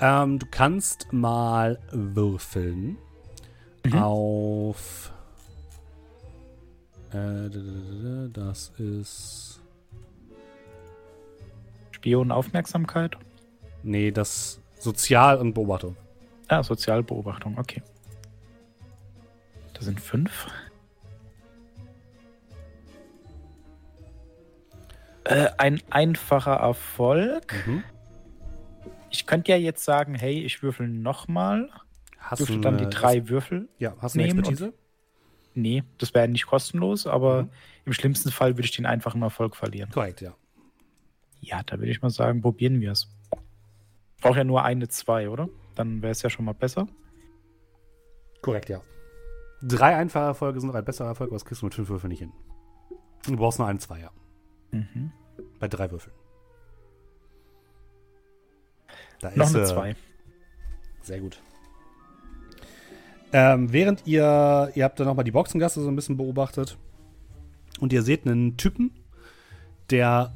Ähm, du kannst mal würfeln Mhm. auf. Äh, das ist. Spion Aufmerksamkeit? Nee, das Sozial und Beobachtung. Ah, Sozialbeobachtung, okay. Da sind fünf. Äh, ein einfacher Erfolg. Mhm. Ich könnte ja jetzt sagen, hey, ich würfel nochmal. Hast Würfel dann die drei Würfel. Ja, hast du eine nehmen und- Expertise? Nee, das wäre nicht kostenlos, aber Mhm. im schlimmsten Fall würde ich den einfachen Erfolg verlieren. Korrekt, ja. Ja, da würde ich mal sagen, probieren wir es. Ich brauche ja nur eine, zwei, oder? Dann wäre es ja schon mal besser. Korrekt, ja. drei einfache Erfolge sind noch ein besserer Erfolg, aber das kriegst du mit fünf Würfeln nicht hin. Du brauchst nur einen Zweier. Mhm. Bei drei Würfeln. Da Noch ist, eine äh, 2. Sehr gut. Ähm, während ihr, ihr habt dann nochmal die Boxengasse so ein bisschen beobachtet und ihr seht einen Typen, der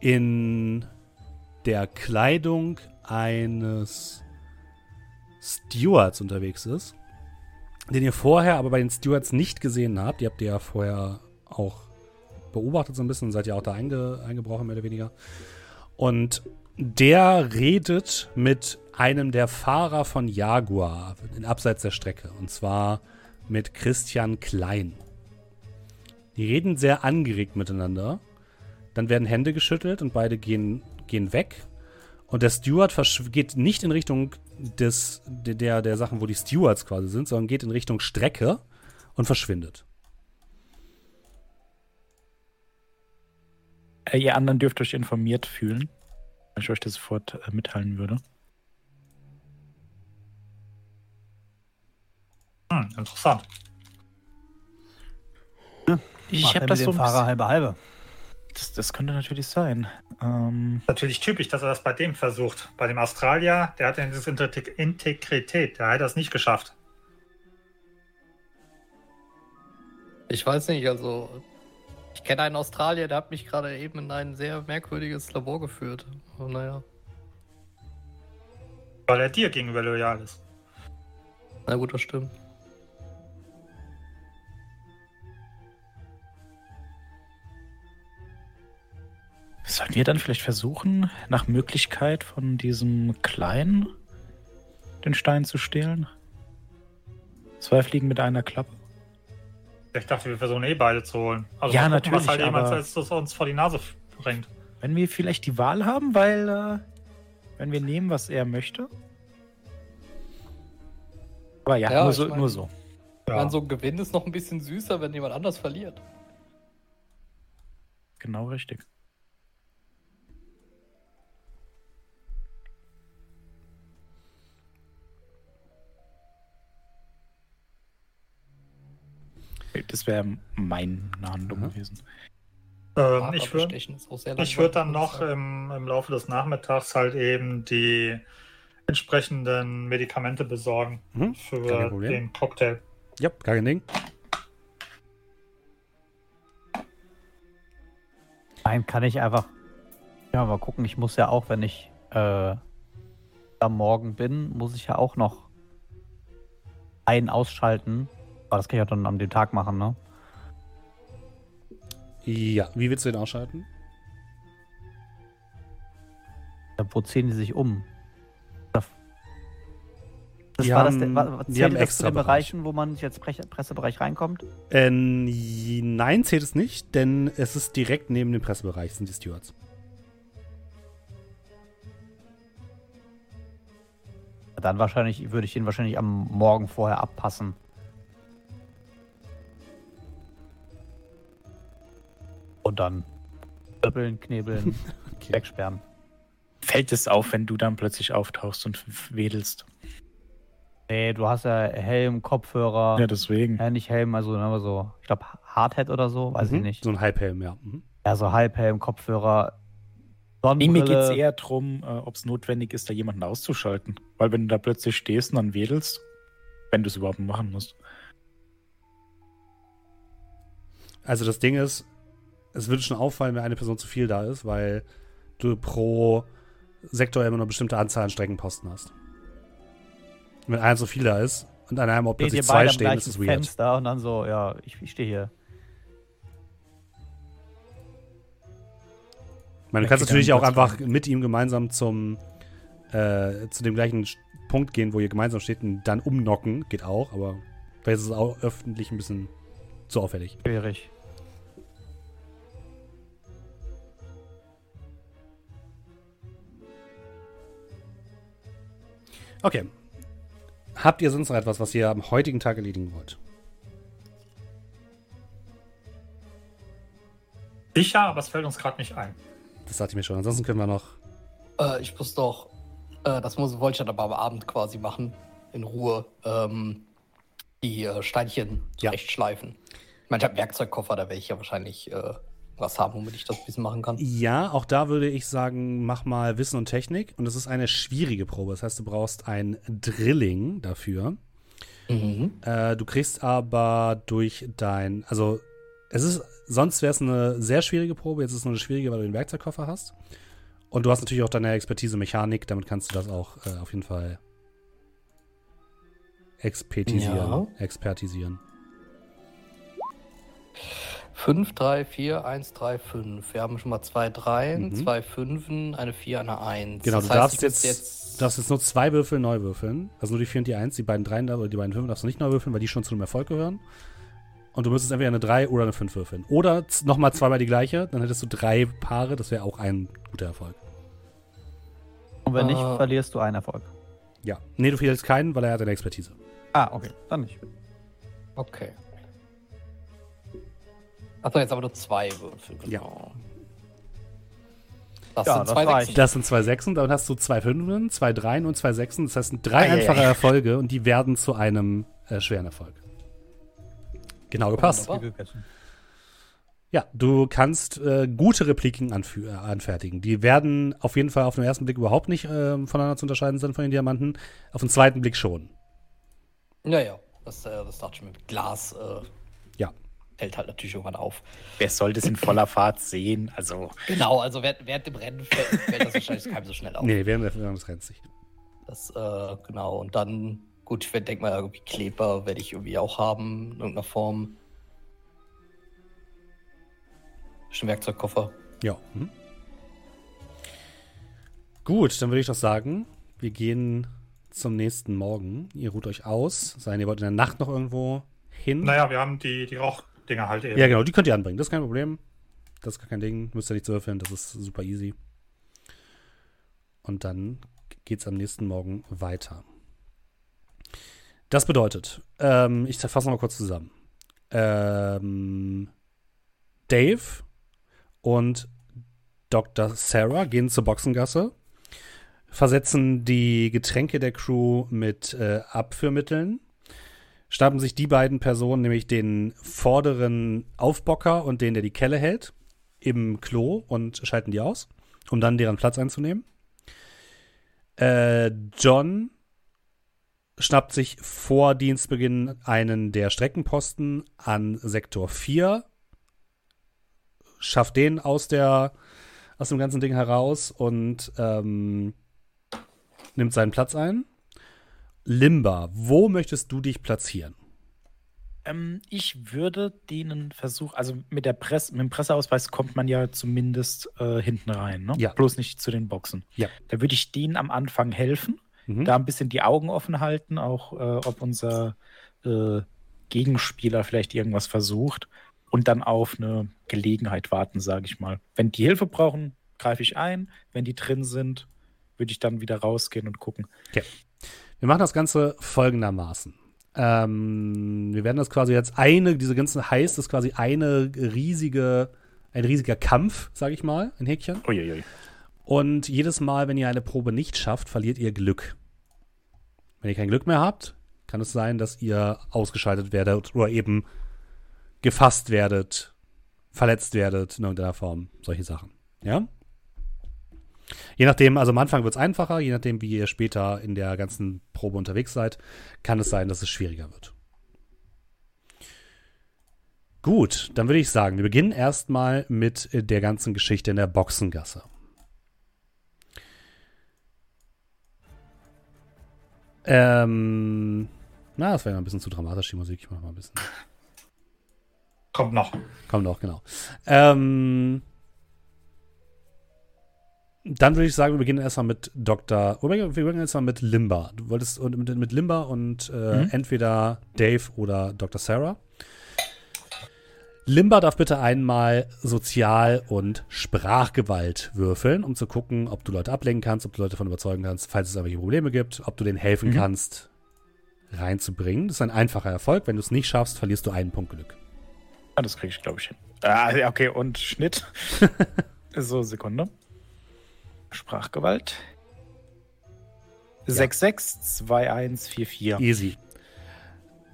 in der Kleidung eines Stewards unterwegs ist, den ihr vorher aber bei den Stewards nicht gesehen habt. Die habt ihr ja vorher auch beobachtet so ein bisschen, seid ja auch da einge, eingebrochen, mehr oder weniger. Und der redet mit einem der Fahrer von Jaguar in abseits der Strecke. Und zwar mit Christian Klein. Die reden sehr angeregt miteinander. Dann werden Hände geschüttelt und beide gehen, gehen weg. Und der Steward geht nicht in Richtung des, der, der Sachen, wo die Stewards quasi sind, sondern geht in Richtung Strecke und verschwindet. Äh, ihr anderen dürft euch informiert fühlen. wenn Ich euch das sofort äh, mitteilen würde. Hm, interessant. Ich Macht habe das so Fahrer halbe halbe. das, das könnte natürlich sein. Ähm, Natürlich typisch, dass er das bei dem versucht. Bei dem Australier, der hat ja diese Integ- Integrität. Der hat das nicht geschafft. Ich weiß nicht, also. Ich kenne einen Australier, der hat mich gerade eben in ein sehr merkwürdiges Labor geführt. Aber naja. Weil er dir gegenüber loyal ist. Na gut, das stimmt. Sollten wir dann vielleicht versuchen, nach Möglichkeit von diesem Kleinen den Stein zu stehlen? Zwei Fliegen mit einer Klappe. Ich dachte, wir versuchen eh beide zu holen. Also Ja, gucken, was natürlich, halt jemand aber- als das uns vor die Nase bringt. Wenn wir vielleicht die Wahl haben, weil äh, wenn wir nehmen, was er möchte. Aber ja, Ja, nur, ich so, mein- nur so. Ich meine, so ein Gewinn ist noch ein bisschen süßer, wenn jemand anders verliert. Genau richtig. Das wäre meine Handlung Mhm. gewesen. Ähm, ich würde würd dann noch im, im Laufe des Nachmittags halt eben die entsprechenden Medikamente besorgen Mhm, für den Cocktail. Ja, gar kein Ding. Nein, kann ich einfach. Ja, mal gucken. Ich muss ja auch, wenn ich äh, am Morgen bin, muss ich ja auch noch einen ausschalten. Aber das kann ich auch dann an dem Tag machen, ne? Ja, wie willst du den ausschalten? Ja, Wo ziehen die sich um? Das Die war das, haben- der, war, die zählt das zu extra den Bereich. Bereichen, wo man jetzt Pre Pressebereich reinkommt? Äh, nein, zählt es nicht, denn es ist direkt neben dem Pressebereich, sind die Stewards. Dann wahrscheinlich würde ich ihn wahrscheinlich am Morgen vorher abpassen. Und dann knüppeln, knebeln, Okay. wegsperren. Fällt es auf, wenn du dann plötzlich auftauchst und wedelst? Nee, du hast ja Helm, Kopfhörer. Ja, deswegen. Ja, nicht Helm, also aber so, ich glaube Hardhead oder so, weiß ich Mhm, nicht. So ein Halbhelm, ja. Mhm. Ja, so Halbhelm, Kopfhörer, Nee, Sonnenbrille. mir geht es eher darum, äh, ob es notwendig ist, da jemanden auszuschalten. Weil wenn du da plötzlich stehst und dann wedelst, wenn du es überhaupt machen musst. Also das Ding ist, es würde schon auffallen, wenn eine Person zu viel da ist, weil du pro Sektor immer nur eine bestimmte Anzahl an Streckenposten hast. Wenn einer zu viel da ist und an einem plötzlich ihr zwei stehen, ist es weird. Fenster und dann so, ja, ich, ich stehe hier. Kannst geht natürlich auch einfach mit ihm gemeinsam zum äh, zu dem gleichen Punkt gehen, wo ihr gemeinsam steht und dann umnocken. Geht auch, aber vielleicht ist es auch öffentlich ein bisschen zu auffällig. Schwierig. Okay. Habt ihr sonst noch etwas, was ihr am heutigen Tag erledigen wollt? Sicher, aber es fällt uns gerade nicht ein. Das sagte ich mir schon. Ansonsten können wir noch. Äh, ich muss doch, äh, das muss, wollte ich dann aber am Abend quasi machen, in Ruhe. Ähm, die äh, Steinchen Ja. zurechtschleifen. Ich meine, ich habe einen Werkzeugkoffer, da werde ich ja wahrscheinlich äh, was haben, womit ich das ein bisschen machen kann. Ja, auch da würde ich sagen, mach mal Wissen und Technik. Und das ist eine schwierige Probe. Das heißt, du brauchst ein Drilling dafür. Mhm. Äh, du kriegst aber durch dein, also es ist, sonst wäre es eine sehr schwierige Probe. Jetzt ist es nur eine schwierige, weil du den Werkzeugkoffer hast. Und du hast natürlich auch deine Expertise Mechanik. Damit kannst du das auch äh, auf jeden Fall expertisieren. Ja. Expertisieren. 5, 3, 4, 1, 3, 5. Wir haben schon mal zwei Dreien, Mhm. zwei Fünfen, eine 4, eine 1. Genau, das du heißt, darfst müsste jetzt, darfst jetzt nur zwei Würfel neu würfeln. Also nur die 4 und die 1. Die beiden 3 oder die beiden 5 darfst du nicht neu würfeln, weil die schon zu einem Erfolg gehören. Und du müsstest entweder eine 3 oder eine 5 würfeln. Oder nochmal zweimal die gleiche, dann hättest du drei Paare, das wäre auch ein guter Erfolg. Und wenn nicht, Äh. verlierst du einen Erfolg. Ja. Nee, du fehlst keinen, weil er hat eine Expertise. Ah, okay. Dann nicht. Okay. Achso, jetzt aber nur zwei Würfel. Ja. Genau. Das Ja, sind das zwei. Sechsen. Das sind zwei Sechsen, dann hast du zwei Fünfen, zwei Dreien und zwei Sechsen. Das heißt, drei Ei, ei, einfache ei. Erfolge und die werden zu einem äh, schweren Erfolg. Genau gepasst. Ja, du kannst äh, gute Repliken äh, anfertigen. Die werden auf jeden Fall auf den ersten Blick überhaupt nicht äh, voneinander zu unterscheiden sein von den Diamanten. Auf den zweiten Blick schon. Naja, das, äh, das dachte ich mit Glas. Fällt halt natürlich irgendwann auf. Wer soll das in voller Fahrt sehen? Also, Genau, also während, während dem Rennen fällt, fällt das wahrscheinlich keinem so schnell auf. Nee, während des Rennens nicht. Das, äh, genau. Und dann, gut, ich denke mal, irgendwie Kleber werde ich irgendwie auch haben, in irgendeiner Form. Schon Werkzeugkoffer. Ja. Mhm. Gut, dann würde ich doch sagen, wir gehen zum nächsten Morgen. Ihr ruht euch aus. Sein, ihr wollt in der Nacht noch irgendwo hin. Naja, wir haben die, die Rauchdinger halt eben. Ja, genau, die könnt ihr anbringen. Das ist kein Problem. Das ist gar kein Ding. Müsst ihr nicht würfeln. Das ist super easy. Und dann geht's am nächsten Morgen weiter. Das bedeutet, ähm, ich fasse mal kurz zusammen. Ähm, Dave und Dr. Sarah gehen zur Boxengasse, versetzen die Getränke der Crew mit äh, Abführmitteln, schnappen sich die beiden Personen, nämlich den vorderen Aufbocker und den, der die Kelle hält, im Klo und schalten die aus, um dann deren Platz einzunehmen. Äh, John schnappt sich vor Dienstbeginn einen der Streckenposten an Sektor 4, schafft den aus der aus dem ganzen Ding heraus und ähm, nimmt seinen Platz ein. Limba, wo möchtest du dich platzieren? ähm, ich würde denen versuchen, also mit, der Presse, mit dem Presseausweis kommt man ja zumindest äh, hinten rein, ne? Ja. bloß nicht zu den Boxen. Ja. Da würde ich denen am Anfang helfen, Mhm. da ein bisschen die Augen offen halten, auch äh, ob unser äh, Gegenspieler vielleicht irgendwas versucht und dann auf eine Gelegenheit warten, sage ich mal. Wenn die Hilfe brauchen, greife ich ein. Wenn die drin sind, würde ich dann wieder rausgehen und gucken. Wir machen das Ganze folgendermaßen. Ähm, wir werden das quasi jetzt eine, diese ganzen heißt ist quasi eine riesige, ein riesiger Kampf, sage ich mal, ein Häkchen. Uiuiui. Und jedes Mal, wenn ihr eine Probe nicht schafft, verliert ihr Glück. Wenn ihr kein Glück mehr habt, kann es sein, dass ihr ausgeschaltet werdet oder eben gefasst werdet, verletzt werdet in irgendeiner Form. Solche Sachen. Ja? Je nachdem, also am Anfang wird es einfacher, je nachdem, wie ihr später in der ganzen Probe unterwegs seid, kann es sein, dass es schwieriger wird. Gut, dann würde ich sagen, wir beginnen erstmal mit der ganzen Geschichte in der Boxengasse. Ähm, na, das wäre ja ein bisschen zu dramatisch, die Musik. Ich mach mal ein bisschen. Kommt noch. Kommt auch, genau. Ähm, dann würde ich sagen, wir beginnen erstmal mit Dr. Wir beginnen erstmal mit Limba. Du wolltest und mit, mit Limba und äh, Mhm. entweder Dave oder Dr. Sarah. Limba darf bitte einmal Sozial- und Sprachgewalt würfeln, um zu gucken, ob du Leute ablenken kannst, ob du Leute davon überzeugen kannst, falls es irgendwelche Probleme gibt, ob du denen helfen Mhm. kannst, reinzubringen. Das ist ein einfacher Erfolg. Wenn du es nicht schaffst, verlierst du einen Punkt Glück. Ja, das kriege ich, glaube ich, hin. Ah, okay, und Schnitt. so, Sekunde. Sprachgewalt. 662144. Easy.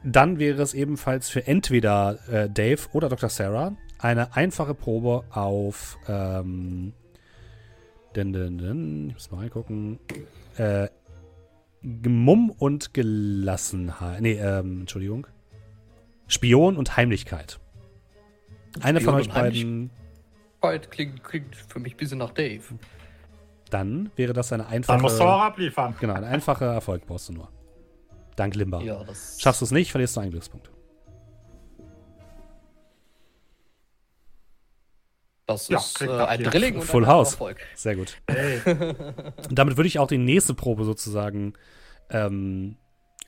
Dann wäre es ebenfalls für entweder äh, Dave oder Dr. Sarah eine einfache Probe auf ähm, denn, denn, denn, ich muss mal reingucken. Äh, Mumm und Gelassenheit. Nee, ähm, Entschuldigung. Spion und Heimlichkeit. Eine von Spion euch und beiden. Fight klingt, klingt für mich ein bisschen nach Dave. Dann wäre das eine Dann musst du auch einfache. abliefern. Genau, ein einfacher Erfolg brauchst du nur. Dank Limba. Ja, das. Schaffst du es nicht, verlierst du einen Glückspunkt. Das Ja, ist äh, ein. Drilling und Full ein House. Erfolg. Sehr gut. Hey, Und damit würde ich auch die nächste Probe sozusagen ähm,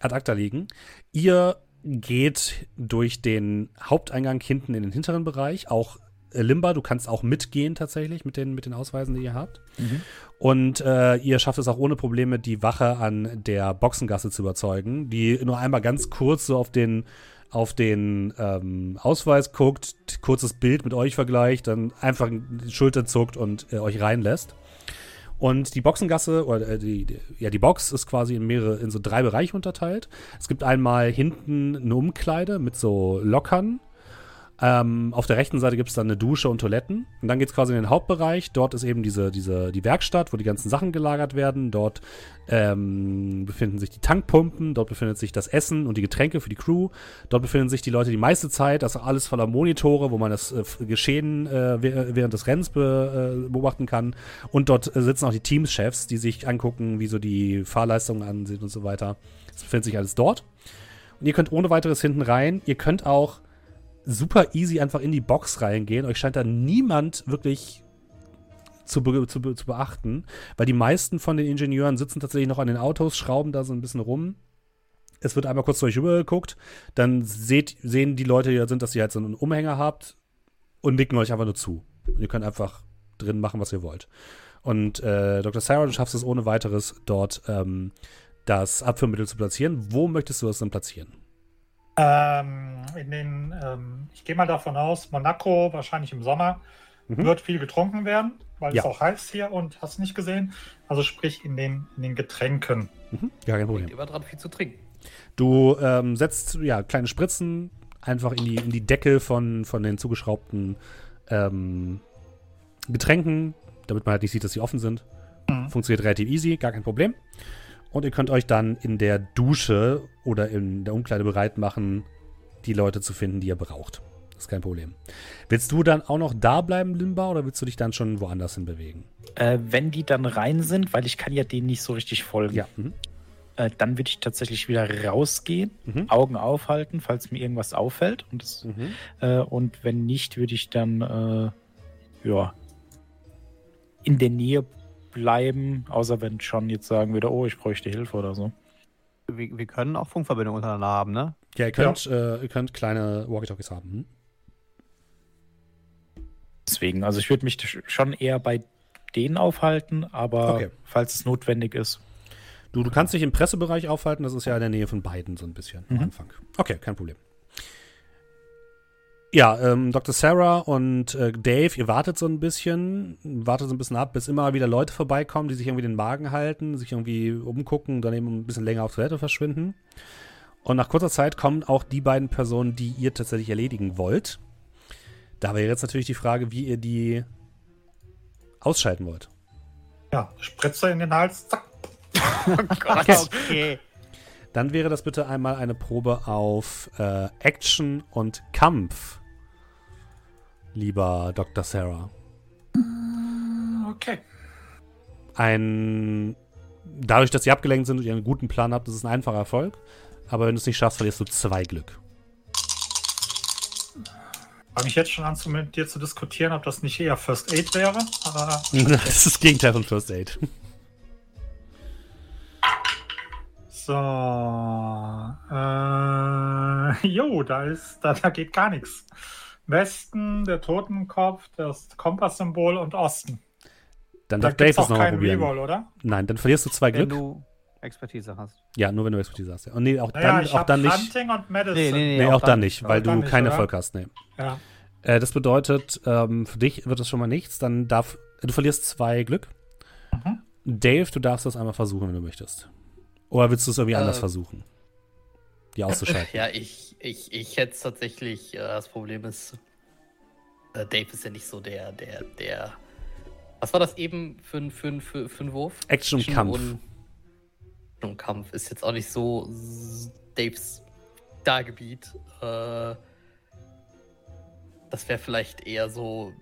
ad acta legen. Ihr geht durch den Haupteingang hinten in den hinteren Bereich. Auch äh, Limba, du kannst auch mitgehen tatsächlich mit den, mit den Ausweisen, die ihr habt. Und äh, ihr schafft es auch ohne Probleme, die Wache an der Boxengasse zu überzeugen, die nur einmal ganz kurz so auf den auf den ähm, Ausweis guckt, kurzes Bild mit euch vergleicht, dann einfach die Schulter zuckt und äh, euch reinlässt. Und die Boxengasse, oder äh, die, die, ja, die Box ist quasi in mehrere, in so drei Bereiche unterteilt. Es gibt einmal hinten eine Umkleide mit so Lockern. Ähm, auf der rechten Seite gibt es dann eine Dusche und Toiletten. Und dann geht es quasi in den Hauptbereich. Dort ist eben diese, diese, die Werkstatt, wo die ganzen Sachen gelagert werden. Dort ähm, befinden sich die Tankpumpen, dort befindet sich das Essen und die Getränke für die Crew. Dort befinden sich die Leute die meiste Zeit, das ist alles voller Monitore, wo man das äh, Geschehen äh, wäh- während des Rennens be, äh, beobachten kann. Und dort äh, sitzen auch die Teamchefs, die sich angucken, wie so die Fahrleistungen ansehen und so weiter. Das befindet sich alles dort. Und ihr könnt ohne weiteres hinten rein. Ihr könnt auch super easy einfach in die Box reingehen. Euch scheint da niemand wirklich zu, be zu, be zu beachten, weil die meisten von den Ingenieuren sitzen tatsächlich noch an den Autos, schrauben da so ein bisschen rum. Es wird einmal kurz durch geguckt, dann seht, sehen die Leute, die da sind, dass ihr halt so einen Umhänger habt und nicken euch einfach nur zu. Ihr könnt einfach drin machen, was ihr wollt. Und äh, Dr. Sarah, du schaffst es ohne weiteres, dort ähm, das Abführmittel zu platzieren. Wo möchtest du das denn platzieren? Ähm, in den, ähm, ich gehe mal davon aus, Monaco, wahrscheinlich im Sommer, Mhm. wird viel getrunken werden, weil Ja. es auch heiß hier und hast nicht gesehen. Also sprich in den, in den Getränken. Mhm. Ja, kein Problem. Immer dran, viel zu trinken. Du ähm, setzt ja kleine Spritzen einfach in die, in die Deckel von, von den zugeschraubten ähm, Getränken, damit man halt nicht sieht, dass sie offen sind. Mhm. Funktioniert relativ easy, gar kein Problem. Und ihr könnt euch dann in der Dusche oder in der Umkleide bereit machen, die Leute zu finden, die ihr braucht. Das ist kein Problem. Willst du dann auch noch da bleiben, Limba, oder willst du dich dann schon woanders hin bewegen? Äh, wenn die dann rein sind, weil ich kann ja denen nicht so richtig folgen, Ja. Mhm. äh, dann würde ich tatsächlich wieder rausgehen, Mhm. Augen aufhalten, falls mir irgendwas auffällt. Und, das, Mhm. äh, und wenn nicht, würde ich dann äh, ja, in der Nähe bleiben, außer wenn John jetzt sagen würde, oh, ich bräuchte Hilfe oder so. Wir, wir können auch Funkverbindungen untereinander haben, ne? Ja, ihr könnt, Äh, ihr könnt kleine Walkie-Talkies haben. Hm? Deswegen, also ich würde mich sch- schon eher bei denen aufhalten, aber Okay. falls es notwendig ist. Du, du kannst dich im Pressebereich aufhalten, das ist ja in der Nähe von beiden so ein bisschen am Mhm. Anfang. Okay, kein Problem. Ja, ähm, Dr. Sarah und äh, Dave, ihr wartet so ein bisschen, wartet so ein bisschen ab, bis immer wieder Leute vorbeikommen, die sich irgendwie den Magen halten, sich irgendwie umgucken, dann eben ein bisschen länger auf Toilette verschwinden. Und nach kurzer Zeit kommen auch die beiden Personen, die ihr tatsächlich erledigen wollt. Da wäre jetzt natürlich die Frage, wie ihr die ausschalten wollt. Ja, Spritze in den Hals, zack. Okay. Dann wäre das bitte einmal eine Probe auf äh, Action und Kampf, lieber Dr. Sarah. Okay. Ein, dadurch, dass sie abgelenkt sind und ihr einen guten Plan habt, ist es ein einfacher Erfolg. Aber wenn du es nicht schaffst, verlierst du zwei Glück. Fange ich jetzt schon an, zu, mit dir zu diskutieren, ob das nicht eher First Aid wäre. Aber Das ist das Gegenteil von First Aid. so. Äh, jo, da ist, da, da geht gar nichts. Westen, der Totenkopf, das Kompasssymbol und Osten. Dann Da darf Dave gibt's es auch nochmal keinen probieren. Reroll, oder? Nein, dann verlierst du zwei Wenn Glück. du Expertise hast. Ja, nur wenn du Expertise hast. Ja. Und nee, auch Naja, dann, ich auch dann nicht. Hunting und Medicine. Nee, nee, Nee, auch, dann nicht, weil auch dann du keinen? Erfolg hast. Nee. Ja. Äh, das bedeutet, ähm, für dich wird das schon mal nichts. Dann darf. Du verlierst zwei Glück. Mhm. Dave, du darfst das einmal versuchen, wenn du möchtest. Oder willst du es irgendwie Äh, anders versuchen? die auszuschalten. Ja, ich, ich, ich hätte es tatsächlich, äh, das Problem ist, äh, Dave ist ja nicht so der, der, der. Was war das eben für ein, für ein, für, für ein Wurf? Action und Kampf. Und, und Kampf ist jetzt auch nicht so Daves Stargebiet. Äh, das wäre vielleicht eher so.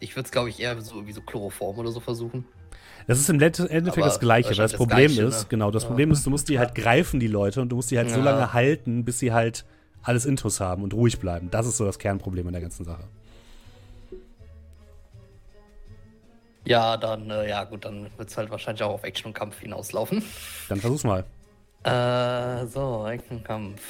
Ich würde es, glaube ich, eher so wie so Chloroform oder so versuchen. Das ist im Endeffekt Aber das Gleiche, weil das Problem Gleiche, ist, ne? genau, das Ja. Problem ist, du musst die halt greifen, die Leute, und du musst die halt so Ja. lange halten, bis sie halt alles Intus haben und ruhig bleiben. Das ist so das Kernproblem in der ganzen Sache. Ja, dann, äh, ja, gut, dann wird es halt wahrscheinlich auch auf Action und Kampf hinauslaufen. Dann versuch's mal. Äh, so, Action und Kampf.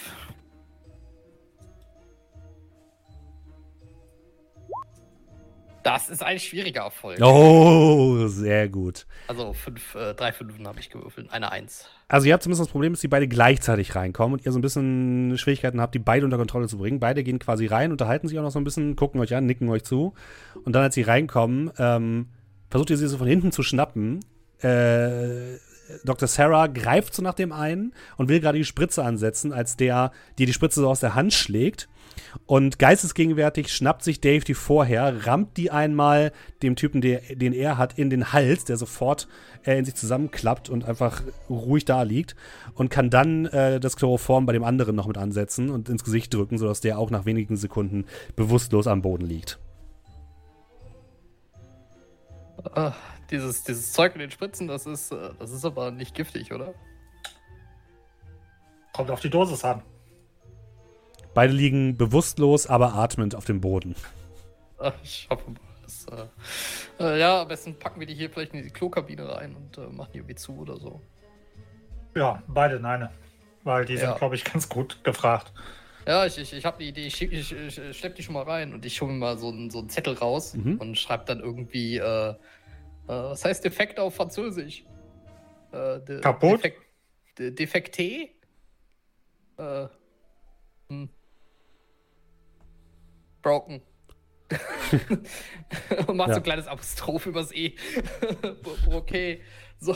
Das ist ein schwieriger Erfolg. Oh, sehr gut. Also fünf, äh, drei Fünfen habe ich gewürfelt, eine Eins. Also ihr habt zumindest das Problem, dass die beide gleichzeitig reinkommen und ihr so ein bisschen Schwierigkeiten habt, die beide unter Kontrolle zu bringen. Beide gehen quasi rein, unterhalten sich auch noch so ein bisschen, gucken euch an, nicken euch zu. Und dann, als sie reinkommen, ähm, versucht ihr sie so von hinten zu schnappen. Äh, Dr. Sarah greift so nach dem einen und will gerade die Spritze ansetzen, als der dir die Spritze so aus der Hand schlägt. Und geistesgegenwärtig schnappt sich Dave die vorher, rammt die einmal dem Typen, der, den er hat, in den Hals, der sofort äh, in sich zusammenklappt und einfach ruhig da liegt. Und kann dann äh, das Chloroform bei dem anderen noch mit ansetzen und ins Gesicht drücken, sodass der auch nach wenigen Sekunden bewusstlos am Boden liegt. Ah, dieses, dieses Zeug in den Spritzen, das ist, äh, das ist aber nicht giftig, oder? Kommt auf die Dosis an. Beide liegen bewusstlos, aber atmend auf dem Boden. Ah, Ich hoffe mal, das, äh, äh, ja, am besten packen wir die hier vielleicht in die Klokabine rein und äh, machen die irgendwie zu oder so. Ja, beide nein. Weil die Ja. sind, glaube ich, ganz gut gefragt. Ja, ich, ich, ich habe die Idee, ich, ich, ich schlepp die schon mal rein und ich hole mir mal so einen, so einen Zettel raus Mhm. und schreibe dann irgendwie, äh, äh, was heißt Defekt auf Französisch? Äh, de, Kaputt? Defekt, de, defekté? Äh, hm. Broken. und macht so Ja. ein kleines Apostroph übers E. okay. So,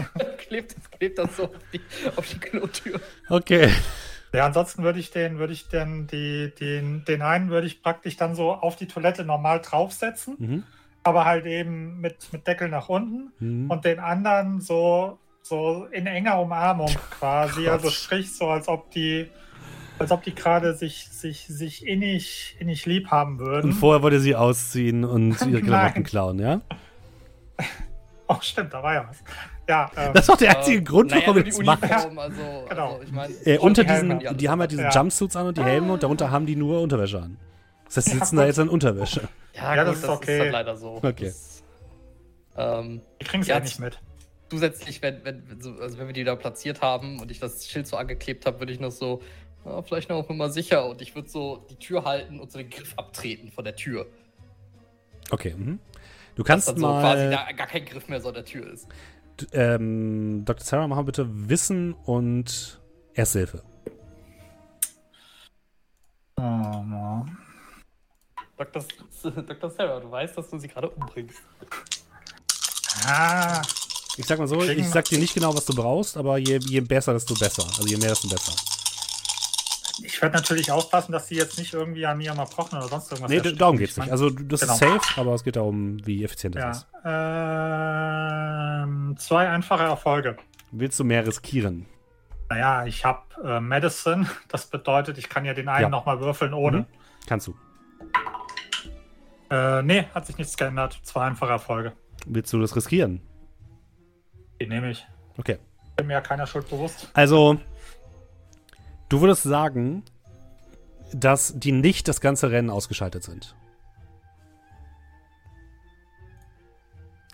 klebt, klebt das so auf die, auf die Klotür. Okay. Ja, ansonsten würde ich den, würde ich den, die, den, den einen würde ich praktisch dann so auf die Toilette normal draufsetzen, Mhm. aber halt eben mit, mit Deckel nach unten Mhm. und den anderen so, so in enger Umarmung quasi, Gott. also sprich so, als ob die, als ob die gerade sich, sich, sich innig, innig lieb haben Und würden. vorher wollte sie ausziehen und ihre. Klamotten klauen, ja? Oh, stimmt, da war ja was. Ja, ähm, Das ist doch der einzige Grund, naja, warum ihr die macht. Uniform, also, Genau. also ich meine, Äh, Und unter die Helme. diesen, die haben halt diese Ja. Jumpsuits an und die Helme und darunter haben die nur Unterwäsche an. Das heißt, die Ja, sitzen da gut. jetzt in Unterwäsche. ja, Ja, gut, das ist das okay. ist halt leider so. Okay. Das, ähm, die kriegen sie Ja, ja nicht mit. zusätzlich, wenn, wenn, wenn so- also wenn wir die da platziert haben und ich das Schild so angeklebt habe, würde ich noch so, ja, vielleicht noch mal sicher und ich würde so die Tür halten und so den Griff abtreten von der Tür. Okay, mhm. Du Dass kannst dann so quasi mal, da gar kein Griff mehr so an der Tür ist. d- ähm, Dr. Sarah, mach mal bitte Wissen und Ersthilfe. Oh, no. Dr. S- Dr. Sarah, du weißt, dass du sie gerade umbringst. Ah, Ich sag mal so, ich sag dir nicht genau, was du brauchst, aber je, je besser, desto besser. Also je mehr, desto besser. Ich werde natürlich aufpassen, dass sie jetzt nicht irgendwie an mir mal brochen oder sonst irgendwas. Nee, darum geht's Ich mein- nicht. Also das ist Genau. safe, aber es geht darum, wie effizient das ist. Ja, ähm, zwei einfache Erfolge. Willst du mehr riskieren? Naja, ich habe äh, Medicine. Das bedeutet, ich kann ja den einen Ja. nochmal würfeln ohne. Mhm. Kannst du. Äh, nee, hat sich nichts geändert. Zwei einfache Erfolge. Willst du das riskieren? Die nehme ich. Okay. Bin mir ja keiner Schuld bewusst. Also, du würdest sagen, dass die nicht das ganze Rennen ausgeschaltet sind.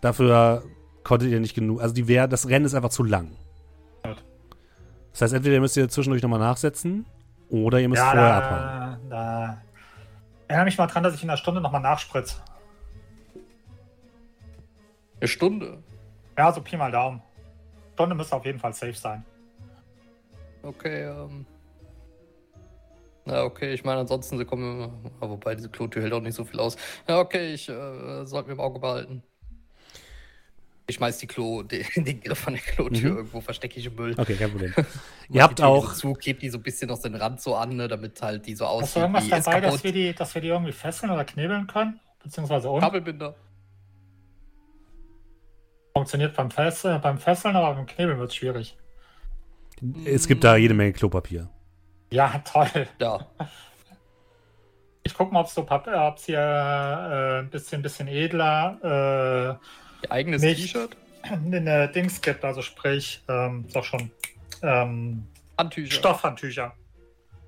Dafür konntet ihr nicht genug. Also, die wär, das Rennen ist einfach zu lang. Das heißt, entweder müsst ihr zwischendurch nochmal nachsetzen oder ihr müsst ja, vorher abhauen. da, da. Erinnere mich mal dran, dass ich in einer Stunde nochmal nachspritze. Eine Stunde. Ja, so Pi mal Daumen. Stunde müsste auf jeden Fall safe sein. Okay, ähm. Na, okay, ich meine, ansonsten, sie kommen. aber Wobei, diese Klotür hält auch nicht so viel aus. Ja, okay, ich äh, sollte mir im Auge behalten. Ich schmeiß die Klo, den, den Griff von der Klotür Mhm. irgendwo, verstecke ich im Müll. Okay, kein Problem. Ihr habt auch. So zu, klebt die so ein bisschen aus den Rand so an, ne, damit halt die so Hast aussieht du irgendwas dabei, dass wir, die, dass wir die irgendwie fesseln oder knebeln können? Beziehungsweise und? Kabelbinder. Funktioniert beim, Fesseln, beim Fesseln, aber beim Knebeln wird es schwierig. Es gibt da jede Menge Klopapier. Ja, toll. Ja. Ich gucke mal, ob es hier äh, ein bisschen, bisschen edler Ihr eigenes. T-Shirt, äh, eine Dings gibt. Also sprich, ähm, doch schon ähm, Handtücher. Stoffhandtücher.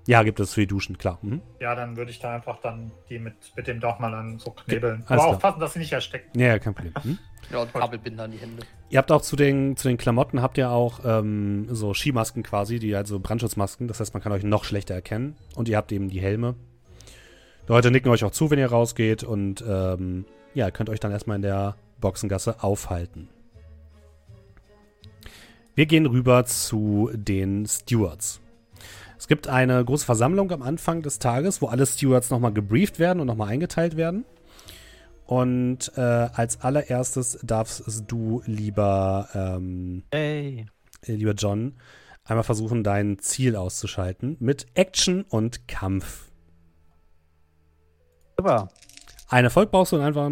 Ja, gibt es für die Duschen, klar. Mhm. Ja, dann würde ich da einfach dann die mit, mit dem doch mal dann so knebeln. alles Aber klar. aufpassen, dass sie nicht erstecken. Ja, ja, kein Problem. Mhm. Ja, und Kabelbinder an die Hände. Ihr habt auch zu den, zu den Klamotten habt ihr auch ähm, so Skimasken quasi, die also Brandschutzmasken. Das heißt, man kann euch noch schlechter erkennen. Und ihr habt eben die Helme. Die Leute nicken euch auch zu, wenn ihr rausgeht. Und ähm, ja, könnt euch dann erstmal in der Boxengasse aufhalten. Wir gehen rüber zu den Stewards. Es gibt eine große Versammlung am Anfang des Tages, wo alle Stewards nochmal gebrieft werden und nochmal eingeteilt werden. Und äh, als allererstes darfst du, lieber, ähm, Hey. äh, lieber John, einmal versuchen, dein Ziel auszuschalten mit Action und Kampf. Super. Ein Erfolg brauchst du und einfach.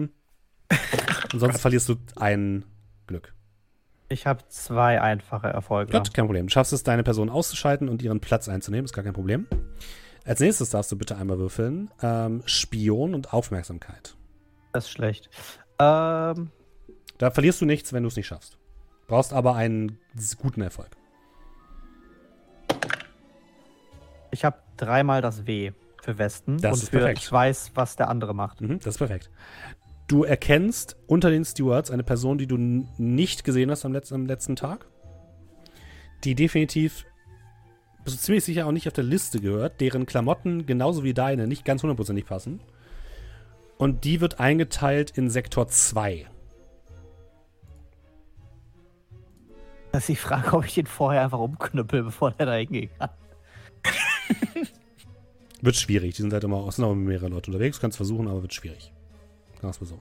Ansonsten verlierst du ein Glück. Ich habe zwei einfache Erfolge. Gut, kein Problem. Du schaffst es, deine Person auszuschalten und ihren Platz einzunehmen, ist gar kein Problem. Als nächstes darfst du bitte einmal würfeln. Ähm, Spion und Aufmerksamkeit. Das ist schlecht. Ähm, Da verlierst du nichts, wenn du es nicht schaffst. Brauchst aber einen guten Erfolg. ich habe dreimal das W für Westen. Das und ist für perfekt. ich weiß, was der andere macht. Mhm, das ist perfekt. Du erkennst unter den Stewards eine Person, die du nicht gesehen hast am letzten, am letzten Tag. Die definitiv, bist du ziemlich sicher, auch nicht auf der Liste gehört, deren Klamotten genauso wie deine nicht ganz hundertprozentig passen. Und die wird eingeteilt in Sektor 2. Das ist die Frage, ob ich den vorher einfach umknüppel, bevor der da hingehen kann. Wird schwierig. Die sind halt immer, es sind auch mehrere Leute unterwegs. Kannst versuchen, aber wird schwierig. Sagen mal so.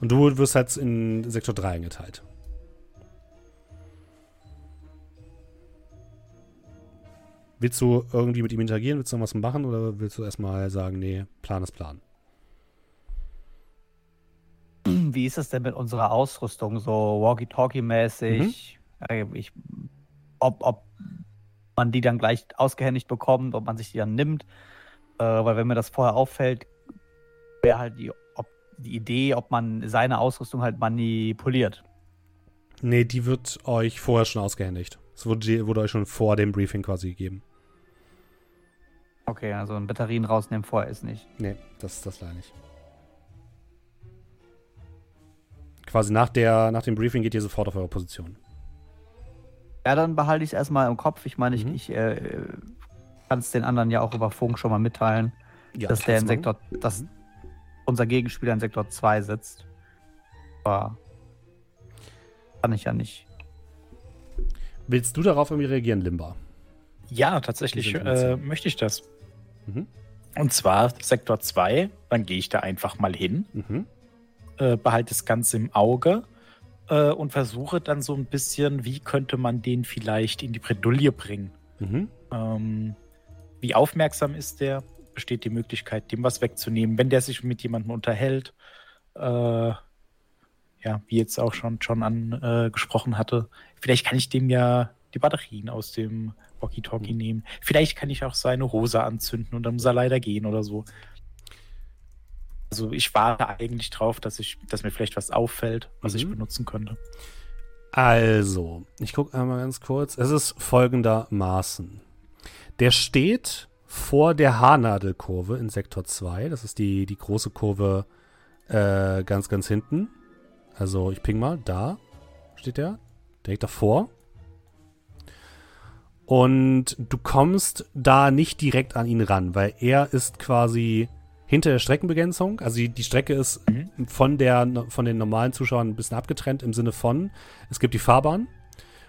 Und du wirst halt in Sektor 3 eingeteilt. Willst du irgendwie mit ihm interagieren? Willst du noch was machen? Oder willst du erstmal sagen, nee, Plan ist Plan? Wie ist es denn mit unserer Ausrüstung? So Walkie-Talkie-mäßig? Mhm. Äh, Ich, ob, ob man die dann gleich ausgehändigt bekommt, ob man sich die dann nimmt. Äh, weil wenn mir das vorher auffällt, wäre halt die, die Idee, ob man seine Ausrüstung halt manipuliert. Nee, die wird euch vorher schon ausgehändigt. Es wurde, wurde euch schon vor dem Briefing quasi gegeben. Okay, also ein Batterien rausnehmen vorher ist nicht. Nee, das, das leider nicht. Quasi nach, der, nach dem Briefing geht ihr sofort auf eure Position. Ja, dann behalte ich es erstmal im Kopf. Ich meine, ich, Mhm. ich äh, kann es den anderen ja auch über Funk schon mal mitteilen, Ja, dass der in kannst du machen. Sektor, dass Mhm. Unser Gegenspieler in Sektor 2 sitzt. Aber kann ich ja nicht. Willst du darauf irgendwie reagieren, Limba? Ja, tatsächlich äh, möchte ich das. Mhm. Und zwar Sektor 2, dann gehe ich da einfach mal hin, Mhm. äh, behalte das Ganze im Auge äh, und versuche dann so ein bisschen, wie könnte man den vielleicht in die Bredouille bringen. Mhm. Ähm, wie aufmerksam ist der? Besteht die Möglichkeit, dem was wegzunehmen, wenn der sich mit jemandem unterhält? Äh, ja, wie jetzt auch schon John angesprochen hatte. Vielleicht kann ich dem ja die Batterien aus dem Walkie-Talkie nehmen. Vielleicht kann ich auch seine Hose anzünden und dann muss er leider gehen oder so. Also ich warte eigentlich drauf, dass ich, dass mir vielleicht was auffällt, was ich Mhm. benutzen könnte. Also, ich gucke einmal ganz kurz. Es ist folgendermaßen. Der steht vor der Haarnadelkurve in Sektor 2. Das ist die, die große Kurve äh, ganz, ganz hinten. Also, ich ping mal. Da steht der. Direkt davor. Und du kommst da nicht direkt an ihn ran, weil er ist quasi hinter der Streckenbegrenzung. Also die, die Strecke ist Mhm. von, der, von den normalen Zuschauern ein bisschen abgetrennt im Sinne von, es gibt die Fahrbahn.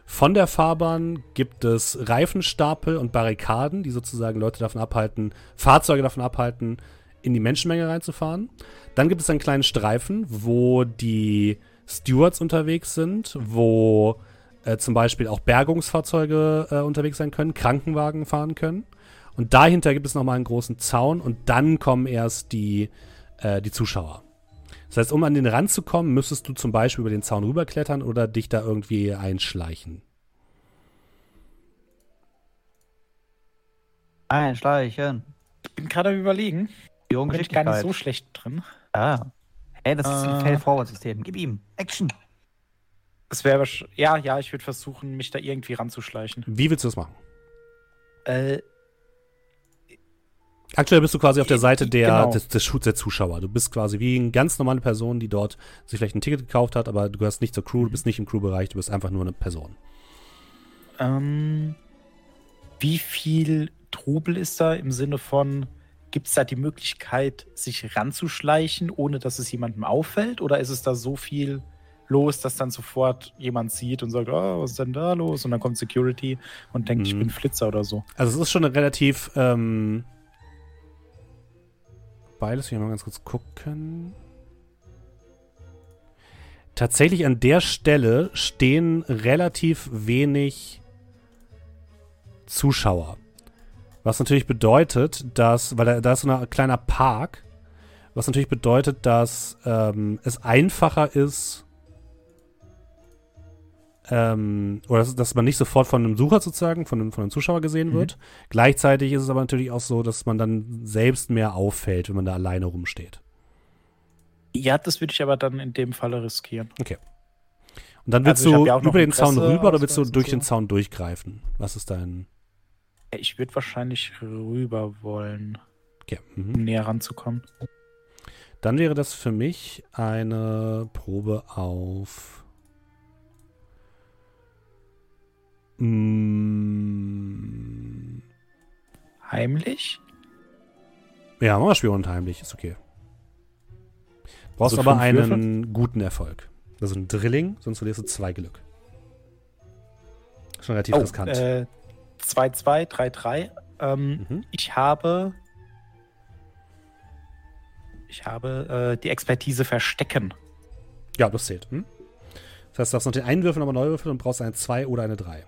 Von der Fahrbahn gibt es Reifenstapel und Barrikaden, die sozusagen Leute davon abhalten, Fahrzeuge davon abhalten, in die Menschenmenge reinzufahren. Dann gibt es einen kleinen Streifen, wo die Stewards unterwegs sind, wo äh, zum Beispiel auch Bergungsfahrzeuge äh, unterwegs sein können, Krankenwagen fahren können. Und dahinter gibt es nochmal einen großen Zaun und dann kommen erst die, äh, die Zuschauer. Das heißt, um an den Rand zu kommen, müsstest du zum Beispiel über den Zaun rüberklettern oder dich da irgendwie einschleichen. Einschleichen. Ich bin gerade am überlegen. Die Bin ich gar nicht so schlecht drin. Ja. Hey, das ist Äh. ein Fail-Forward-System. Gib ihm. Action. Es wäre ja, ja, ich würde versuchen, mich da irgendwie ranzuschleichen. Wie willst du das machen? Äh, Aktuell bist du quasi auf der Seite der, Genau. des, des, der Zuschauer. Du bist quasi wie eine ganz normale Person, die dort sich vielleicht ein Ticket gekauft hat, aber du gehörst nicht zur Crew, du bist nicht im Crew-Bereich, du bist einfach nur eine Person. ähm, wie viel Trubel ist da im Sinne von, gibt es da die Möglichkeit, sich ranzuschleichen, ohne dass es jemandem auffällt? Oder ist es da so viel los, dass dann sofort jemand sieht und sagt, oh, was ist denn da los? Und dann kommt Security und denkt, ich Mhm. bin Flitzer oder so. Also es ist schon eine relativ, ähm, beides, wir mal ganz kurz gucken. Tatsächlich an der Stelle stehen relativ wenig Zuschauer. Was natürlich bedeutet, dass, weil da, da ist so ein kleiner Park, was natürlich bedeutet, dass ähm, es einfacher ist, ähm, oder dass, dass man nicht sofort von einem Sucher sozusagen, von einem, von einem Zuschauer gesehen Mhm. wird. Gleichzeitig ist es aber natürlich auch so, dass man dann selbst mehr auffällt, wenn man da alleine rumsteht. Ja, das würde ich aber dann in dem Falle riskieren. Und dann willst Also du ja über den Zaun rüber oder willst du durch so. den Zaun durchgreifen? Was ist dein. Ich würde wahrscheinlich rüber wollen, Okay. Mhm. um näher ranzukommen. Dann wäre das für mich eine Probe auf. Mm, Heimlich? ja, machen wir Spiel und heimlich, ist okay. Brauchst Also aber einen guten Erfolg. Also ein Drilling, sonst verlierst du zwei Glück. Schon relativ riskant. äh, 2-2, 3-3. Ähm, Mhm. Ich habe. Ich habe äh, die Expertise verstecken. Ja, das zählt. Hm? Das heißt, du darfst noch den einen Würfel nochmal neu würfeln und brauchst eine 2 oder eine 3.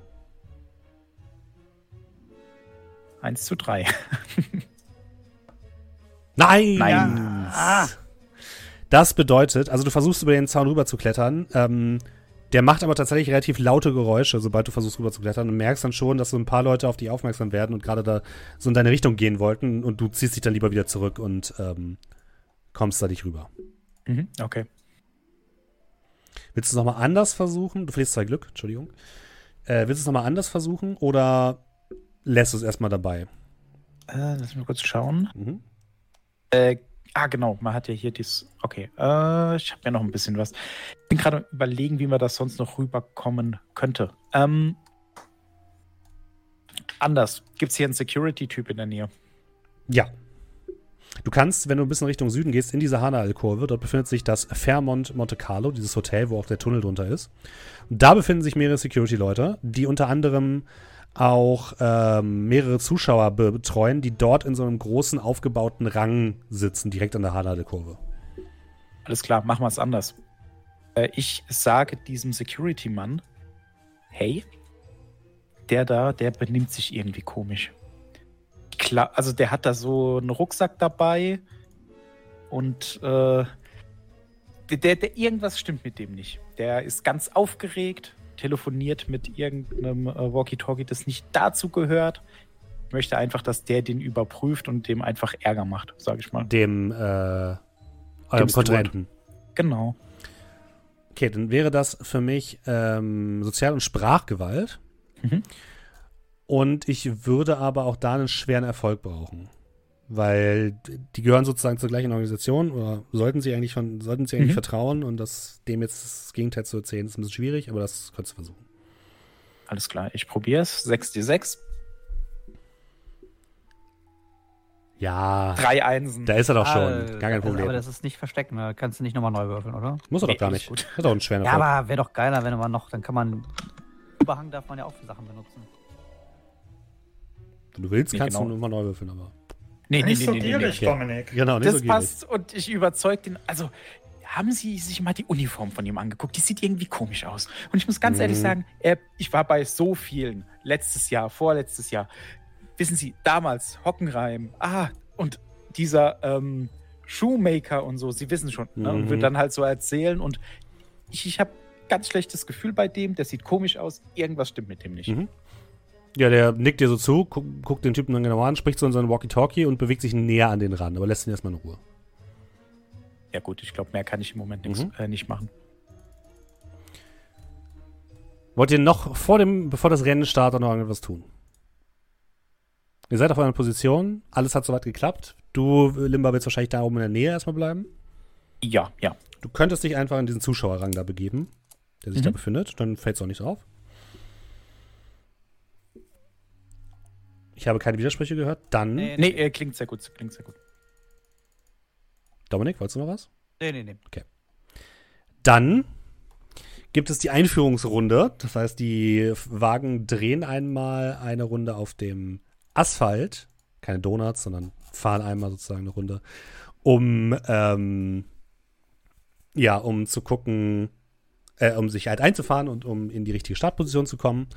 1 zu 3. Nein! Nein. Ah. Das bedeutet, also du versuchst über den Zaun rüber zu klettern. Ähm, der macht aber tatsächlich relativ laute Geräusche, sobald du versuchst rüber zu klettern und merkst dann schon, dass so ein paar Leute auf dich aufmerksam werden und gerade da so in deine Richtung gehen wollten und du ziehst dich dann lieber wieder zurück und ähm, kommst da nicht rüber. Mhm, okay. Willst du es nochmal anders versuchen? Du verlierst zwei Glück, Entschuldigung. Äh, willst du es nochmal anders versuchen oder lässt es erstmal dabei? Äh, lass mich kurz schauen. Mhm. Äh, ah, genau. Man hat ja hier dies. Okay. Äh, ich habe ja noch ein bisschen was. Ich bin gerade überlegen, wie man das sonst noch rüberkommen könnte. Ähm, anders. Gibt es hier einen Security-Typ in der Nähe? Ja. Du kannst, wenn du ein bisschen Richtung Süden gehst, in diese Hana-Alkurve, dort befindet sich das Fairmont Monte Carlo, dieses Hotel, wo auch der Tunnel drunter ist. Und da befinden sich mehrere Security-Leute, die unter anderem auch ähm, mehrere Zuschauer be betreuen, die dort in so einem großen aufgebauten Rang sitzen, direkt an der Hana-Alkurve. Alles klar, machen wir es anders. Äh, ich sage diesem Security-Mann, hey, der da, der benimmt sich irgendwie komisch. Klar, also der hat da so einen Rucksack dabei und äh, der, der irgendwas stimmt mit dem nicht. Der ist ganz aufgeregt, telefoniert mit irgendeinem äh, Walkie-Talkie, das nicht dazu gehört. Ich möchte einfach, dass der den überprüft und dem einfach Ärger macht, sage ich mal. Dem, äh, eurem. Kontrahenten. Genau. Okay, dann wäre das für mich ähm, Sozial- und Sprachgewalt. Mhm. Und ich würde aber auch da einen schweren Erfolg brauchen. Weil die gehören sozusagen zur gleichen Organisation oder sollten sie eigentlich von, sollten sie eigentlich Mhm. vertrauen und das, dem jetzt das Gegenteil zu erzählen, ist ein bisschen schwierig, aber das könntest du versuchen. Alles klar, ich probiere es. 6d6. Ja, Drei Einsen. da ist er doch schon. Ah, Gar kein Problem. Aber das ist nicht verstecken, da kannst du nicht nochmal neu würfeln, oder? Muss er Nee, doch gar nicht. gut. Hat doch einen schweren Ja, Erfolg. aber wäre doch geiler, wenn man noch, dann kann man. Überhang darf man ja auch für Sachen benutzen. Wenn du willst, Nee, kannst genau. du nochmal neu würfeln, aber. Nee, Nicht so gierig, Okay. Dominik. Genau, nicht Das so gierig. passt und ich überzeug den. Also, haben Sie sich mal die Uniform von ihm angeguckt? Die sieht irgendwie komisch aus. Und ich muss ganz ehrlich Mhm. sagen, er, ich war bei so vielen, letztes Jahr, vorletztes Jahr. Wissen Sie, damals Hockenreim, ah, und dieser ähm, Shoemaker und so, Sie wissen schon, ne? und Mhm. wird dann halt so erzählen. Und ich, ich habe ganz schlechtes Gefühl bei dem, der sieht komisch aus, irgendwas stimmt mit dem nicht. Mhm. Ja, der nickt dir so zu, guck, guckt den Typen dann genau an, spricht so in seinen Walkie-Talkie und bewegt sich näher an den ran, aber lässt ihn erstmal in Ruhe. Ja gut, ich glaube, mehr kann ich im Moment nix, Mhm. äh, nicht machen. Wollt ihr noch vor dem, bevor das Rennen startet, noch irgendwas tun? Ihr seid auf einer Position, alles hat soweit geklappt. Du, Limba, willst wahrscheinlich da oben in der Nähe erstmal bleiben. Ja, ja. Du könntest dich einfach in diesen Zuschauerrang da begeben, der sich Mhm. da befindet. Dann fällt es auch nicht drauf. Ich habe keine Widersprüche gehört. Dann, Nee, Nee, äh, klingt sehr gut, klingt sehr gut. Dominik, wolltest du noch was? nee, nee. nee. Dann gibt es die Einführungsrunde. Das heißt, die Wagen drehen einmal eine Runde auf dem Asphalt. Keine Donuts, sondern fahren einmal sozusagen eine Runde, um ähm, ja, um zu gucken, äh, um sich halt einzufahren und um in die richtige Startposition zu kommen.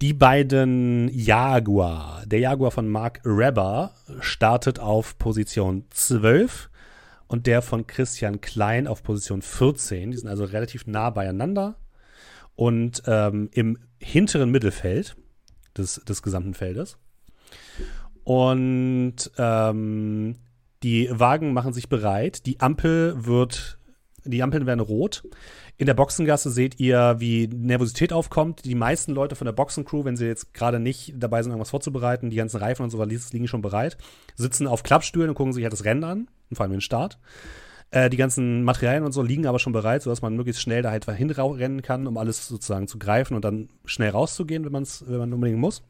Die beiden Jaguar, der Jaguar von Mark Rebber startet auf Position 12 und der von Christian Klein auf Position 14. Die sind also relativ nah beieinander. Und ähm, im hinteren Mittelfeld des, des gesamten Feldes. Und ähm, die Wagen machen sich bereit. Die Ampel wird, die Ampeln werden rot. In der Boxengasse seht ihr, wie Nervosität aufkommt. Die meisten Leute von der Boxencrew, wenn sie jetzt gerade nicht dabei sind, irgendwas vorzubereiten, die ganzen Reifen und so weiter liegen schon bereit, sitzen auf Klappstühlen und gucken sich halt das Rennen an, und vor allem den Start. Äh, die ganzen Materialien und so liegen aber schon bereit, sodass man möglichst schnell da halt hinrennen kann, um alles sozusagen zu greifen und dann schnell rauszugehen, wenn, man's, wenn man unbedingt muss.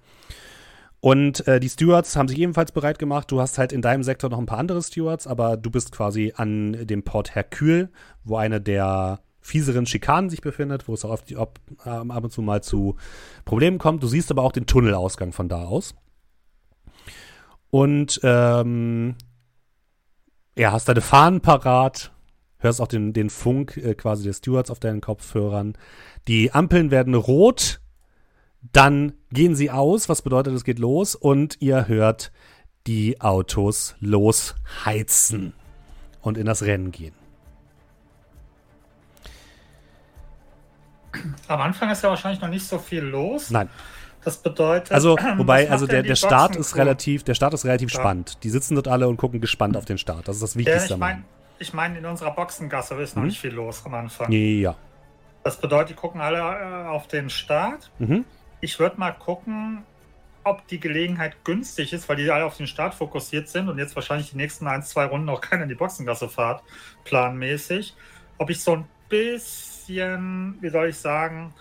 Und äh, die Stewards haben sich ebenfalls bereit gemacht. Du hast halt in deinem Sektor noch ein paar andere Stewards, aber du bist quasi an dem Port Hercule, wo eine der fieseren Schikanen sich befindet, wo es auch oft, ob, ähm, ab und zu mal zu Problemen kommt. Du siehst aber auch den Tunnelausgang von da aus. Und ähm, ja, hast deine Fahnen parat, hörst auch den, den Funk äh, quasi des Stewards auf deinen Kopfhörern. Die Ampeln werden rot, dann gehen sie aus, was bedeutet, es geht los und ihr hört die Autos losheizen und in das Rennen gehen. Am Anfang ist ja wahrscheinlich noch nicht so viel los. Nein, Das bedeutet. also wobei, also der, der Start ist relativ, der Start ist relativ Ja. spannend. Die sitzen dort alle und gucken gespannt auf den Start. Das ist das Ja, Wichtigste. ich am meine, ich mein, in unserer Boxengasse ist noch Mhm. nicht viel los am Anfang. Ja. Das bedeutet, die gucken alle äh, auf den Start. Mhm. Ich würde mal gucken, ob die Gelegenheit günstig ist, weil die alle auf den Start fokussiert sind und jetzt wahrscheinlich die nächsten ein, zwei Runden auch keiner in die Boxengasse fahrt, planmäßig. Ob ich so ein bisschen, wie soll ich sagen,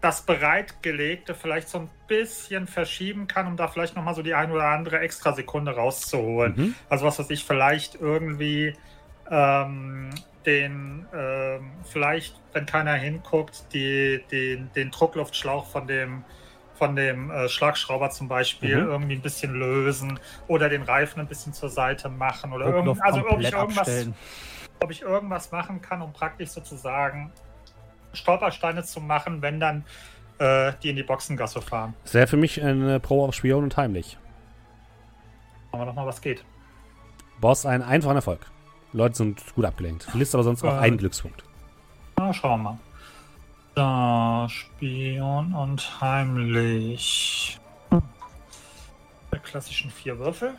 das Bereitgelegte vielleicht so ein bisschen verschieben kann, um da vielleicht nochmal so die ein oder andere Extrasekunde rauszuholen. Mhm. Also was weiß ich, vielleicht irgendwie ähm, den, ähm, vielleicht, wenn keiner hinguckt, die, den, den Druckluftschlauch von dem, von dem äh, Schlagschrauber zum Beispiel Mhm. irgendwie ein bisschen lösen oder den Reifen ein bisschen zur Seite machen oder irgend, also irgendwas, abstellen. Ob ich irgendwas machen kann, um praktisch sozusagen Stolpersteine zu machen, wenn dann äh, die in die Boxengasse fahren. Das wäre für mich eine Pro auf Spion und heimlich. Schauen wir doch mal, was geht. Boss einen einfachen Erfolg. Leute sind gut abgelenkt. Verlierst aber sonst auch Äh. einen Glückspunkt. Na, schauen wir mal. Da, Spion und heimlich. Der klassischen vier Würfel.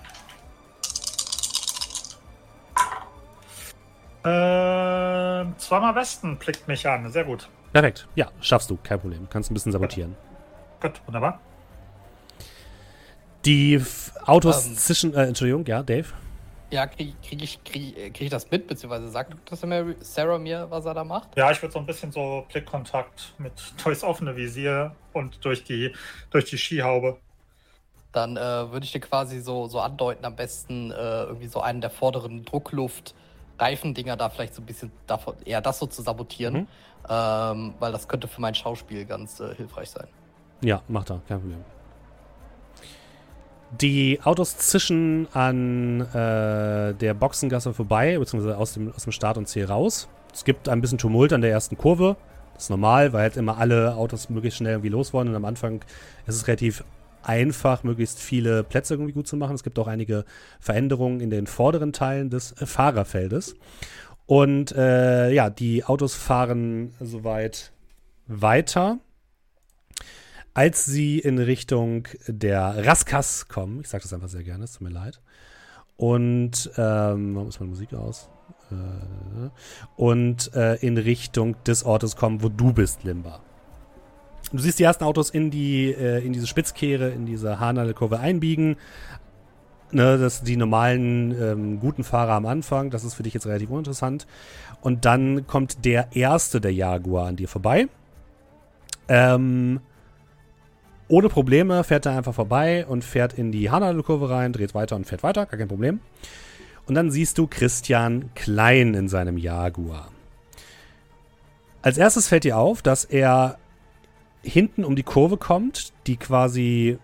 Ähm, zweimal Westen blickt mich an. Sehr gut. Perfekt. Ja, schaffst du. Kein Problem. Kannst ein bisschen sabotieren. Gut, wunderbar. Die F Autos Ähm. zwischen. Äh, Entschuldigung, ja, Dave. Ja, kriege krieg ich, krieg, krieg ich das mit, beziehungsweise sagt das Mary- Sarah mir, was er da macht? Ja, ich würde so ein bisschen so Blickkontakt mit durchs offene Visier und durch die, durch die Skihaube. Dann äh, würde ich dir quasi so, so andeuten, am besten äh, irgendwie so einen der vorderen Druckluft-Reifendinger da vielleicht so ein bisschen davon, eher das so zu sabotieren. Mhm. Ähm, weil das könnte für mein Schauspiel ganz äh, hilfreich sein. Ja, macht er. Kein Problem. Die Autos zischen an äh, der Boxengasse vorbei, beziehungsweise aus dem, aus dem Start und Ziel raus. Es gibt ein bisschen Tumult an der ersten Kurve. Das ist normal, weil halt immer alle Autos möglichst schnell irgendwie los wollen. Und am Anfang ist es relativ einfach, möglichst viele Plätze irgendwie gut zu machen. Es gibt auch einige Veränderungen in den vorderen Teilen des äh, Fahrerfeldes. Und äh, ja, die Autos fahren soweit weiter. Als sie in Richtung der Raskas kommen, ich sage das einfach sehr gerne, es tut mir leid. Und, ähm, warum ist meine Musik aus? Äh, und äh, in Richtung des Ortes kommen, wo du bist, Limba. Du siehst die ersten Autos in die äh, in diese Spitzkehre, in diese Hanale-Kurve einbiegen. Ne, das die normalen ähm, guten Fahrer am Anfang. Das ist für dich jetzt relativ uninteressant. Und dann kommt der erste der Jaguar an dir vorbei. Ähm, ohne Probleme fährt er einfach vorbei und fährt in die Hanale-Kurve rein, dreht weiter und fährt weiter, gar kein Problem. Und dann siehst du Christian Klein in seinem Jaguar. Als erstes fällt dir auf, dass er hinten um die Kurve kommt, die quasi,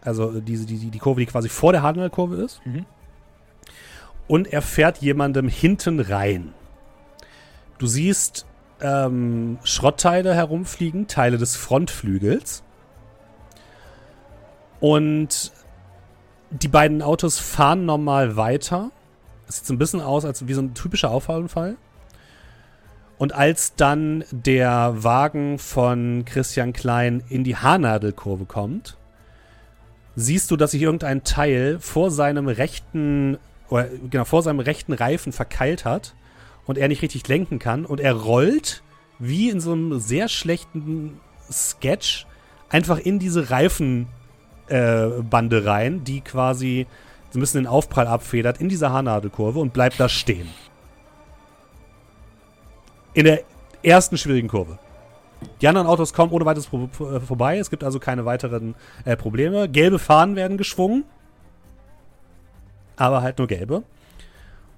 also diese, die, die Kurve, die quasi vor der Hanale-Kurve ist. Mhm. Und er fährt jemandem hinten rein. Du siehst ähm, Schrottteile herumfliegen, Teile des Frontflügels. Und die beiden Autos fahren normal weiter. Es sieht so ein bisschen aus, als wie so ein typischer Auffahrunfall. Und als dann der Wagen von Christian Klein in die Haarnadelkurve kommt, siehst du, dass sich irgendein Teil vor seinem rechten, oder genau, vor seinem rechten Reifen verkeilt hat und er nicht richtig lenken kann und er rollt wie in so einem sehr schlechten Sketch einfach in diese Reifenbande äh, rein, die quasi ein bisschen den Aufprall abfedert in dieser Haarnadelkurve und bleibt da stehen. In der ersten schwierigen Kurve. Die anderen Autos kommen ohne weiteres äh, vorbei. Es gibt also keine weiteren äh, Probleme. Gelbe Fahnen werden geschwungen. Aber halt nur gelbe.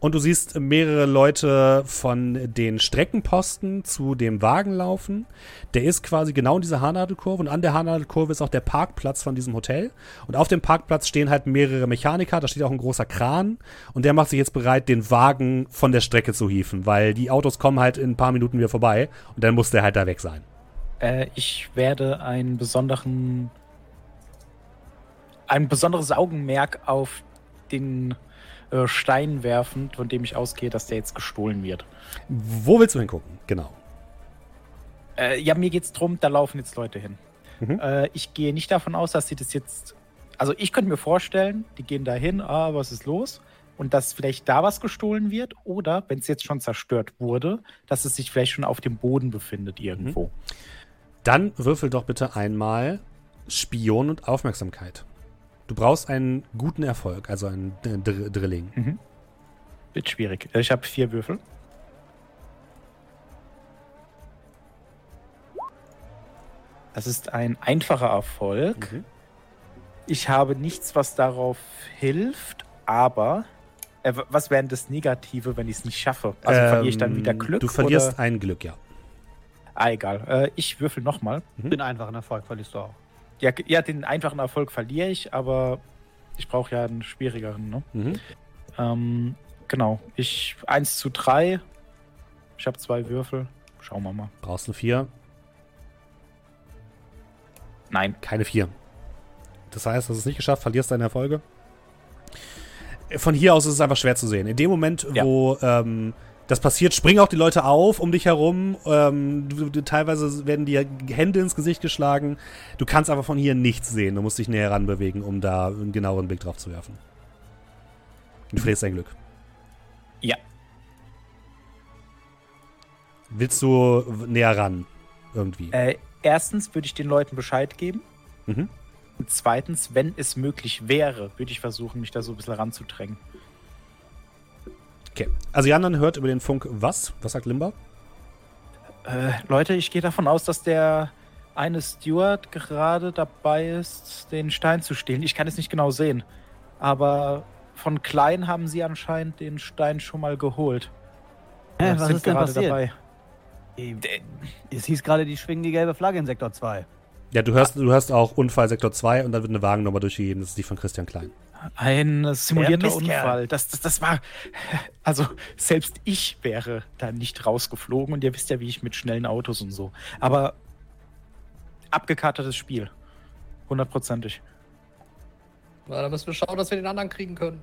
Und du siehst mehrere Leute von den Streckenposten zu dem Wagen laufen. Der ist quasi genau in dieser Haarnadelkurve. Und an der Haarnadelkurve ist auch der Parkplatz von diesem Hotel. Und auf dem Parkplatz stehen halt mehrere Mechaniker. Da steht auch ein großer Kran. Und der macht sich jetzt bereit, den Wagen von der Strecke zu hieven. Weil die Autos kommen halt in ein paar Minuten wieder vorbei. Und dann muss der halt da weg sein. Äh, ich werde einen besonderen. ein besonderes Augenmerk auf den äh, Stein werfen, von dem ich ausgehe, dass der jetzt gestohlen wird. Wo willst du hingucken? Genau. Äh, ja, mir geht's drum, da laufen jetzt Leute hin. Mhm. Äh, ich gehe nicht davon aus, dass sie das jetzt. Also ich könnte mir vorstellen, die gehen da hin, ah, was ist los? Und dass vielleicht da was gestohlen wird oder, wenn es jetzt schon zerstört wurde, dass es sich vielleicht schon auf dem Boden befindet irgendwo. Dann würfel doch bitte einmal Spion und Aufmerksamkeit. Du brauchst einen guten Erfolg, also einen Dr Drilling. Wird schwierig. Äh, Ich habe vier Würfel. Das ist ein einfacher Erfolg. Mhm. Ich habe nichts, was darauf hilft, aber äh, was wäre denn das Negative, wenn ich es nicht schaffe? Also verliere ich dann wieder Ähm, Glück? Du verlierst Oder? ein Glück, ja. Ah, egal. Äh, ich würfel nochmal. Den einfachen Erfolg verlierst du auch. Ja, ja, den einfachen Erfolg verliere ich, aber ich brauche ja einen schwierigeren. Ne? Mhm. Ähm, genau. Ich 1 zu 3. Ich habe zwei Würfel. Schauen wir mal. Brauchst du vier, Nein. keine vier. Das heißt, du hast es nicht geschafft, verlierst deine Erfolge. Von hier aus ist es einfach schwer zu sehen. In dem Moment, Ja. wo ähm, das passiert, springen auch die Leute auf um dich herum. Ähm, du, du, teilweise werden dir Hände ins Gesicht geschlagen. Du kannst aber von hier nichts sehen. Du musst dich näher ranbewegen, um da einen genaueren Blick drauf zu werfen. Du verlierst dein Glück. Ja. Willst du näher ran? Irgendwie. Äh, erstens würde ich den Leuten Bescheid geben. Mhm. Und zweitens, wenn es möglich wäre, würde ich versuchen, mich da so ein bisschen ranzudrängen. Okay. Also die anderen hört über den Funk was? Was sagt Limba? Äh, Leute, ich gehe davon aus, dass der eine Steward gerade dabei ist, den Stein zu stehlen. Ich kann es nicht genau sehen. Aber von klein haben sie anscheinend den Stein schon mal geholt. Hä, was sind ist denn gerade passiert? dabei. Es hieß gerade, die schwingen die gelbe Flagge in Sektor 2. Ja, du hörst, du hörst auch Unfall Sektor 2 und dann wird eine Wagennummer durchgegeben. Das ist die von Christian Klein. Ein simulierter. Unfall. Das, das, das war. Also, selbst ich wäre da nicht rausgeflogen und ihr wisst ja, wie ich mit schnellen Autos und so. Aber abgekartetes Spiel. Hundertprozentig. Na, dann müssen wir schauen, dass wir den anderen kriegen können.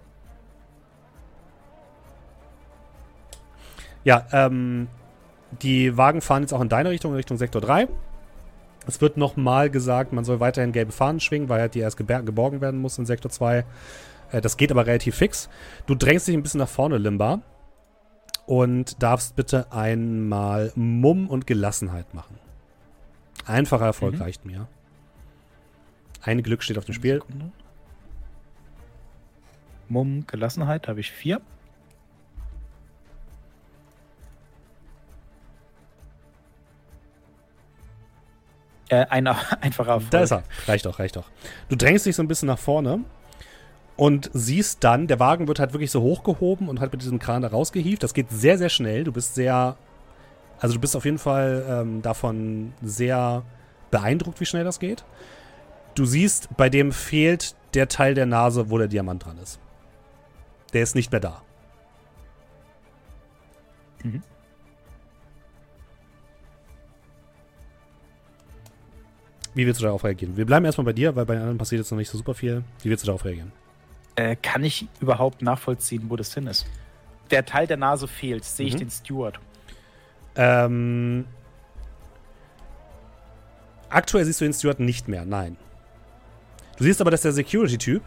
Ja, ähm, die Wagen fahren jetzt auch in deine Richtung, in Richtung Sektor 3. Es wird nochmal gesagt, man soll weiterhin gelbe Fahnen schwingen, weil halt die erst geborgen werden muss in Sektor 2. Äh, das geht aber relativ fix. Du drängst dich ein bisschen nach vorne, Limba. Und darfst bitte einmal Mumm und Gelassenheit machen. Einfacher Erfolg Mhm. reicht mir. Ein Glück steht auf dem Spiel. Mumm, Gelassenheit habe ich vier. Äh, ein einfacher Erfolg. Da ist er. Reicht doch, reicht doch. Du drängst dich so ein bisschen nach vorne und siehst dann, der Wagen wird halt wirklich so hochgehoben und halt mit diesem Kran da rausgehievt. Das geht sehr, sehr schnell. Du bist sehr, also du bist auf jeden Fall ähm, davon sehr beeindruckt, wie schnell das geht. Du siehst, bei dem fehlt der Teil der Nase, wo der Diamant dran ist. Der ist nicht mehr da. Mhm. Wie willst du darauf reagieren? Wir bleiben erstmal bei dir, weil bei den anderen passiert jetzt noch nicht so super viel. Wie willst du darauf reagieren? Äh, kann ich überhaupt nachvollziehen, wo das hin ist? Der Teil der Nase fehlt. Sehe ich Mhm. den Steward? Ähm, aktuell siehst du den Steward nicht mehr, nein. Du siehst aber, dass der Security-Typ,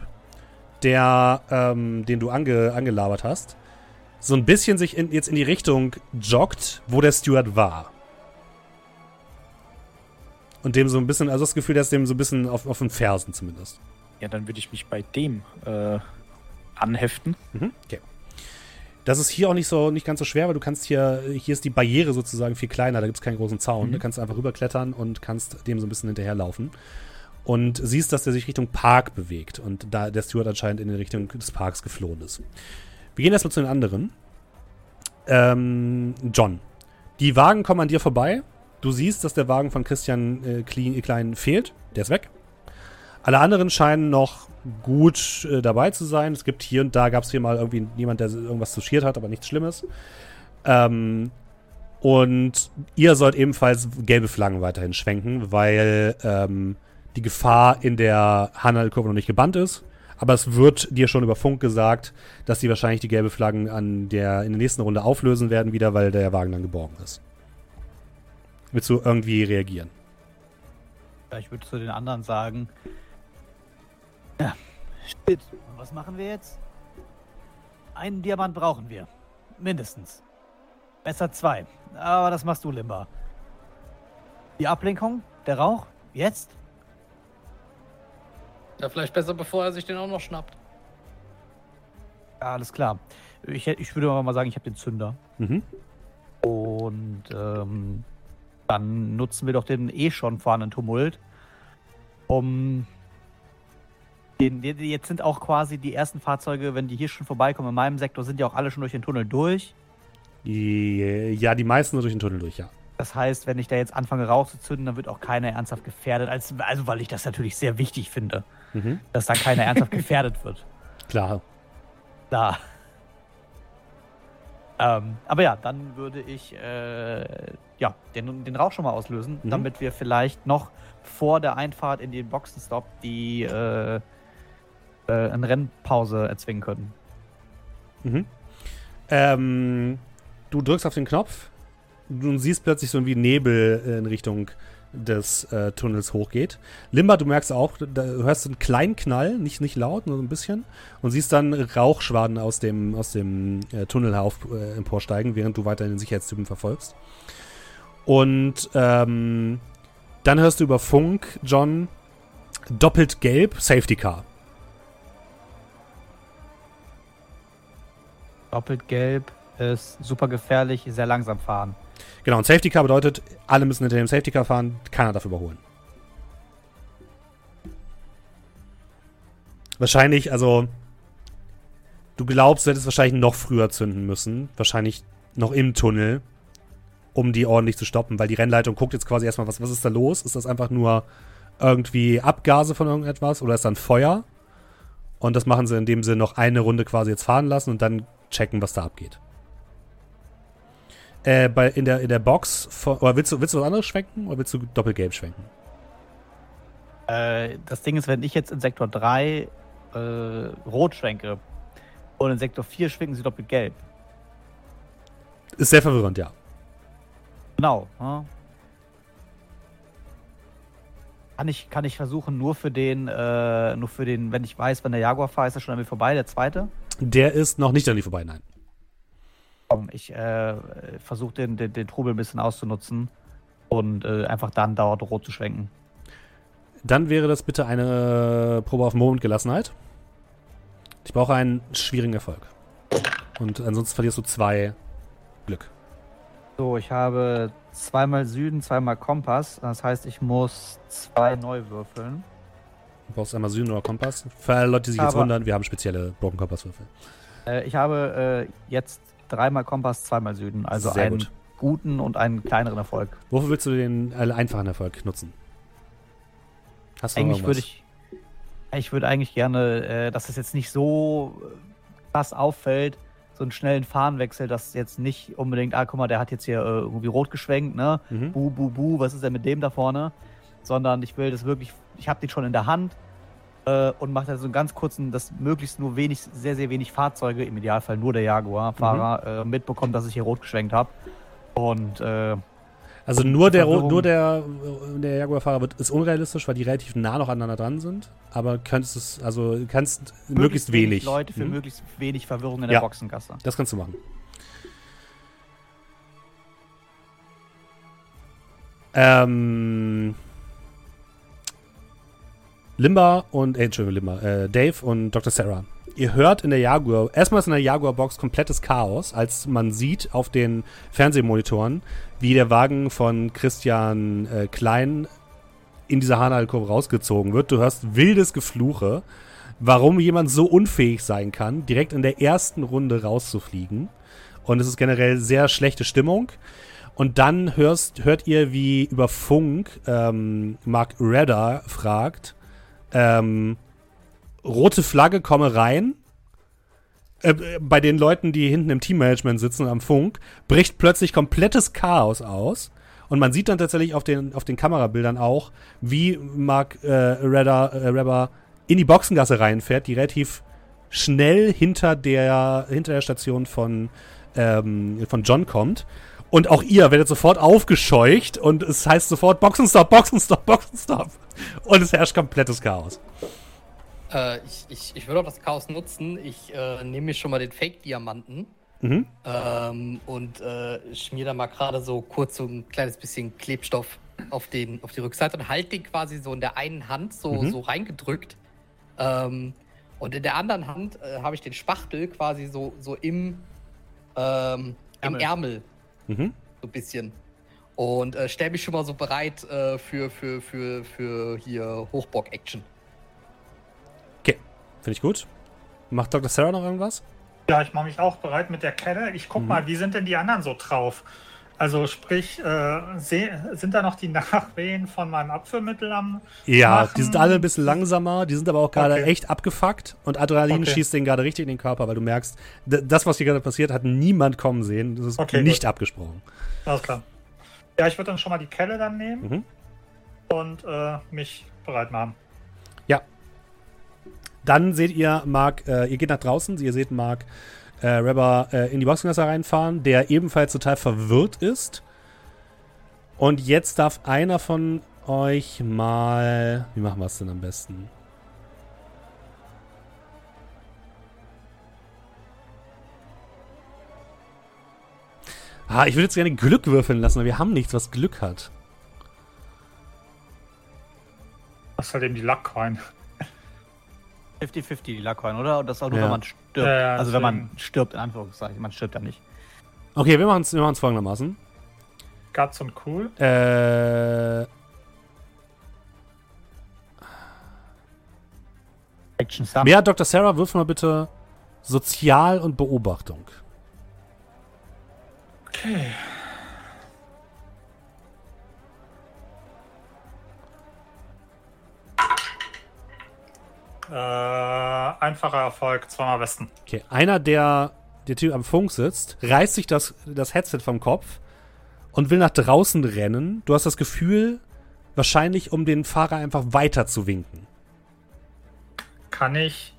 der, ähm, den du ange, angelabert hast, so ein bisschen sich in, jetzt in die Richtung joggt, wo der Steward war. Und dem so ein bisschen, also das Gefühl, dass dem so ein bisschen auf, auf den Fersen zumindest. Ja, dann würde ich mich bei dem äh, anheften. Mhm, okay. Das ist hier auch nicht so nicht ganz so schwer, weil du kannst hier, hier ist die Barriere sozusagen viel kleiner, da gibt es keinen großen Zaun. Mhm. Du kannst einfach rüberklettern und kannst dem so ein bisschen hinterherlaufen. Und siehst, dass der sich Richtung Park bewegt und da der Steward anscheinend in die Richtung des Parks geflohen ist. Wir gehen erstmal zu den anderen. Ähm, John. Die Wagen kommen an dir vorbei. Du siehst, dass der Wagen von Christian äh, Klein, Klein fehlt. Der ist weg. Alle anderen scheinen noch gut äh, dabei zu sein. Es gibt hier und da, gab es hier mal irgendwie jemand, der irgendwas touchiert hat, aber nichts Schlimmes. Ähm, und ihr sollt ebenfalls gelbe Flaggen weiterhin schwenken, weil ähm, die Gefahr in der Hanal-Kurve noch nicht gebannt ist. Aber es wird dir schon über Funk gesagt, dass die wahrscheinlich die gelbe Flaggen an der, in der nächsten Runde auflösen werden wieder, weil der Wagen dann geborgen ist. Willst du irgendwie reagieren? Ja, ich würde zu den anderen sagen. Ja, shit. Und was machen wir jetzt? Einen Diamant brauchen wir. Mindestens. Besser zwei. Aber das machst du, Limba. Die Ablenkung? Der Rauch? Jetzt? Ja, vielleicht besser, bevor er sich den auch noch schnappt. Ja, alles klar. Ich, ich würde aber mal sagen, ich habe den Zünder. Mhm. Und ähm, dann nutzen wir doch den eh schon vorhandenen Tumult, um den, jetzt sind auch quasi die ersten Fahrzeuge, wenn die hier schon vorbeikommen, in meinem Sektor sind ja auch alle schon durch den Tunnel durch. Ja, die meisten nur durch den Tunnel durch, ja. Das heißt, wenn ich da jetzt anfange rauszuzünden, dann wird auch keiner ernsthaft gefährdet. Als, also weil ich das natürlich sehr wichtig finde, Mhm. dass da keiner ernsthaft gefährdet wird. Klar. Da. Ähm, aber ja, dann würde ich äh, ja, den, den Rauch schon mal auslösen, Mhm. damit wir vielleicht noch vor der Einfahrt in den Boxenstopp die äh, äh, eine Rennpause erzwingen können. Mhm. Ähm, du drückst auf den Knopf und siehst plötzlich so wie Nebel in Richtung des äh, Tunnels hochgeht. Limba, du merkst auch, da du hörst einen kleinen Knall, nicht, nicht laut, nur so ein bisschen, und siehst dann Rauchschwaden aus dem, aus dem äh, Tunnel auf, äh, emporsteigen, während du weiter den Sicherheitstypen verfolgst. Und ähm, dann hörst du über Funk, John, doppelt gelb, Safety Car. Doppelt gelb ist super gefährlich, sehr langsam fahren. Genau, und Safety Car bedeutet, alle müssen hinter dem Safety Car fahren, keiner darf überholen. Wahrscheinlich, also, du glaubst, du hättest wahrscheinlich noch früher zünden müssen. Wahrscheinlich noch im Tunnel, um die ordentlich zu stoppen, weil die Rennleitung guckt jetzt quasi erstmal, was, was ist da los? Ist das einfach nur irgendwie Abgase von irgendetwas oder ist dann Feuer. Und das machen sie, indem sie noch eine Runde quasi jetzt fahren lassen und dann checken, was da abgeht. Äh, bei, in, der, in der Box, von, oder willst du, willst du was anderes schwenken oder willst du doppelgelb schwenken? Äh, das Ding ist, wenn ich jetzt in Sektor 3 äh, rot schwenke und in Sektor 4 schwenken sie doppelt gelb. Ist sehr verwirrend, ja. Genau. Ja. Kann ich, kann ich versuchen, nur für den, äh, nur für den, wenn ich weiß, wenn der Jaguar fahrt, ist er schon an mir vorbei, der zweite? Der ist noch nicht an die vorbei, nein. Komm, ich äh, versuche den, den, den Trubel ein bisschen auszunutzen und äh, einfach dann dauernd rot zu schwenken. Dann wäre das bitte eine Probe auf Mondgelassenheit. Ich brauche einen schwierigen Erfolg. Und ansonsten verlierst du zwei Glück. So, ich habe zweimal Süden, zweimal Kompass. Das heißt, ich muss zwei neu würfeln. Du brauchst einmal Süden oder Kompass. Für alle Leute, die sich jetzt Aber- wundern, wir haben spezielle Broken Kompasswürfel. Äh, ich habe äh, jetzt dreimal Kompass, zweimal Süden. Also Sehr einen gut. guten und einen kleineren Erfolg. Wofür willst du den äh, einfachen Erfolg nutzen? Hast du Eigentlich würde ich. Ich würde eigentlich gerne, äh, dass es jetzt nicht so äh, krass auffällt, so einen schnellen Fahnenwechsel, dass jetzt nicht unbedingt, ah, guck mal, der hat jetzt hier äh, irgendwie rot geschwenkt, ne? Mhm. Bu, bu, bu, was ist denn mit dem da vorne? Sondern ich will das wirklich, ich habe den schon in der Hand äh, und mache da so einen ganz kurzen, dass möglichst nur wenig, sehr, sehr wenig Fahrzeuge, im Idealfall nur der Jaguar-Fahrer, äh, mitbekommt, dass ich hier rot geschwenkt habe. Und äh, Also nur der, nur der, der Jaguar-Fahrer ist unrealistisch, weil die relativ nah noch aneinander dran sind. Aber könntest es, also du kannst möglichst, wenig. Leute für Mhm. möglichst wenig Verwirrung in der Ja. Boxengasse. Das kannst du machen. Ähm. Limba und, äh, Entschuldigung, Limba, äh, Dave und Dr. Sarah. Ihr hört in der Jaguar, erstmal ist in der Jaguar-Box komplettes Chaos, als man sieht auf den Fernsehmonitoren, wie der Wagen von Christian äh, Klein in dieser Hanal-Kurve rausgezogen wird. Du hörst wildes Gefluche, warum jemand so unfähig sein kann, direkt in der ersten Runde rauszufliegen. Und es ist generell sehr schlechte Stimmung. Und dann hörst, hört ihr, wie über Funk ähm, Mark Redder fragt, ähm, rote Flagge, komme rein. Äh, bei den Leuten, die hinten im Teammanagement sitzen am Funk, bricht plötzlich komplettes Chaos aus. Und man sieht dann tatsächlich auf den, auf den Kamerabildern auch, wie Mark äh, Redder, äh, in die Boxengasse reinfährt, die relativ schnell hinter der, hinter der Station von, ähm, von John kommt. Und auch ihr werdet sofort aufgescheucht und es heißt sofort Boxenstopp, Boxenstopp, Boxenstopp. Und es herrscht komplettes Chaos. Äh, ich, ich, ich würde auch das Chaos nutzen. Ich äh, nehme mir schon mal den Fake-Diamanten Mhm. ähm, und äh, schmier da mal gerade so kurz so ein kleines bisschen Klebstoff auf, den, auf die Rückseite und halte den quasi so in der einen Hand so, Mhm. so reingedrückt. Ähm, und in der anderen Hand äh, habe ich den Spachtel quasi so, so im, ähm, im Ärmel. Ärmel Mhm. so ein bisschen. Und äh, stell mich schon mal so bereit äh, für, für, für, für hier Hochbock-Action. Okay, finde ich gut. Macht Dr. Sarah noch irgendwas? Ja, ich mache mich auch bereit mit der Kelle. Ich guck Mhm. mal, wie sind denn die anderen so drauf? Also sprich, äh, sind da noch die Nachwehen von meinem Abführmittel am? Ja, Machen- die sind alle ein bisschen langsamer, die sind aber auch gerade Okay. echt abgefuckt und Adrenalin Okay. schießt denen gerade richtig in den Körper, weil du merkst, das, was hier gerade passiert, hat niemand kommen sehen. Das ist Okay, nicht gut. abgesprochen. Alles klar. Ja, ich würde dann schon mal die Kelle dann nehmen Mhm. und äh, mich bereit machen. Dann seht ihr Mark, äh, ihr geht nach draußen, ihr seht Mark äh, Rebber äh, in die Boxengasse reinfahren, der ebenfalls total verwirrt ist. Und jetzt darf einer von euch mal. Wie machen wir es denn am besten? Ah, ich würde jetzt gerne Glück würfeln lassen, aber wir haben nichts, was Glück hat. Das ist halt eben die Luckcoin. 50-50 die Lackcoin, oder? Und das auch nur, Ja. wenn man stirbt. Ja, ja, also wenn man stirbt, in Anführungszeichen. Man stirbt ja nicht. Okay, wir machen es wir machen's folgendermaßen. Guts und cool. Äh, Action Sum. Ja, Dr. Sarah, wirf mal bitte Sozial und Beobachtung. Okay. Äh, einfacher Erfolg, zweimal besten. Okay, einer der, der Typ am Funk sitzt, reißt sich das, das Headset vom Kopf und will nach draußen rennen. Du hast das Gefühl, wahrscheinlich um den Fahrer einfach weiter zu winken. Kann ich.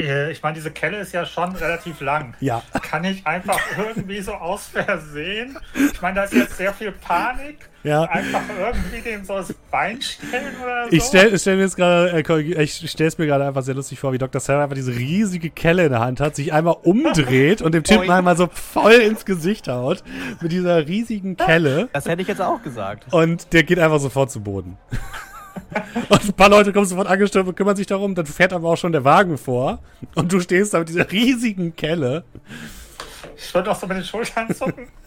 Äh, Ich meine, diese Kelle ist ja schon relativ lang. Ja. Kann ich einfach irgendwie so aus Versehen? Ich meine, da ist jetzt sehr viel Panik. Ja. Einfach irgendwie dem so das Bein stellen oder so. Ich stell, stell mir jetzt gerade, äh, ich stell's mir gerade einfach sehr lustig vor, wie Dr. Sarah einfach diese riesige Kelle in der Hand hat, sich einmal umdreht und dem Typen einmal so voll ins Gesicht haut mit dieser riesigen Kelle Das hätte ich jetzt auch gesagt. und der geht einfach sofort zu Boden. Und ein paar Leute kommen sofort angestürmt und kümmern sich darum, dann fährt aber auch schon der Wagen vor und du stehst da mit dieser riesigen Kelle. Ich würde auch so mit den Schultern zucken.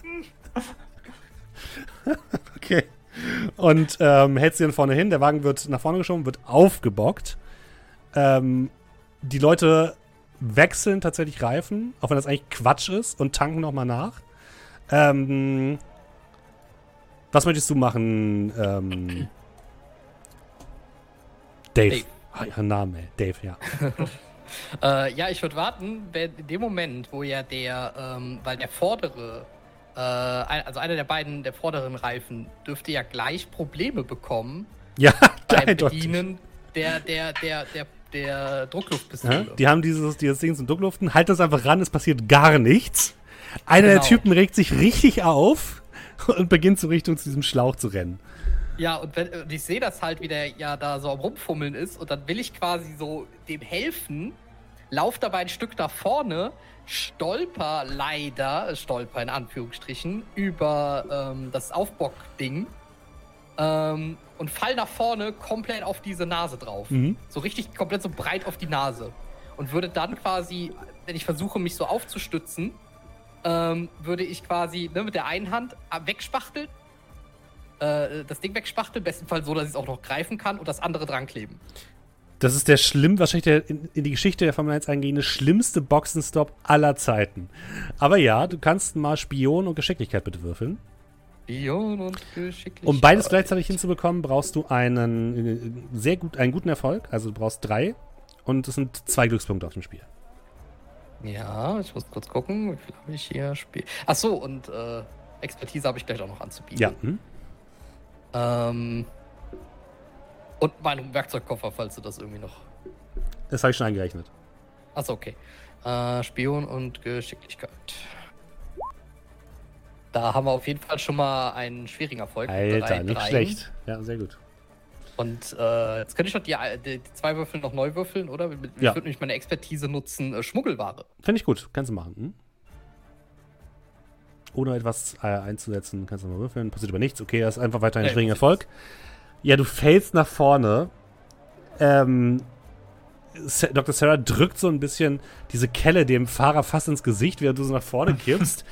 Okay. Und ähm, hältst sie dann vorne hin, der Wagen wird nach vorne geschoben, wird aufgebockt. Ähm, die Leute wechseln tatsächlich Reifen, auch wenn das eigentlich Quatsch ist, und tanken nochmal nach. Ähm, was möchtest du machen, ähm, Dave? Dave. Ah, ey. Dave, ja. Äh, ja, ich würde warten, wenn in dem Moment, wo ja der, ähm, weil der vordere, äh, also einer der beiden der vorderen Reifen dürfte ja gleich Probleme bekommen Ja, beim. Bedienen der, der, der, der, der Ja, Druckluftpistole. die haben dieses, dieses Ding zum Druckluften, halt das einfach ran, es passiert gar nichts. Einer der Genau. Typen regt sich richtig auf und beginnt so Richtung zu diesem Schlauch zu rennen. Ja, und, wenn, und ich sehe das halt, wie der ja da so am Rumfummeln ist und dann will ich quasi so dem helfen, lauf dabei ein Stück nach vorne, stolper leider, stolper in Anführungsstrichen, über ähm, das Aufbock-Ding ähm, und fall nach vorne komplett auf diese Nase drauf. Mhm. So richtig komplett so breit auf die Nase. Und würde dann quasi, wenn ich versuche, mich so aufzustützen, ähm, würde ich quasi ne, mit der einen Hand äh, wegspachteln, äh, das Ding wegspachteln, bestenfalls so, dass ich es auch noch greifen kann und das andere dran kleben. Das ist der schlimm, wahrscheinlich der in, in die Geschichte der Formel 1 eingehende schlimmste Boxenstopp aller Zeiten. Aber ja, du kannst mal Spion und Geschicklichkeit bitte würfeln. Spion und Geschicklichkeit. Um beides gleichzeitig hinzubekommen, brauchst du einen äh, sehr gut, einen guten Erfolg. Also du brauchst drei und es sind zwei Glückspunkte auf dem Spiel. Ja, ich muss kurz gucken, wie viel habe ich hier spiel. Ach so, und äh, Expertise habe ich gleich auch noch anzubieten. Ja. Hm? Ähm, und meinen Werkzeugkoffer, falls du das irgendwie noch. Das habe ich schon eingerechnet. Achso, okay. Äh, Spion und Geschicklichkeit. Da haben wir auf jeden Fall schon mal einen schwierigen Erfolg. Alter, Drei nicht Dreien. schlecht. Ja, sehr gut. Und äh, jetzt könnte ich doch die, die, die zwei Würfel noch neu würfeln, oder? Ich Ja. würde nämlich meine Expertise nutzen, äh, Schmuggelware. Finde ich gut. Kannst du machen. Hm? Ohne etwas äh, einzusetzen, kannst du mal würfeln. Passiert aber nichts. Okay, das ist einfach weiter ein schwieriger passiert Erfolg. Ja, du fällst nach vorne. Ähm, Dr. Sarah drückt so ein bisschen diese Kelle dem Fahrer fast ins Gesicht, während du so nach vorne kippst.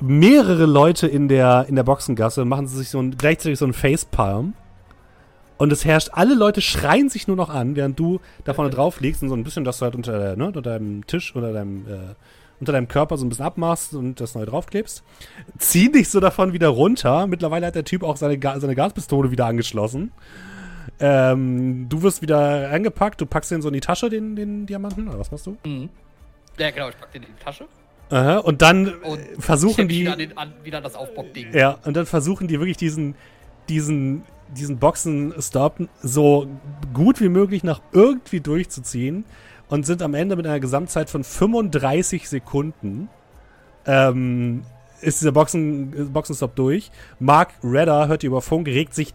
Mehrere Leute in der, in der Boxengasse machen sich so ein, gleichzeitig so ein Facepalm. Und es herrscht, alle Leute schreien sich nur noch an, während du da vorne drauf liegst und so ein bisschen, dass du halt unter, ne, unter deinem Tisch oder deinem, äh, unter deinem Körper so ein bisschen abmachst und das neu draufklebst. Zieh dich so davon wieder runter. Mittlerweile hat der Typ auch seine, Ga seine Gaspistole wieder angeschlossen. Ähm, du wirst wieder eingepackt, du packst den so in die Tasche, den, den Diamanten, oder was machst du? Mhm. Ja, genau, ich pack den in die Tasche. Aha, und dann Und äh, versuchen steck die. Wieder, den, an, wieder das Aufbockding. Ja, und dann versuchen die wirklich diesen, diesen, diesen Boxen-Stop so gut wie möglich nach irgendwie durchzuziehen und sind am Ende mit einer Gesamtzeit von 35 Sekunden ähm, ist dieser Boxen, Boxenstopp durch. Mark Redder hört über Funk, regt sich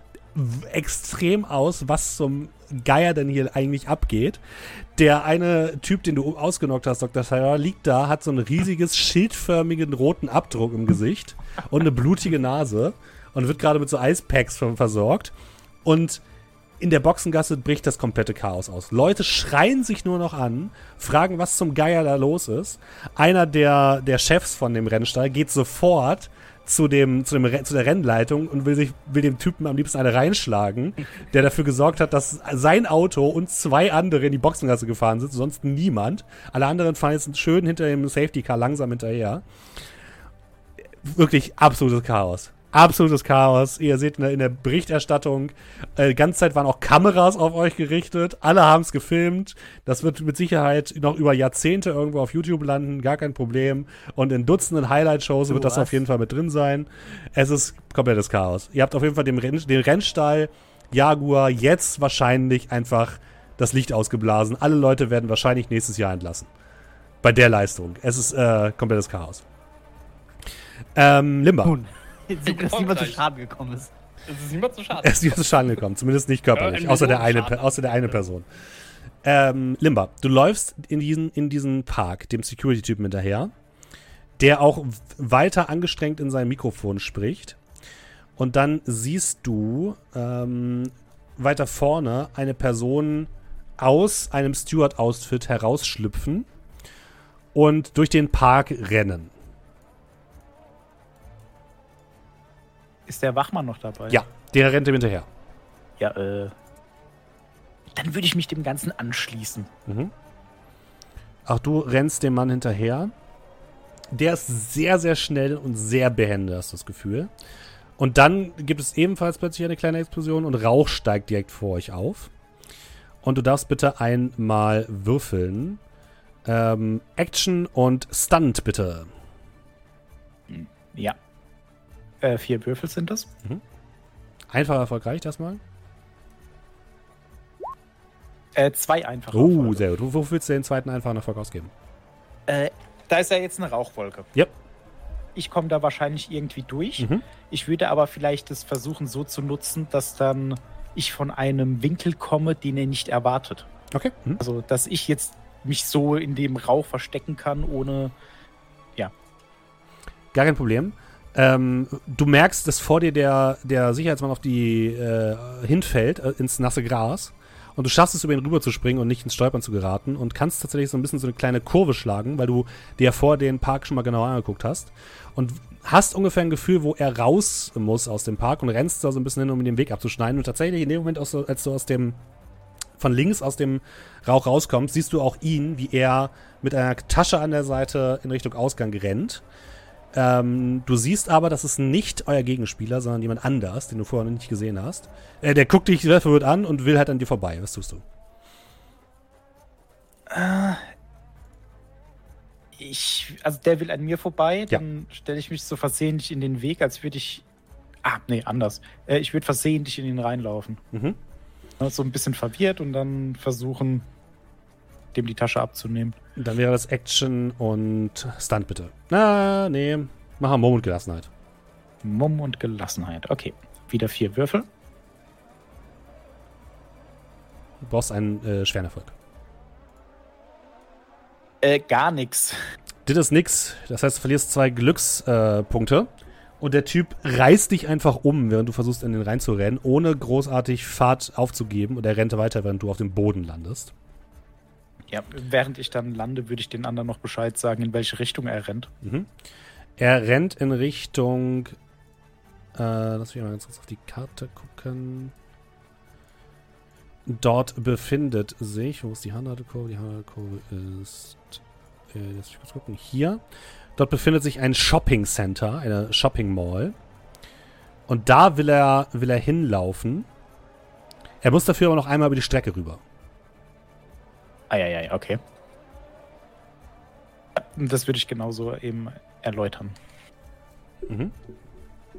extrem aus, was zum Geier denn hier eigentlich abgeht. Der eine Typ, den du ausgenockt hast, Dr. Tyler, liegt da, hat so einen riesiges, schildförmigen roten Abdruck im Gesicht und eine blutige Nase und wird gerade mit so Eispacks ver- versorgt. Und in der Boxengasse bricht das komplette Chaos aus. Leute schreien sich nur noch an, fragen, was zum Geier da los ist. Einer der, der Chefs von dem Rennstall geht sofort zu, dem, zu, dem, zu der Rennleitung und will, sich, will dem Typen am liebsten eine reinschlagen, der dafür gesorgt hat, dass sein Auto und zwei andere in die Boxengasse gefahren sind, sonst niemand. Alle anderen fahren jetzt schön hinter dem Safety Car langsam hinterher. Wirklich absolutes Chaos. Absolutes Chaos. Ihr seht in der, Berichterstattung, äh, die ganze Zeit waren auch Kameras auf euch gerichtet. Alle haben es gefilmt. Das wird mit Sicherheit noch über Jahrzehnte irgendwo auf YouTube landen, gar kein Problem. Und in Dutzenden Highlight-Shows wird das was? auf jeden Fall mit drin sein. Es ist komplettes Chaos. Ihr habt auf jeden Fall dem Renn, den Rennstall Jaguar jetzt wahrscheinlich einfach das Licht ausgeblasen. Alle Leute werden wahrscheinlich nächstes Jahr entlassen. Bei der Leistung. Es ist äh, komplettes Chaos. Ähm, Limba. Nun, dass niemand zu. Schaden gekommen ist. Es ist niemand zu schade. Er ist nicht zu Schaden gekommen, zumindest nicht körperlich, Ja, außer, der eine, außer der eine Person. Ähm, Limba, du läufst in diesen, in diesen Park, dem Security-Typen hinterher, der auch weiter angestrengt in sein Mikrofon spricht. Und dann siehst du ähm, weiter vorne eine Person aus einem Steward-Outfit herausschlüpfen und durch den Park rennen. Ist der Wachmann noch dabei? Ja, der rennt ihm hinterher. Ja, äh. Dann würde ich mich dem Ganzen anschließen. Mhm. Auch du rennst dem Mann hinterher. Der ist sehr, sehr schnell und sehr behende, hast du das Gefühl. Und dann gibt es ebenfalls plötzlich eine kleine Explosion und Rauch steigt direkt vor euch auf. Und du darfst bitte einmal würfeln. Ähm, Action und Stunt bitte. Ja. Äh, vier Würfel sind das. Einfach erfolgreich erstmal. Äh, zwei einfach. Oh, sehr gut. Wofür willst du den zweiten einfachen Erfolg ausgeben? Äh, da ist ja jetzt eine Rauchwolke. Yep. Ich komme da wahrscheinlich irgendwie durch. Mhm. Ich würde aber vielleicht das versuchen so zu nutzen, dass dann ich von einem Winkel komme, den er nicht erwartet. Okay. Mhm. Also, dass ich jetzt mich so in dem Rauch verstecken kann, ohne. Gar kein Problem. Ähm, du merkst, dass vor dir der, der Sicherheitsmann auf die äh, hinfällt, äh, ins nasse Gras. Und du schaffst es, über ihn rüber zu springen und nicht ins Stolpern zu geraten und kannst tatsächlich so ein bisschen so eine kleine Kurve schlagen, weil du dir vor den Park schon mal genauer angeguckt hast. Und hast ungefähr ein Gefühl, wo er raus muss aus dem Park und rennst da so ein bisschen hin, um den Weg abzuschneiden. Und tatsächlich in dem Moment, aus, als du aus dem von links aus dem Rauch rauskommst, siehst du auch ihn, wie er mit einer Tasche an der Seite in Richtung Ausgang rennt. Ähm, du siehst aber, das ist nicht euer Gegenspieler, sondern jemand anders, den du vorher noch nicht gesehen hast. Äh, der guckt dich sehr verwirrt an und will halt an dir vorbei. Was tust du? Ich. Also, der will an mir vorbei. Ja. Dann stelle ich mich so versehentlich in den Weg, als würde ich. Ah, nee, anders. Äh, ich würde versehentlich in ihn reinlaufen. Mhm. So ein bisschen verwirrt und dann versuchen, dem die Tasche abzunehmen. Dann wäre das Action und Stunt bitte. Na, nee. Mach einen Moment Gelassenheit. Mumm und Gelassenheit. Okay. Wieder vier Würfel. Du brauchst einen äh, schweren Erfolg. Äh, gar nichts. Das ist nix. Das heißt, du verlierst zwei Glückspunkte. Äh, Punkte. und der Typ reißt dich einfach um, während du versuchst, in den reinzurennen, ohne großartig Fahrt aufzugeben. Und er rennt weiter, während du auf dem Boden landest. Ja, während ich dann lande, würde ich den anderen noch Bescheid sagen, in welche Richtung er rennt. Mhm. Er rennt in Richtung. Äh, lass mich mal ganz kurz auf die Karte gucken. Dort befindet sich. Wo ist die Handelkurve? Die Handelkurve ist. Äh, lass mich kurz gucken. Hier. Dort befindet sich ein Shopping Center, eine Shopping Mall. Und da will er, will er hinlaufen. Er muss dafür aber noch einmal über die Strecke rüber. Eieiei, okay. Das würde ich genauso eben erläutern. Mhm.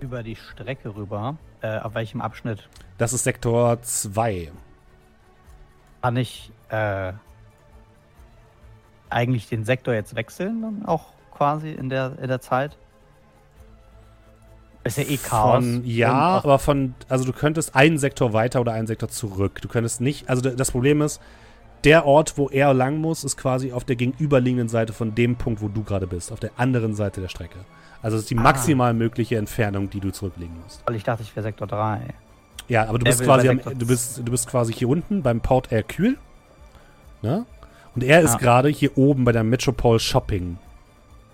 Über die Strecke rüber. Äh, auf welchem Abschnitt? Das ist Sektor 2. Kann ich äh, eigentlich den Sektor jetzt wechseln? Dann auch quasi in der, in der Zeit? Ist ja eh Chaos. Von, ja, aber von, also du könntest einen Sektor weiter oder einen Sektor zurück. Du könntest nicht, also das Problem ist, der Ort, wo er lang muss, ist quasi auf der gegenüberliegenden Seite von dem Punkt, wo du gerade bist, auf der anderen Seite der Strecke. Also es ist die Ah. maximal mögliche Entfernung, die du zurücklegen musst. Weil ich dachte, ich wäre Sektor 3. Ja, aber du bist quasi am, du bist, du bist quasi hier unten beim Port Hercule. Ne? Und er ist Ah. gerade hier oben bei der Metropole Shopping.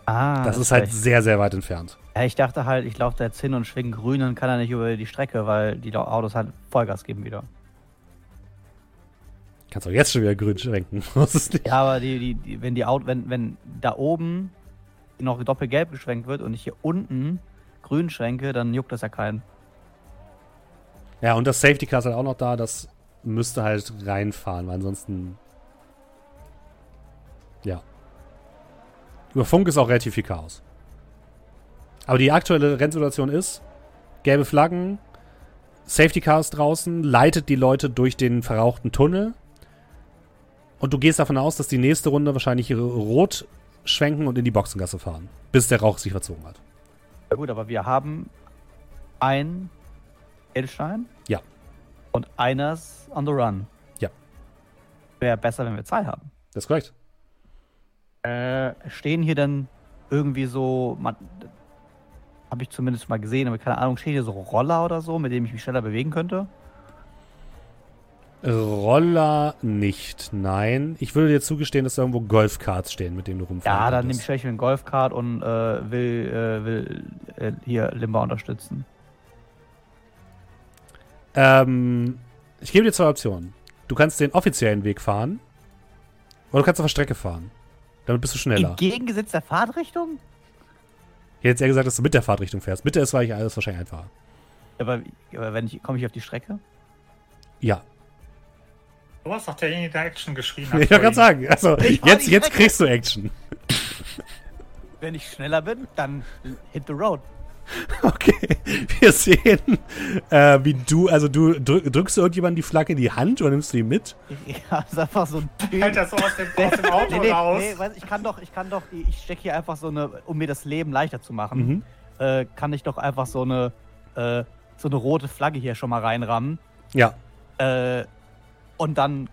Ah, das ist halt sehr, sehr weit entfernt. Ja, ich dachte halt, ich laufe da jetzt hin und schwinge grün, dann kann er nicht über die Strecke, weil die Autos halt Vollgas geben wieder. Kannst auch jetzt schon wieder grün schwenken. Ja, aber die, die, die, wenn die Auto, wenn, wenn da oben noch doppelgelb geschwenkt wird und ich hier unten grün schwenke, dann juckt das ja keinen. Ja, und das Safety Car ist halt auch noch da, das müsste halt reinfahren, weil ansonsten. Ja. Über Funk ist auch relativ viel Chaos. Aber die aktuelle Rennsituation ist: gelbe Flaggen, Safety Cars draußen, leitet die Leute durch den verrauchten Tunnel. Und du gehst davon aus, dass die nächste Runde wahrscheinlich rot schwenken und in die Boxengasse fahren, bis der Rauch sich verzogen hat. Ja gut, aber wir haben ein Edelstein. Ja. Und eines on the run. Ja. Wäre besser, wenn wir zwei haben. Das ist korrekt. Äh, stehen hier dann irgendwie so, habe ich zumindest mal gesehen, aber keine Ahnung, stehen hier so Roller oder so, mit denen ich mich schneller bewegen könnte? Roller nicht, nein. Ich würde dir zugestehen, dass da irgendwo Golfkarts stehen, mit denen du rumfährst. Ja, dann nehme ich vielleicht einen Golfkart und äh, will, äh, will äh, hier Limba unterstützen. Ähm, ich gebe dir zwei Optionen. Du kannst den offiziellen Weg fahren oder du kannst auf der Strecke fahren. Damit bist du schneller. Entgegengesetzt der Fahrtrichtung? Ich hätte jetzt eher gesagt, dass du mit der Fahrtrichtung fährst. Mit der ist alles wahrscheinlich einfacher. Aber, aber wenn ich, komme ich auf die Strecke? Ja. Du hast doch derjenige, der Action geschrien hat. Ich wollte gerade sagen, also jetzt, jetzt kriegst du Action. Wenn ich schneller bin, dann hit the road. Okay, wir sehen, äh, wie du, also du drückst du irgendjemandem die Flagge in die Hand oder nimmst du die mit? Ja, ist einfach so ein Typ. Hält das so aus dem, aus dem Auto nee, nee, raus? Nee, weiß, ich kann doch, ich kann doch, ich stecke hier einfach so eine, um mir das Leben leichter zu machen, mhm. äh, kann ich doch einfach so eine, äh, so eine rote Flagge hier schon mal reinrammen. Ja. Äh, und dann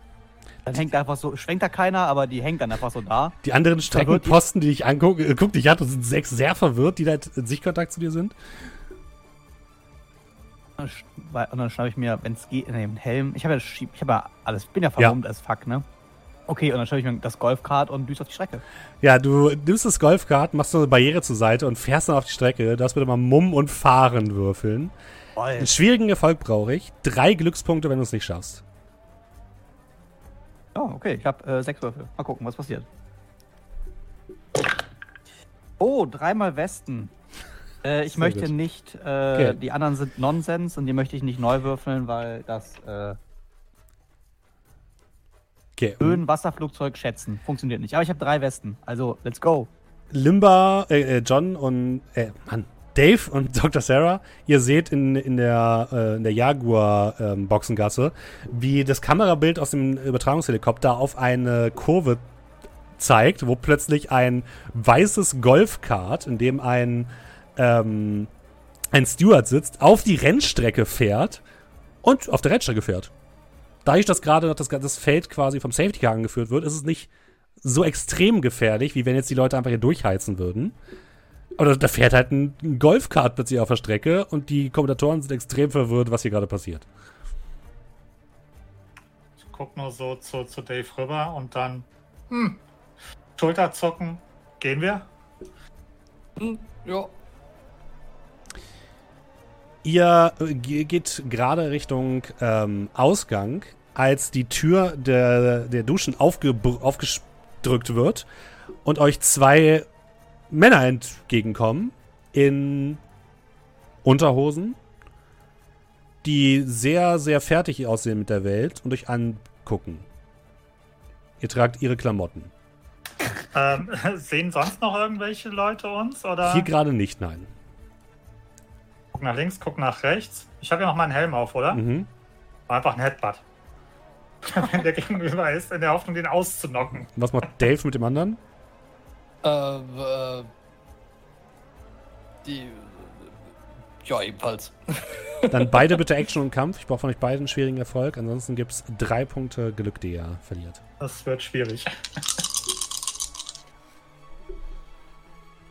dann hängt einfach so, schwenkt da keiner, aber die hängt dann einfach so da. Die anderen Streckenposten, die dich angucken, äh, guck dich an und sind sechs sehr verwirrt, die da in Sichtkontakt zu dir sind. Und dann schnappe ich mir, wenn es geht, einen Helm. Ich habe ja, ich hab ja alles, ich bin ja vermummt ja. als fuck, ne? Okay, und dann schnappe ich mir das Golfkart und düst auf die Strecke. Ja, du nimmst das Golfkart, machst so eine Barriere zur Seite und fährst dann auf die Strecke. Das bitte mal Mumm und Fahren würfeln. Voll. Einen schwierigen Erfolg brauche ich. Drei Glückspunkte, wenn du es nicht schaffst. Oh, okay. Ich habe äh, sechs Würfel. Mal gucken, was passiert. Oh, dreimal Westen. Äh, ich Sehr möchte gut. nicht, äh, okay. die anderen sind Nonsens und die möchte ich nicht neu würfeln, weil das äh, okay. Höhen Wasserflugzeug schätzen funktioniert nicht. Aber ich habe drei Westen, also let's go. Limba, äh, äh, John und äh, Mann, Dave und Dr. Sarah, ihr seht in, in der, äh, der Jaguar-Boxengasse, ähm, wie das Kamerabild aus dem Übertragungshelikopter auf eine Kurve zeigt, wo plötzlich ein weißes Golfkart, in dem ein, ähm, ein Steward sitzt, auf die Rennstrecke fährt und auf der Rennstrecke fährt. Dadurch, dass gerade das, das Feld quasi vom Safety Car angeführt wird, ist es nicht so extrem gefährlich, wie wenn jetzt die Leute einfach hier durchheizen würden. Oder da fährt halt ein Golfkart plötzlich auf der Strecke und die Kommentatoren sind extrem verwirrt, was hier gerade passiert. Ich guck nur so zu, zu Dave rüber und dann hm, Schulterzucken. Gehen wir? Hm, ja. Ihr äh, geht gerade Richtung ähm, Ausgang, als die Tür der, der Duschen aufgedrückt wird und euch zwei Männer entgegenkommen in Unterhosen, die sehr, sehr fertig aussehen mit der Welt und euch angucken. Ihr tragt ihre Klamotten. Ähm, sehen sonst noch irgendwelche Leute uns? Oder? Hier gerade nicht, nein. Guck nach links, guck nach rechts. Ich habe ja noch meinen Helm auf, oder? Mhm. Einfach ein Headbutt. Wenn der gegenüber ist, in der Hoffnung, den auszunocken. Was macht Dave mit dem anderen? Äh, äh, die. Ja, ebenfalls. Dann beide bitte Action und Kampf. Ich brauche von euch beiden einen schwierigen Erfolg. Ansonsten gibt es drei Punkte Glück, die ihr verliert. Das wird schwierig.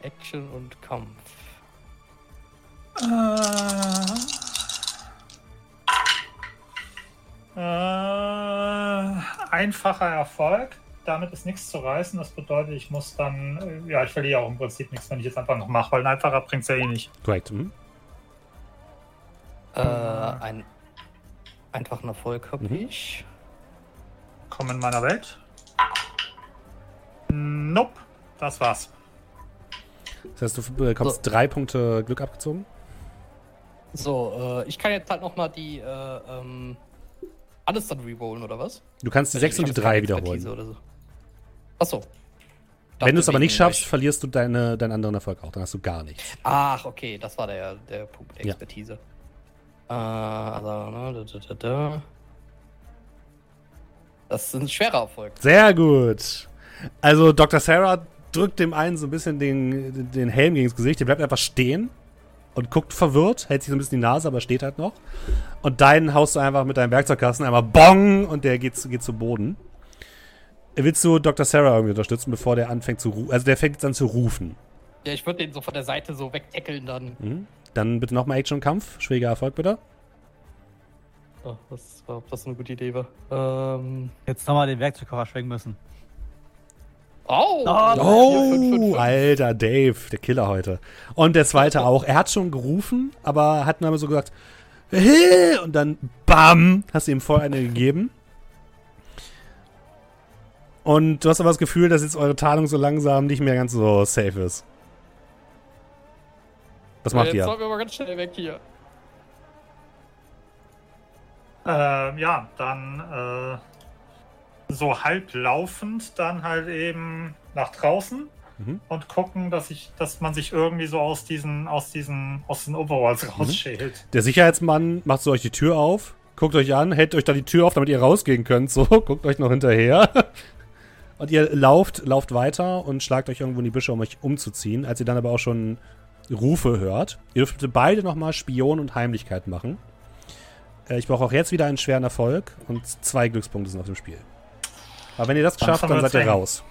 Action und Kampf. Äh, äh, einfacher Erfolg damit ist nichts zu reißen. Das bedeutet, ich muss dann, äh, ja, ich verliere auch im Prinzip nichts, wenn ich jetzt einfach noch mache, weil ein einfacher bringt es ja eh nicht. Korrekt. Mhm. Äh, ein einfachen Erfolg habe mhm. ich. Komm in meiner Welt. Nope, das war's. Das heißt, du bekommst so. drei Punkte Glück abgezogen? So, äh, ich kann jetzt halt nochmal die, äh, ähm, alles dann rerollen, oder was? Du kannst die Also 6 und die ich hab keine 3 Expertise wiederholen. Oder so. Achso. Wenn du es aber nicht schaffst, wegen verlierst du deine, deinen anderen Erfolg auch. Dann hast du gar nichts. Ach, okay, das war der, der Punkt der Ja. Expertise. Äh, also, ne, da, da, da, da. Das ist ein schwerer Erfolg. Sehr gut. Also Dr. Sarah drückt dem einen so ein bisschen den, den Helm gegen das Gesicht. Der bleibt einfach stehen und guckt verwirrt, hält sich so ein bisschen die Nase, aber steht halt noch. Und deinen haust du einfach mit deinem Werkzeugkasten einmal Bong und der geht, geht zu Boden. Willst du Dr. Sarah irgendwie unterstützen, bevor der anfängt zu rufen? Also der fängt jetzt an zu rufen. Ja, ich würde den so von der Seite so wegtackeln dann. Mhm. Dann bitte nochmal Action-Kampf. Schwieriger Erfolg bitte. Oh, was war, ob das eine gute Idee war. Ähm. Jetzt nochmal den Werkzeugkocher schwenken müssen. Oh! Oh, Vier, fünf, fünf, fünf. alter Dave, der Killer heute. Und der zweite auch. Er hat schon gerufen, aber hat dann aber so gesagt, "Hä?" und dann BAM, hast du ihm voll eine gegeben. Und du hast aber das Gefühl, dass jetzt eure Tarnung so langsam nicht mehr ganz so safe ist. Was macht Jetzt ihr? sollen wir mal ganz schnell weg hier. Äh, ja, dann äh, so halb laufend dann halt eben nach draußen Mhm. und gucken, dass ich, dass man sich irgendwie so aus diesen, aus diesen, aus den Overalls rausschält. Der Sicherheitsmann macht so euch die Tür auf, guckt euch an, hält euch da die Tür auf, damit ihr rausgehen könnt. So, guckt euch noch hinterher. Und ihr lauft, lauft weiter und schlagt euch irgendwo in die Büsche, um euch umzuziehen. Als ihr dann aber auch schon Rufe hört. Ihr dürft bitte beide nochmal Spion und Heimlichkeit machen. Äh, ich brauche auch jetzt wieder einen schweren Erfolg und zwei Glückspunkte sind auf dem Spiel. Aber wenn ihr das schafft, dann seid ihr raus.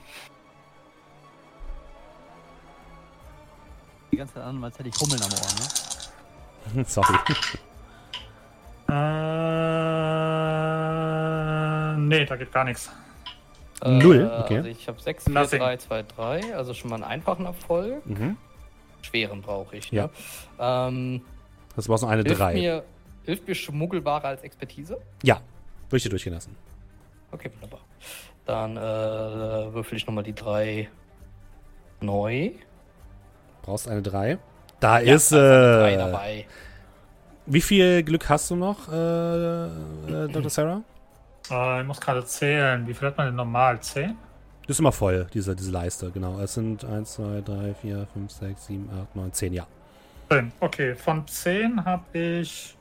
Die ganze Zeit an, als hätte ich Hummeln am Ohr, ne? Sorry. Äh, nee, da geht gar nichts. Null? Okay. Also ich habe 6, 4, Nothing. 3, 2, 3. Also schon mal einen einfachen Erfolg. Mhm. Schweren brauche ich. Ja. Ne? Ähm, Das war noch eine hilft, 3. mir, hilft mir Schmuggelware als Expertise? Ja, würde ich dir durchgehen lassen. Okay, wunderbar. Dann äh, würfel ich nochmal die 3 neu. Brauchst eine 3. Da Ja, ist. drei Äh, dabei. wie viel Glück hast du noch, äh, äh, Dr. Sarah? Äh, ich muss gerade zählen. Wie viel hat man denn normal? 10? Das ist immer voll, diese, diese Leiste, genau. Es sind 1, 2, 3, 4, 5, 6, 7, 8, 9, 10, ja. 10. Okay, von 10 habe ich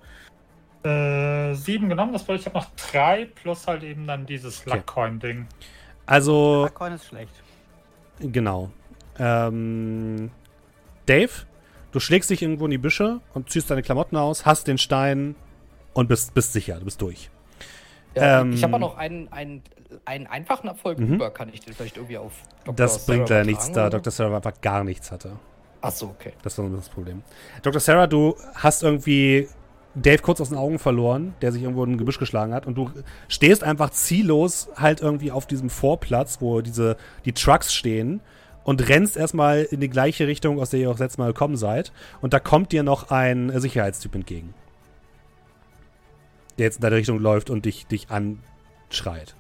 äh, 7 genommen. Das bedeutet, ich habe noch 3 plus halt eben dann dieses Okay. Luckcoin-Ding. Also, Bitcoin ist schlecht. genau. Ähm, Dave, du schlägst dich irgendwo in die Büsche und ziehst deine Klamotten aus, hast den Stein und bist, bist sicher, du bist durch. Ja, ähm, ich habe noch einen, einen, einen einfachen Erfolg Mhm. über. Kann ich den vielleicht irgendwie auf Dr. Das Sarah bringt leider nichts, da Dr. Sarah einfach gar nichts hatte. Ach so, okay. Das war so das Problem. Dr. Sarah, du hast irgendwie Dave kurz aus den Augen verloren, der sich irgendwo in ein Gebüsch geschlagen hat und du stehst einfach ziellos halt irgendwie auf diesem Vorplatz, wo diese die Trucks stehen und rennst erstmal in die gleiche Richtung, aus der ihr auch letztes Mal gekommen seid und da kommt dir noch ein Sicherheitstyp entgegen. Der jetzt in deine Richtung läuft und dich dich anschreit.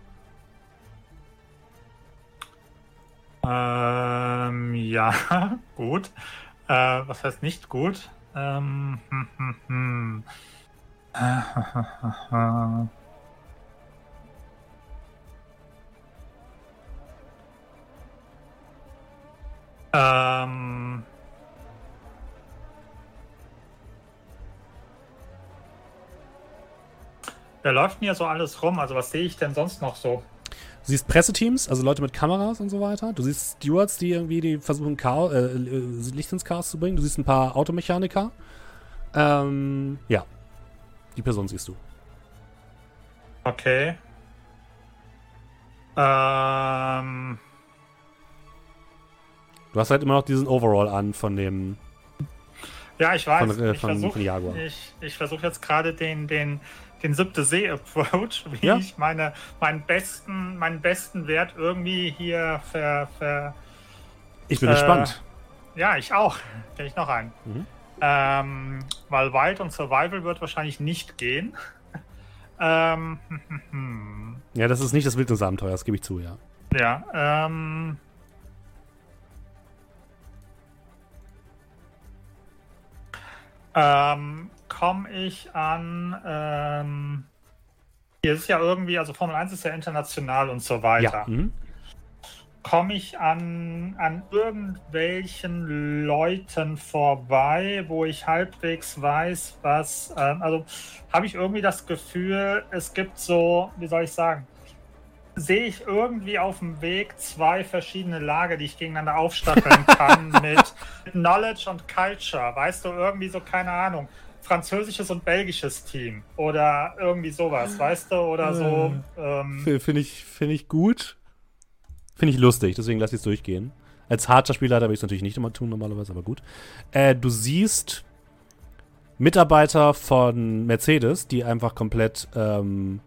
Ähm, ja, gut. Äh, was heißt nicht gut? Ähm, hm, hm, hm. Äh, ähm, Wer läuft hier so alles rum? Also was sehe ich denn sonst noch so? Du siehst Presseteams, also Leute mit Kameras und so weiter. Du siehst Stewards, die irgendwie die versuchen, Chaos, äh, äh, Licht ins Chaos zu bringen. Du siehst ein paar Automechaniker. Ähm, ja. Die Person siehst du. Okay. Ähm, Du hast halt immer noch diesen Overall an von dem. ja, ich weiß. Von, äh, ich versuche ich, ich versuch jetzt gerade den, den, den siebte See-Approach, wie Ja. ich meine, meinen besten, meinen besten Wert irgendwie hier ver, ver Ich bin Äh, gespannt. Ja, ich auch. Kenne ich noch einen. Mhm. Ähm, weil Wild und Survival wird wahrscheinlich nicht gehen. ähm, hm, hm, hm. Ja, das ist nicht das Wildnisabenteuer, das gebe ich zu, ja. Ja, ähm. Ähm, komme ich an. Ähm, hier ist ja irgendwie, also Formel 1 ist ja international und so weiter. Ja. Mhm. Komme ich an, an irgendwelchen Leuten vorbei, wo ich halbwegs weiß, was. Ähm, also habe ich irgendwie das Gefühl, es gibt so, wie soll ich sagen, sehe ich irgendwie auf dem Weg zwei verschiedene Lager, die ich gegeneinander aufstacheln kann mit Knowledge und Culture. Weißt du, irgendwie so, keine Ahnung, französisches und belgisches Team oder irgendwie sowas, weißt du, oder so. Ähm, F- Finde ich, find ich gut. Finde ich lustig, deswegen lass ich es durchgehen. Als harter Spielleiter würde ich es natürlich nicht immer tun, normalerweise, aber gut. Äh, du siehst Mitarbeiter von Mercedes, die einfach komplett ähm,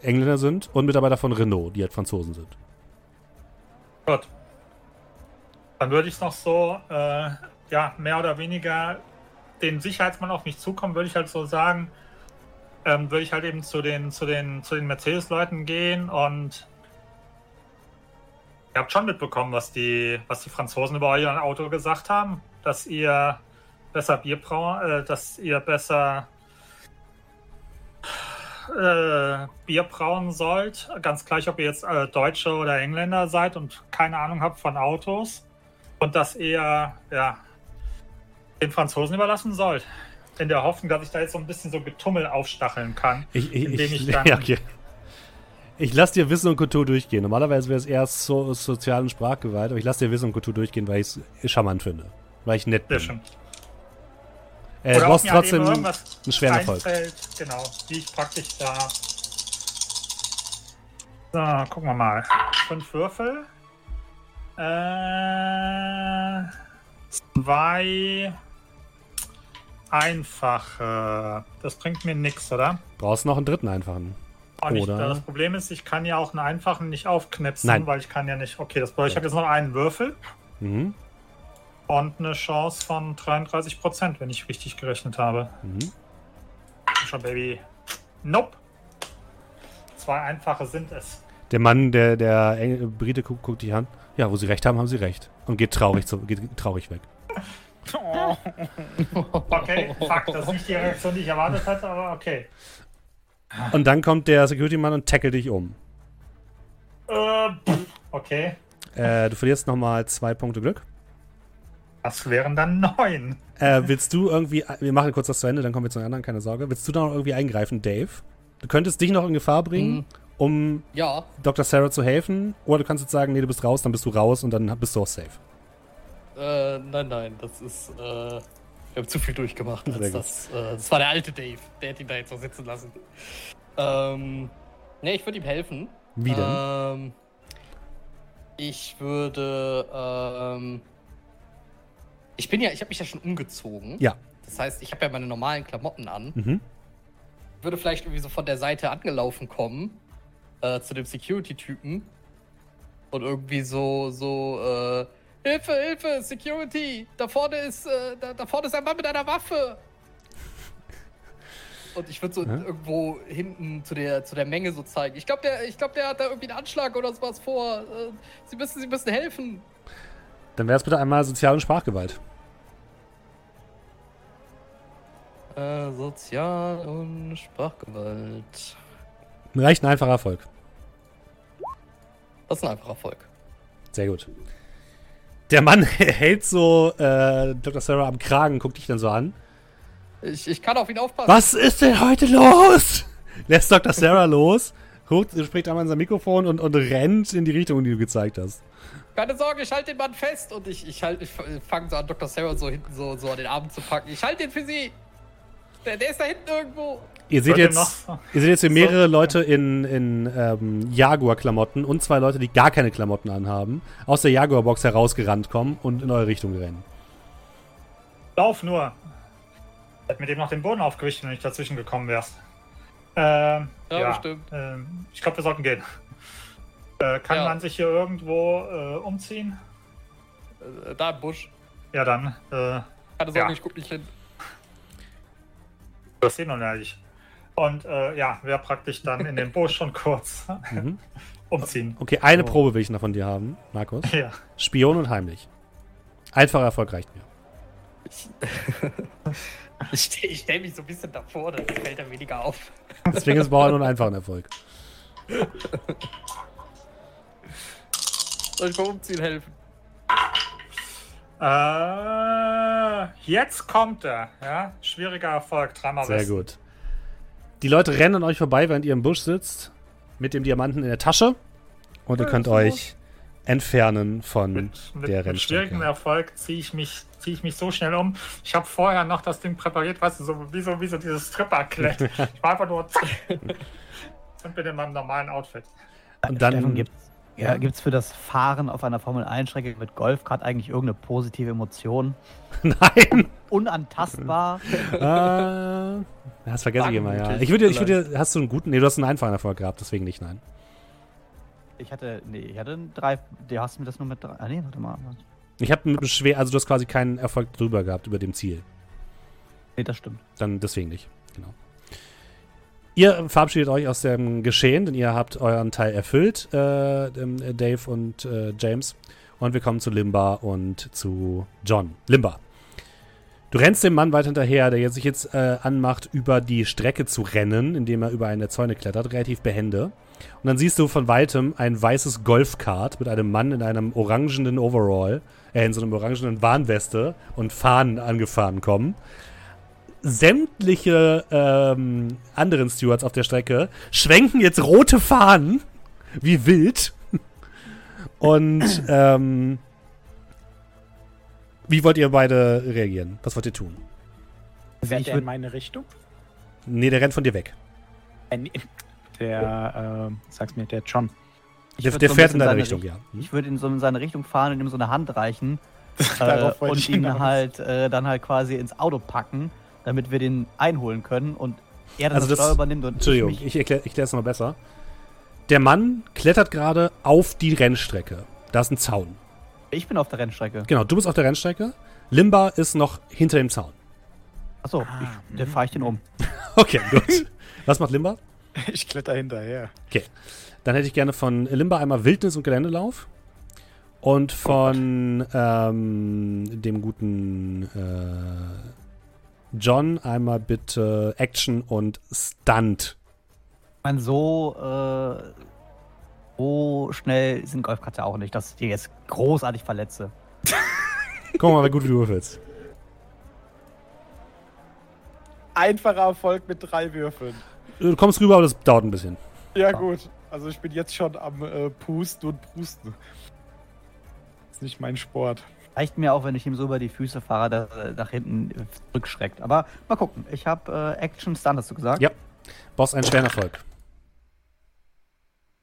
Engländer sind, und Mitarbeiter von Renault, die halt Franzosen sind. Gut. Dann würde ich noch so, äh, ja, mehr oder weniger den Sicherheitsmann auf mich zukommen, würde ich halt so sagen, ähm, würde ich halt eben zu den, zu den, zu den Mercedes-Leuten gehen und ihr habt schon mitbekommen, was die, was die Franzosen über euer Auto gesagt haben, dass ihr besser Bier brauen, äh, dass ihr besser äh, Bier brauen sollt. Ganz gleich, ob ihr jetzt äh, Deutsche oder Engländer seid und keine Ahnung habt von Autos. Und dass ihr ja, den Franzosen überlassen sollt. In der Hoffnung, dass ich da jetzt so ein bisschen so Getummel aufstacheln kann. Ich, ich, Indem ich, ich dann- ja, okay. ich lass dir Wissen und Kultur durchgehen. Normalerweise wäre es eher so, Sozial- und Sprachgewalt, aber ich lass dir Wissen und Kultur durchgehen, weil ich es charmant finde. Weil ich nett Sehr bin. schön. Äh, du brauchst halt trotzdem einen schweren Erfolg. Genau, wie ich praktisch da. So, gucken wir mal. Fünf Würfel. Äh, zwei einfache. Das bringt mir nichts, oder? Brauchst noch einen dritten einfachen. Und ich, Oder- das Problem ist, ich kann ja auch einen einfachen nicht aufknipsen, Nein. weil ich kann ja nicht. Okay, das bedeutet, ich habe jetzt noch einen Würfel Mhm. und eine Chance von 33 Prozent, wenn ich richtig gerechnet habe. Mhm. Schon, Baby. Nope. Zwei einfache sind es. Der Mann, der, der Engl Brite guckt, guckt dich an. Ja, wo sie recht haben, haben sie recht. Und geht traurig, zu, geht traurig weg. Okay, fuck, das ist nicht die Reaktion, die ich erwartet hatte, aber okay. Und dann kommt der Security-Mann und tackelt dich um. Äh, okay. Äh, du verlierst nochmal zwei Punkte Glück. Das wären dann neun. Äh, willst du irgendwie, wir machen kurz das zu Ende, dann kommen wir zu den anderen, keine Sorge. Willst du da noch irgendwie eingreifen, Dave? Du könntest dich noch in Gefahr bringen, Mhm. Um Ja, Dr. Sarah zu helfen. Oder du kannst jetzt sagen, nee, du bist raus, dann bist du raus und dann bist du auch safe. äh, nein, nein, das ist, äh, wir haben zu viel durchgemacht. Als das, äh, das war der alte Dave, der hat ihn da jetzt noch sitzen lassen. Ähm, ne, ich würde ihm helfen. Wie denn? Ähm, ich würde, ähm, ich bin ja, ich habe mich ja schon umgezogen. Ja. Das heißt, ich habe ja meine normalen Klamotten an. Mhm. Würde vielleicht irgendwie so von der Seite angelaufen kommen äh, zu dem Security-Typen und irgendwie so, so, äh, Hilfe, Hilfe, Security! Da vorne ist, äh, da, da vorne ist ein Mann mit einer Waffe! Und ich würde so Ja. irgendwo hinten zu der, zu der Menge so zeigen. Ich glaube, der, ich glaub, der hat da irgendwie einen Anschlag oder sowas vor. Äh, Sie müssen, Sie müssen helfen. Dann wäre es bitte einmal Sozial- und Sprachgewalt. Äh, Sozial- und Sprachgewalt. Reicht ein einfacher Erfolg. Das ist ein einfacher Erfolg. Sehr gut. Der Mann hält so äh, Dr. Sarah am Kragen, guckt dich dann so an. Ich, ich kann auf ihn aufpassen. Was ist denn heute los? Lässt Dr. Sarah los, holt, spricht einmal in sein Mikrofon und, und rennt in die Richtung, die du gezeigt hast. Keine Sorge, ich halte den Mann fest und ich, ich, halt, ich fange so an, Dr. Sarah so hinten so, so an den Arm zu packen. Ich halte den für Sie. Der, der ist da hinten irgendwo. Ihr seht jetzt, ihr seht jetzt hier mehrere Leute in, in ähm, Jaguar-Klamotten und zwei Leute, die gar keine Klamotten anhaben, aus der Jaguar-Box herausgerannt kommen und in eure Richtung rennen. Lauf nur. Ich hätte mit dem noch den Boden aufgewischt, wenn nicht dazwischen gekommen wärst. Ähm, Ja, ja, bestimmt. Ähm, ich glaube, wir sollten gehen. Äh, kann Ja. man sich hier irgendwo äh, umziehen? Äh, da im Busch. Ja, dann. Äh, Keine Sorge, Ja. ich guck nicht hin. du hast eh noch nicht. Und äh, ja, wäre praktisch dann in den Busch schon kurz Mhm. umziehen. Okay, eine Oh. Probe will ich noch von dir haben, Markus. Ja. Spion und heimlich. Einfacher Erfolg reicht mir. Ich, ich stelle stell mich so ein bisschen davor, dann fällt er weniger auf. Deswegen ist Bauer nur ein einfacher Erfolg. Soll ich mal umziehen helfen? Äh, jetzt kommt er. Ja, schwieriger Erfolg. Dreimal Sehr Westen. gut. Die Leute rennen an euch vorbei, während ihr im Busch sitzt, mit dem Diamanten in der Tasche. Und ihr könnt euch entfernen von Mit, mit, der mit schwierigem Rennstrecke. Erfolg ziehe ich, mich, zieh ich mich so schnell um. Ich habe vorher noch das Ding präpariert, weißt du, so wie so, wie so dieses Stripper-Klett. Ich war einfach nur und bin in meinem normalen Outfit. Und dann- Steffen, gibt's, ja, Ja? gibt's für das Fahren auf einer Formel-1-Strecke mit Golfkart eigentlich irgendeine positive Emotion? Nein! Unantastbar? äh, das vergesse ich immer, ja. Ich würde, ich würde, hast du einen guten, nee, du hast einen einfachen Erfolg gehabt, deswegen nicht, nein. Ich hatte, nee, ich hatte einen drei, du hast mir das nur mit drei, ah nee, warte mal. Ich habe mit einem schwer, also du hast quasi keinen Erfolg drüber gehabt über dem Ziel. Nee, das stimmt. Dann deswegen nicht. Ihr verabschiedet euch aus dem Geschehen, denn ihr habt euren Teil erfüllt, äh, äh, Dave und äh, James. Und wir kommen zu Limba und zu John. Limba. Du rennst dem Mann weiter hinterher, der sich jetzt äh, anmacht, über die Strecke zu rennen, indem er über eine Zäune klettert, relativ behende. Und dann siehst du von weitem ein weißes Golfkart mit einem Mann in einem orangenen Overall, äh, in so einem orangenen Warnweste und Fahnen angefahren kommen sämtliche ähm, anderen Stewards auf der Strecke schwenken jetzt rote Fahnen wie wild. Und ähm, wie wollt ihr beide reagieren? Was wollt ihr tun? Fährt ich er in meine Richtung? Nee, der rennt von dir weg. Äh, Der, äh, sag's mir, der John. Ich Der, der so fährt in deine seine Richtung, ja. Hm? Ich würde in so in seine Richtung fahren und ihm so eine Hand reichen äh, und ich ihn halt äh, dann halt quasi ins Auto packen, damit wir den einholen können und er dann Also das das- Steuer übernimmt und Entschuldigung, ich ich erkläre es nochmal besser. Der Mann klettert gerade auf die Rennstrecke. Da ist ein Zaun. Ich bin auf der Rennstrecke. Genau, du bist auf der Rennstrecke. Limba ist noch hinter dem Zaun. Achso, Ah, dann fahre ich den um. Okay, gut. Was macht Limba? Ich kletter hinterher. Dann hätte ich gerne von Limba einmal Wildnis und Geländelauf. Und von ähm, dem guten äh, John einmal bitte Action und Stunt. Ich meine, so, äh, so schnell sind Golfkarts ja auch nicht, dass ich die jetzt großartig verletze. Guck mal, wie gut du würfelst. Einfacher Erfolg mit drei Würfeln. Du kommst rüber, aber das dauert ein bisschen. Ja, gut. Also ich bin jetzt schon am äh, Pusten und Prusten. ist nicht mein Sport. Reicht mir auch, wenn ich ihm so über die Füße fahre, dass er nach hinten zurückschreckt. Aber mal gucken. Ich habe äh, Action Stunt, hast du gesagt? Ja. Brauchst einen schweren Erfolg.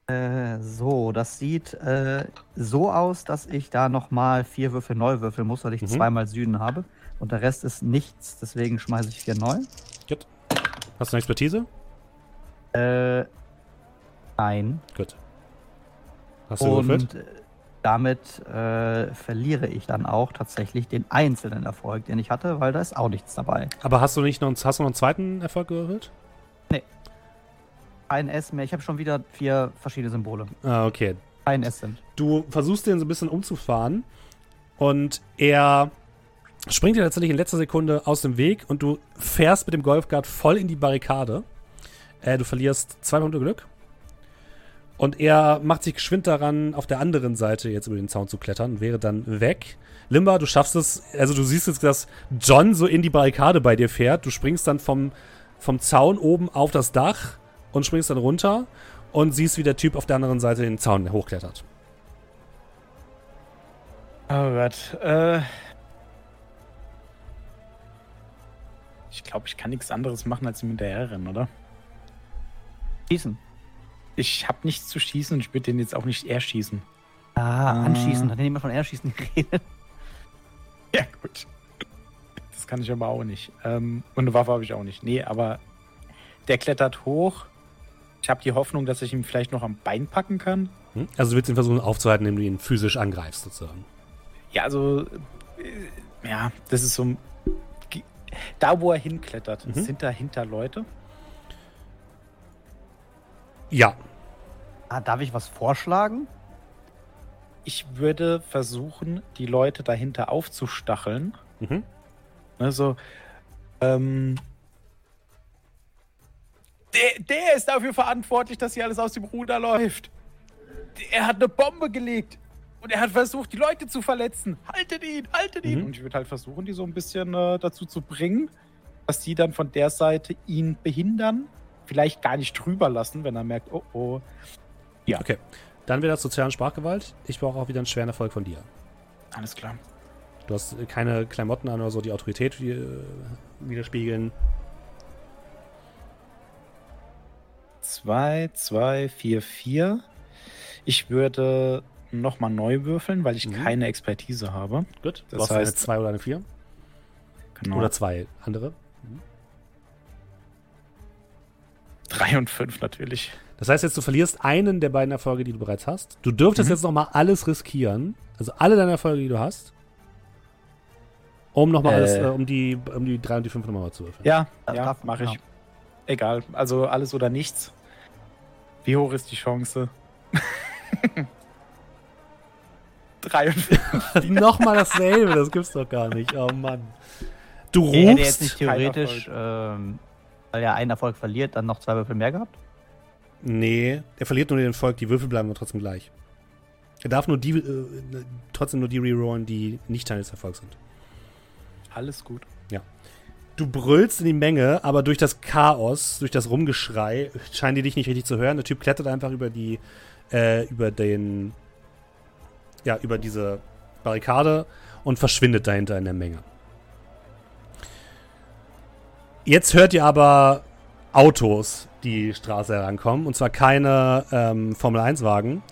Äh, so, das sieht äh, so aus, dass ich da nochmal vier Würfel neu würfeln muss, weil ich Mhm. zweimal Süden habe. Und der Rest ist nichts, deswegen schmeiße ich vier neu. Gut. Hast du eine Expertise? Äh, nein. Gut. Hast du gewürfelt? Und äh, damit äh, verliere ich dann auch tatsächlich den einzelnen Erfolg, den ich hatte, weil da ist auch nichts dabei. Aber hast du nicht noch, hast du noch einen zweiten Erfolg gewürfelt? Kein S mehr. Ich habe schon wieder vier verschiedene Symbole. Ah, okay. Kein S sind. Du versuchst den so ein bisschen umzufahren und er springt dir tatsächlich in letzter Sekunde aus dem Weg und du fährst mit dem Golfkart voll in die Barrikade. Äh, du verlierst zwei Punkte Glück. Und er macht sich geschwind daran, auf der anderen Seite jetzt über den Zaun zu klettern und wäre dann weg. Limba, du schaffst es, also du siehst jetzt, dass John so in die Barrikade bei dir fährt. Du springst dann vom, vom Zaun oben auf das Dach und springst dann runter und siehst, wie der Typ auf der anderen Seite den Zaun hochklettert. Oh Gott. Äh, ich glaube, ich kann nichts anderes machen, als ihm hinterherrennen, oder? Schießen. Ich habe nichts zu schießen und ich würde den jetzt auch nicht erschießen. Ah, anschießen. Hat jemand von Erschießen geredet? Ja, gut. Das kann ich aber auch nicht. Ähm, und eine Waffe habe ich auch nicht. Nee, aber der klettert hoch. Ich habe die Hoffnung, dass ich ihn vielleicht noch am Bein packen kann. Hm? Also du willst ihn versuchen aufzuhalten, indem du ihn physisch angreifst, sozusagen. Ja, also, äh, ja, das ist so. ein- Da, wo er hinklettert, Mhm. sind dahinter Leute. Ja. Ah, darf ich was vorschlagen? Ich würde versuchen, die Leute dahinter aufzustacheln. Mhm. Ne, so, ähm, der, der ist dafür verantwortlich, dass hier alles aus dem Ruder läuft. Er hat eine Bombe gelegt. Und er hat versucht, die Leute zu verletzen. Haltet ihn, haltet ihn. Mhm. Und ich würde halt versuchen, die so ein bisschen äh, dazu zu bringen, dass die dann von der Seite ihn behindern. Vielleicht gar nicht drüber lassen, wenn er merkt, oh oh. Okay. Dann wieder soziale Sprachgewalt. Ich brauche auch wieder einen schweren Erfolg von dir. Alles klar. Du hast keine Klamotten an oder so, die Autorität äh, widerspiegeln. 2, 2, 4, 4. Ich würde nochmal neu würfeln, weil ich Mhm. keine Expertise habe. Gut. Du Das eine heißt- 2 oder eine 4. Genau. Oder zwei andere. 3 und 5 natürlich. Das heißt jetzt, du verlierst einen der beiden Erfolge, die du bereits hast. Du dürftest Mhm. jetzt nochmal alles riskieren. Also alle deine Erfolge, die du hast. Um nochmal Äh. alles, äh, um die, um die 3 und die 5 nochmal zu würfeln. Ja, Das ja, darf- mache ich. ja. Egal. Also alles oder nichts. Wie hoch ist die Chance? 3 und 5. nochmal dasselbe, das gibt's doch gar nicht. Oh Mann. Du Er hätte jetzt rufst. nicht theoretisch, ähm, weil er einen Erfolg verliert, dann noch zwei Würfel mehr gehabt? Nee, er verliert nur den Erfolg, die Würfel bleiben aber trotzdem gleich. Er darf nur die, äh, trotzdem nur die rerollen, die nicht Teil des Erfolgs sind. Alles gut. Du brüllst in die Menge, aber durch das Chaos, durch das Rumgeschrei, scheinen die dich nicht richtig zu hören. Der Typ klettert einfach über die, äh, über den, ja, über diese Barrikade und verschwindet dahinter in der Menge. Jetzt hört ihr aber Autos die Straße herankommen. Und zwar keine ähm, Formel-1-Wagen,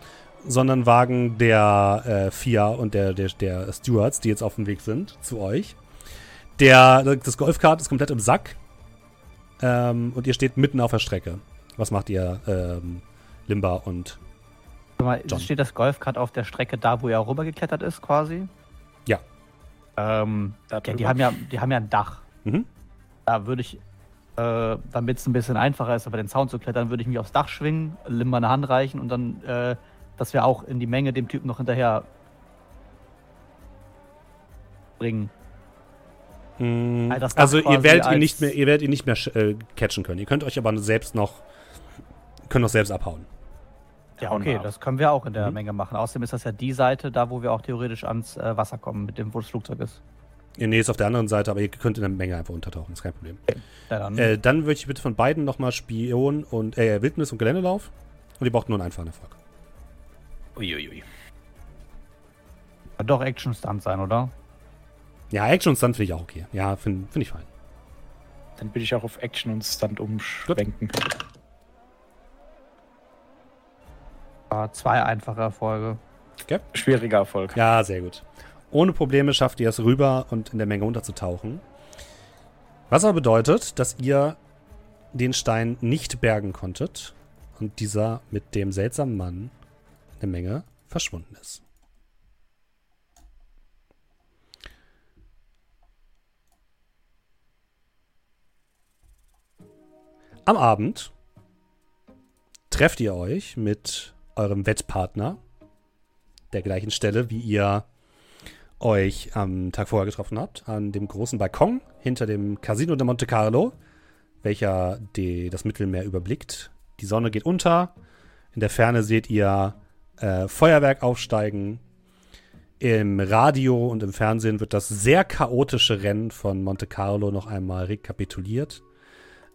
sondern Wagen der äh, FIA und der, der, der Stewards, die jetzt auf dem Weg sind zu euch. Der, das Golfkart ist komplett im Sack. Ähm, und ihr steht mitten auf der Strecke. Was macht ihr, ähm, Limba und. Guck mal, John. steht das Golfkart auf der Strecke da, wo er rübergeklettert ist, quasi? Ja. Ähm, ja, die haben ja, die haben ja ein Dach. Mhm. Da würde ich, äh, damit es ein bisschen einfacher ist, über den Zaun zu klettern, würde ich mich aufs Dach schwingen, Limba eine Hand reichen und dann, äh, dass wir auch in die Menge dem Typen noch hinterher bringen. Mm, Also Also ihr werdet ihn nicht mehr, ihr werdet ihn nicht mehr äh, catchen können. Ihr könnt euch aber selbst noch, könnt noch selbst abhauen. Ja, okay, das können wir auch in der Mhm. Menge machen. Außerdem ist das ja die Seite, da wo wir auch theoretisch ans äh, Wasser kommen, mit dem, wo das Flugzeug ist. Ihr nee, ist auf der anderen Seite, aber ihr könnt in der Menge einfach untertauchen, ist kein Problem. Ja, dann, Äh, dann würde ich bitte von beiden nochmal Spion und äh, Wildnis und Geländelauf. Und ihr braucht nur einen einfachen Erfolg. Uiuiui. Kann doch Action-Stunt sein, oder? Ja, Action und Stunt finde ich auch okay. Ja, finde find ich fein. Dann würde ich auch auf Action und Stunt umschwenken. Ja, zwei einfache Erfolge. Schwieriger Erfolg. Ja, sehr gut. Ohne Probleme schafft ihr es rüber und in der Menge unterzutauchen. Was aber bedeutet, dass ihr den Stein nicht bergen konntet und dieser mit dem seltsamen Mann in der Menge verschwunden ist. Am Abend trefft ihr euch mit eurem Wettpartner der gleichen Stelle, wie ihr euch am Tag vorher getroffen habt, an dem großen Balkon hinter dem Casino de Monte Carlo, welcher die, das Mittelmeer überblickt. Die Sonne geht unter. In der Ferne seht ihr äh, Feuerwerk aufsteigen. Im Radio und im Fernsehen wird das sehr chaotische Rennen von Monte Carlo noch einmal rekapituliert.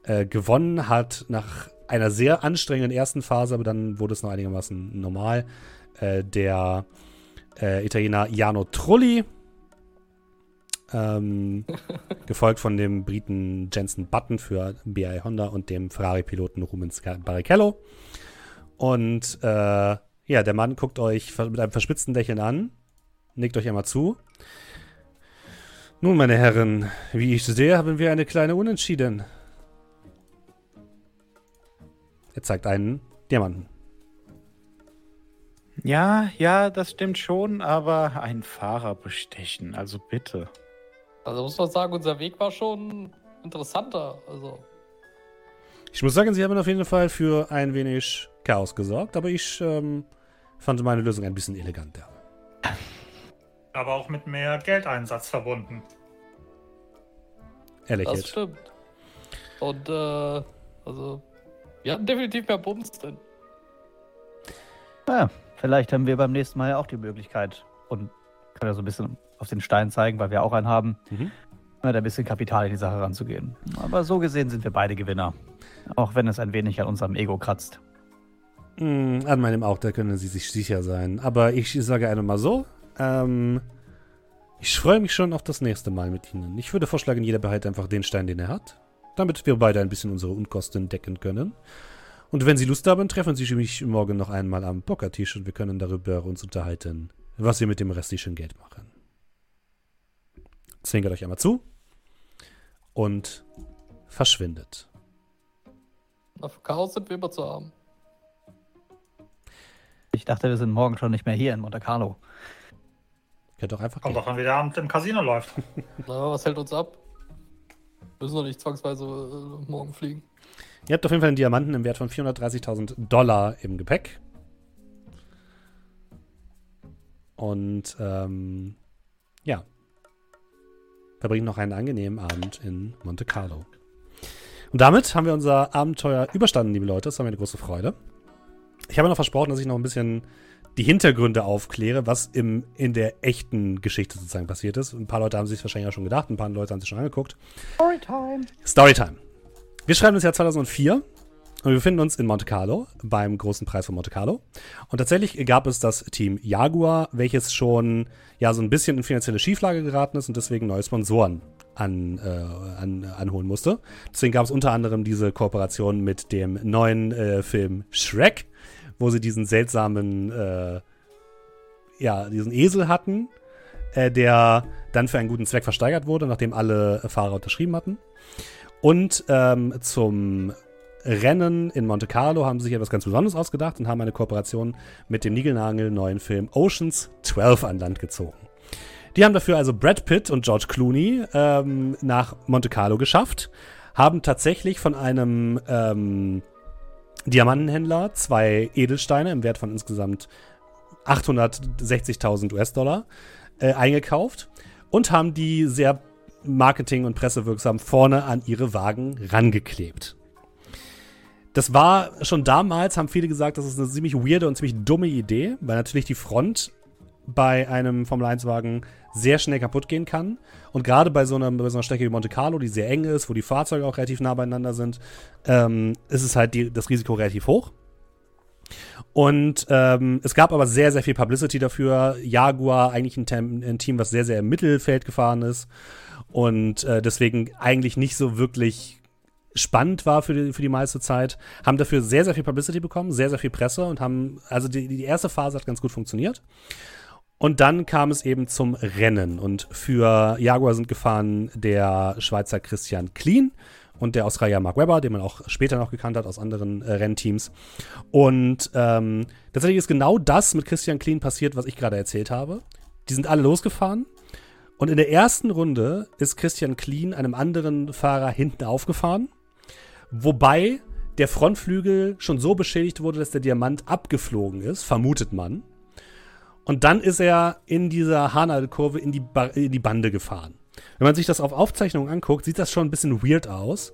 Äh, gewonnen hat nach einer sehr anstrengenden ersten Phase, aber dann wurde es noch einigermaßen normal, äh, der äh, Italiener Jano Trulli. Ähm, gefolgt von dem Briten Jensen Button für BI Honda und dem Ferrari-Piloten Rubens Barrichello. Und äh, ja, der Mann guckt euch mit einem verspitzten Lächeln an, nickt euch einmal zu. Nun, meine Herren, wie ich sehe, haben wir eine kleine Unentschieden. Er zeigt einen Diamanten. Ja, ja, das stimmt schon, aber ein Fahrer bestechen, also bitte. Also muss man sagen, unser Weg war schon interessanter. Also, Ich muss sagen, sie haben auf jeden Fall für ein wenig Chaos gesorgt, aber ich ähm, fand meine Lösung ein bisschen eleganter. Aber auch mit mehr Geldeinsatz verbunden. Er Das stimmt. Und, äh, also, wir hatten definitiv mehr Bums drin. Ja, vielleicht haben wir beim nächsten Mal ja auch die Möglichkeit und können ja so ein bisschen auf den Stein zeigen, weil wir auch einen haben, Mhm. mit ein bisschen Kapital in die Sache ranzugehen. Aber so gesehen sind wir beide Gewinner. Auch wenn es ein wenig an unserem Ego kratzt. Mm, an meinem auch, da können Sie sich sicher sein. Aber ich sage einmal mal so, ähm, ich freue mich schon auf das nächste Mal mit Ihnen. Ich würde vorschlagen, jeder behält einfach den Stein, den er hat, damit wir beide ein bisschen unsere Unkosten decken können. Und wenn Sie Lust haben, treffen Sie mich morgen noch einmal am Pokertisch und wir können darüber uns unterhalten, was wir mit dem restlichen Geld machen. Zwinkert euch einmal zu und verschwindet. Für Chaos sind wir immer zu haben. Ich dachte, wir sind morgen schon nicht mehr hier in Monte Carlo. Könnt auch einfach Kommt gehen. doch an, wie der Abend im Casino läuft. Na, was hält uns ab? Müssen doch nicht zwangsweise äh, morgen fliegen. Ihr habt auf jeden Fall einen Diamanten im Wert von 430.000 Dollar im Gepäck. Und ähm, ja, verbringt noch einen angenehmen Abend in Monte Carlo. Und damit haben wir unser Abenteuer überstanden, liebe Leute. Das war mir eine große Freude. Ich habe noch versprochen, dass ich noch ein bisschen die Hintergründe aufkläre, was im, in der echten Geschichte sozusagen passiert ist. Ein paar Leute haben sich wahrscheinlich auch schon gedacht, ein paar Leute haben sich schon angeguckt. Storytime. Storytime. Wir schreiben das Jahr 2004 und wir befinden uns in Monte Carlo beim großen Preis von Monte Carlo. Und tatsächlich gab es das Team Jaguar, welches schon ja so ein bisschen in finanzielle Schieflage geraten ist und deswegen neue Sponsoren an, äh, an, anholen musste. Deswegen gab es unter anderem diese Kooperation mit dem neuen äh, Film Shrek, wo sie diesen seltsamen, äh, ja, diesen Esel hatten, äh, der dann für einen guten Zweck versteigert wurde, nachdem alle Fahrer unterschrieben hatten. Und ähm, zum Rennen in Monte Carlo haben sie sich etwas ganz Besonderes ausgedacht und haben eine Kooperation mit dem Nigelnagel neuen Film Oceans 12 an Land gezogen. Die haben dafür also Brad Pitt und George Clooney ähm, nach Monte Carlo geschafft, haben tatsächlich von einem ähm, Diamantenhändler zwei Edelsteine im Wert von insgesamt 860.000 US-Dollar äh, eingekauft und haben die sehr marketing- und pressewirksam vorne an ihre Wagen rangeklebt. Das war schon damals, haben viele gesagt, das ist eine ziemlich weirde und ziemlich dumme Idee, weil natürlich die Front bei einem Formel-1-Wagen sehr schnell kaputt gehen kann. Und gerade bei so, einer, bei so einer Strecke wie Monte Carlo, die sehr eng ist, wo die Fahrzeuge auch relativ nah beieinander sind, ähm, ist es halt die, das Risiko relativ hoch. Und ähm, es gab aber sehr, sehr viel Publicity dafür. Jaguar, eigentlich ein, ein Team, was sehr, sehr im Mittelfeld gefahren ist und äh, deswegen eigentlich nicht so wirklich spannend war für die, für die meiste Zeit, haben dafür sehr, sehr viel Publicity bekommen, sehr, sehr viel Presse und haben, also die, die erste Phase hat ganz gut funktioniert. Und dann kam es eben zum Rennen und für Jaguar sind gefahren der Schweizer Christian Clean und der Australier Mark Webber, den man auch später noch gekannt hat aus anderen äh, Rennteams. Und ähm, tatsächlich ist genau das mit Christian Clean passiert, was ich gerade erzählt habe. Die sind alle losgefahren und in der ersten Runde ist Christian Clean einem anderen Fahrer hinten aufgefahren, wobei der Frontflügel schon so beschädigt wurde, dass der Diamant abgeflogen ist, vermutet man. Und dann ist er in dieser Hanal-Kurve in, die in die Bande gefahren. Wenn man sich das auf Aufzeichnungen anguckt, sieht das schon ein bisschen weird aus.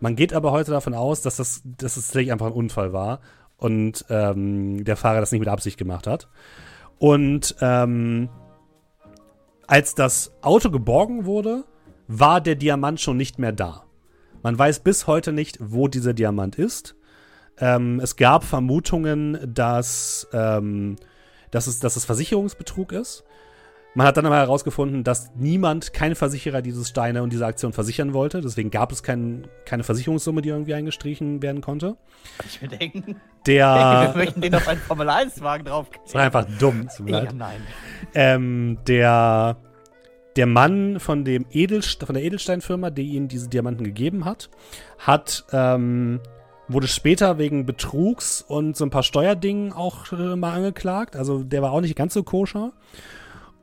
Man geht aber heute davon aus, dass das, dass es tatsächlich einfach ein Unfall war und ähm, der Fahrer das nicht mit Absicht gemacht hat. Und ähm, als das Auto geborgen wurde, war der Diamant schon nicht mehr da. Man weiß bis heute nicht, wo dieser Diamant ist. Ähm, es gab Vermutungen, dass, ähm, dass, es, dass es Versicherungsbetrug ist. Man hat dann aber herausgefunden, dass niemand, kein Versicherer dieses Steine und diese Aktion versichern wollte. Deswegen gab es kein, keine Versicherungssumme, die irgendwie eingestrichen werden konnte. Ich mir denken, Der. wir möchten den auf einen Formel-1-Wagen drauf. Das war einfach dumm. mir Ja, nein. Ähm, der, der Mann von, dem Edelst von der Edelsteinfirma, die ihnen diese Diamanten gegeben hat, hat ähm, wurde später wegen Betrugs und so ein paar Steuerdingen auch äh, mal angeklagt. Also der war auch nicht ganz so koscher.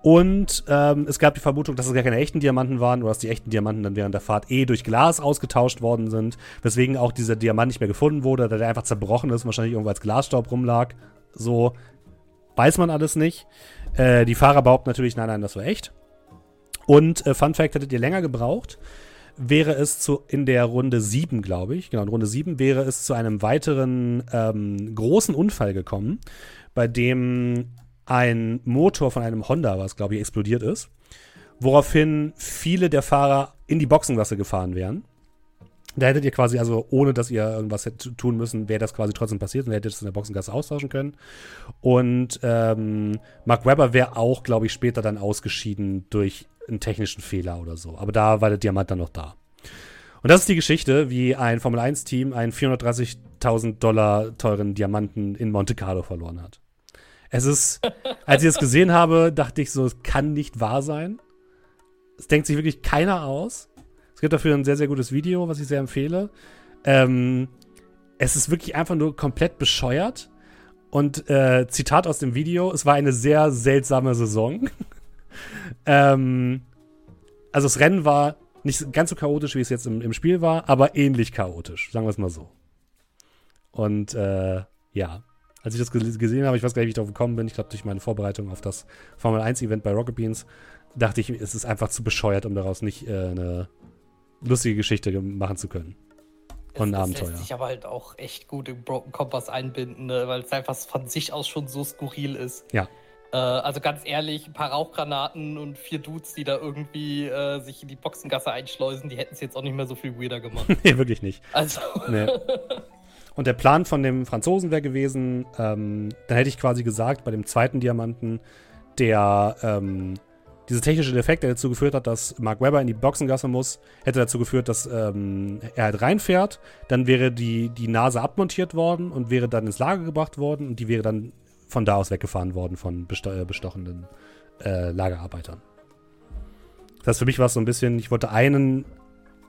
Und ähm, es gab die Vermutung, dass es gar keine echten Diamanten waren oder dass die echten Diamanten dann während der Fahrt eh durch Glas ausgetauscht worden sind, weswegen auch dieser Diamant nicht mehr gefunden wurde, da der einfach zerbrochen ist, wahrscheinlich irgendwo als Glasstaub rumlag. So weiß man alles nicht. Äh, die Fahrer behaupten natürlich, nein, nein, das war echt. Und äh, Fun Fact, hättet ihr länger gebraucht, wäre es zu, in der Runde 7, glaube ich, genau, in Runde 7 wäre es zu einem weiteren ähm, großen Unfall gekommen, bei dem ein Motor von einem Honda, was glaube ich explodiert ist, woraufhin viele der Fahrer in die Boxengasse gefahren wären. Da hättet ihr quasi, also ohne dass ihr irgendwas hättet tun müssen, wäre das quasi trotzdem passiert und hättet es in der Boxengasse austauschen können. Und ähm, Mark Webber wäre auch, glaube ich, später dann ausgeschieden durch einen technischen Fehler oder so. Aber da war der Diamant dann noch da. Und das ist die Geschichte, wie ein Formel 1-Team einen 430.000 Dollar teuren Diamanten in Monte Carlo verloren hat. Es ist, als ich es gesehen habe, dachte ich so, es kann nicht wahr sein. Es denkt sich wirklich keiner aus. Es gibt dafür ein sehr, sehr gutes Video, was ich sehr empfehle. Ähm, es ist wirklich einfach nur komplett bescheuert. Und äh, Zitat aus dem Video: Es war eine sehr seltsame Saison. ähm, also, das Rennen war nicht ganz so chaotisch, wie es jetzt im, im Spiel war, aber ähnlich chaotisch, sagen wir es mal so. Und äh, ja, als ich das gesehen habe, ich weiß gar nicht, wie ich darauf gekommen bin, ich glaube durch meine Vorbereitung auf das Formel 1 Event bei Rocket Beans, dachte ich, es ist einfach zu bescheuert, um daraus nicht äh, eine lustige Geschichte machen zu können. Und ein das Abenteuer. lässt sich aber halt auch echt gut im Broken Compass einbinden, ne? weil es einfach von sich aus schon so skurril ist. Ja. Äh, also ganz ehrlich, ein paar Rauchgranaten und vier Dudes, die da irgendwie äh, sich in die Boxengasse einschleusen, die hätten es jetzt auch nicht mehr so viel weirder gemacht. nee, wirklich nicht. Also. Nee. Und der Plan von dem Franzosen wäre gewesen, ähm, dann hätte ich quasi gesagt, bei dem zweiten Diamanten, der ähm, diese technische Defekt, der dazu geführt hat, dass Mark Webber in die Boxengasse muss, hätte dazu geführt, dass ähm, er halt reinfährt. Dann wäre die, die Nase abmontiert worden und wäre dann ins Lager gebracht worden und die wäre dann von da aus weggefahren worden von äh, bestochenen äh, Lagerarbeitern. Das heißt, für mich war es so ein bisschen, ich wollte einen,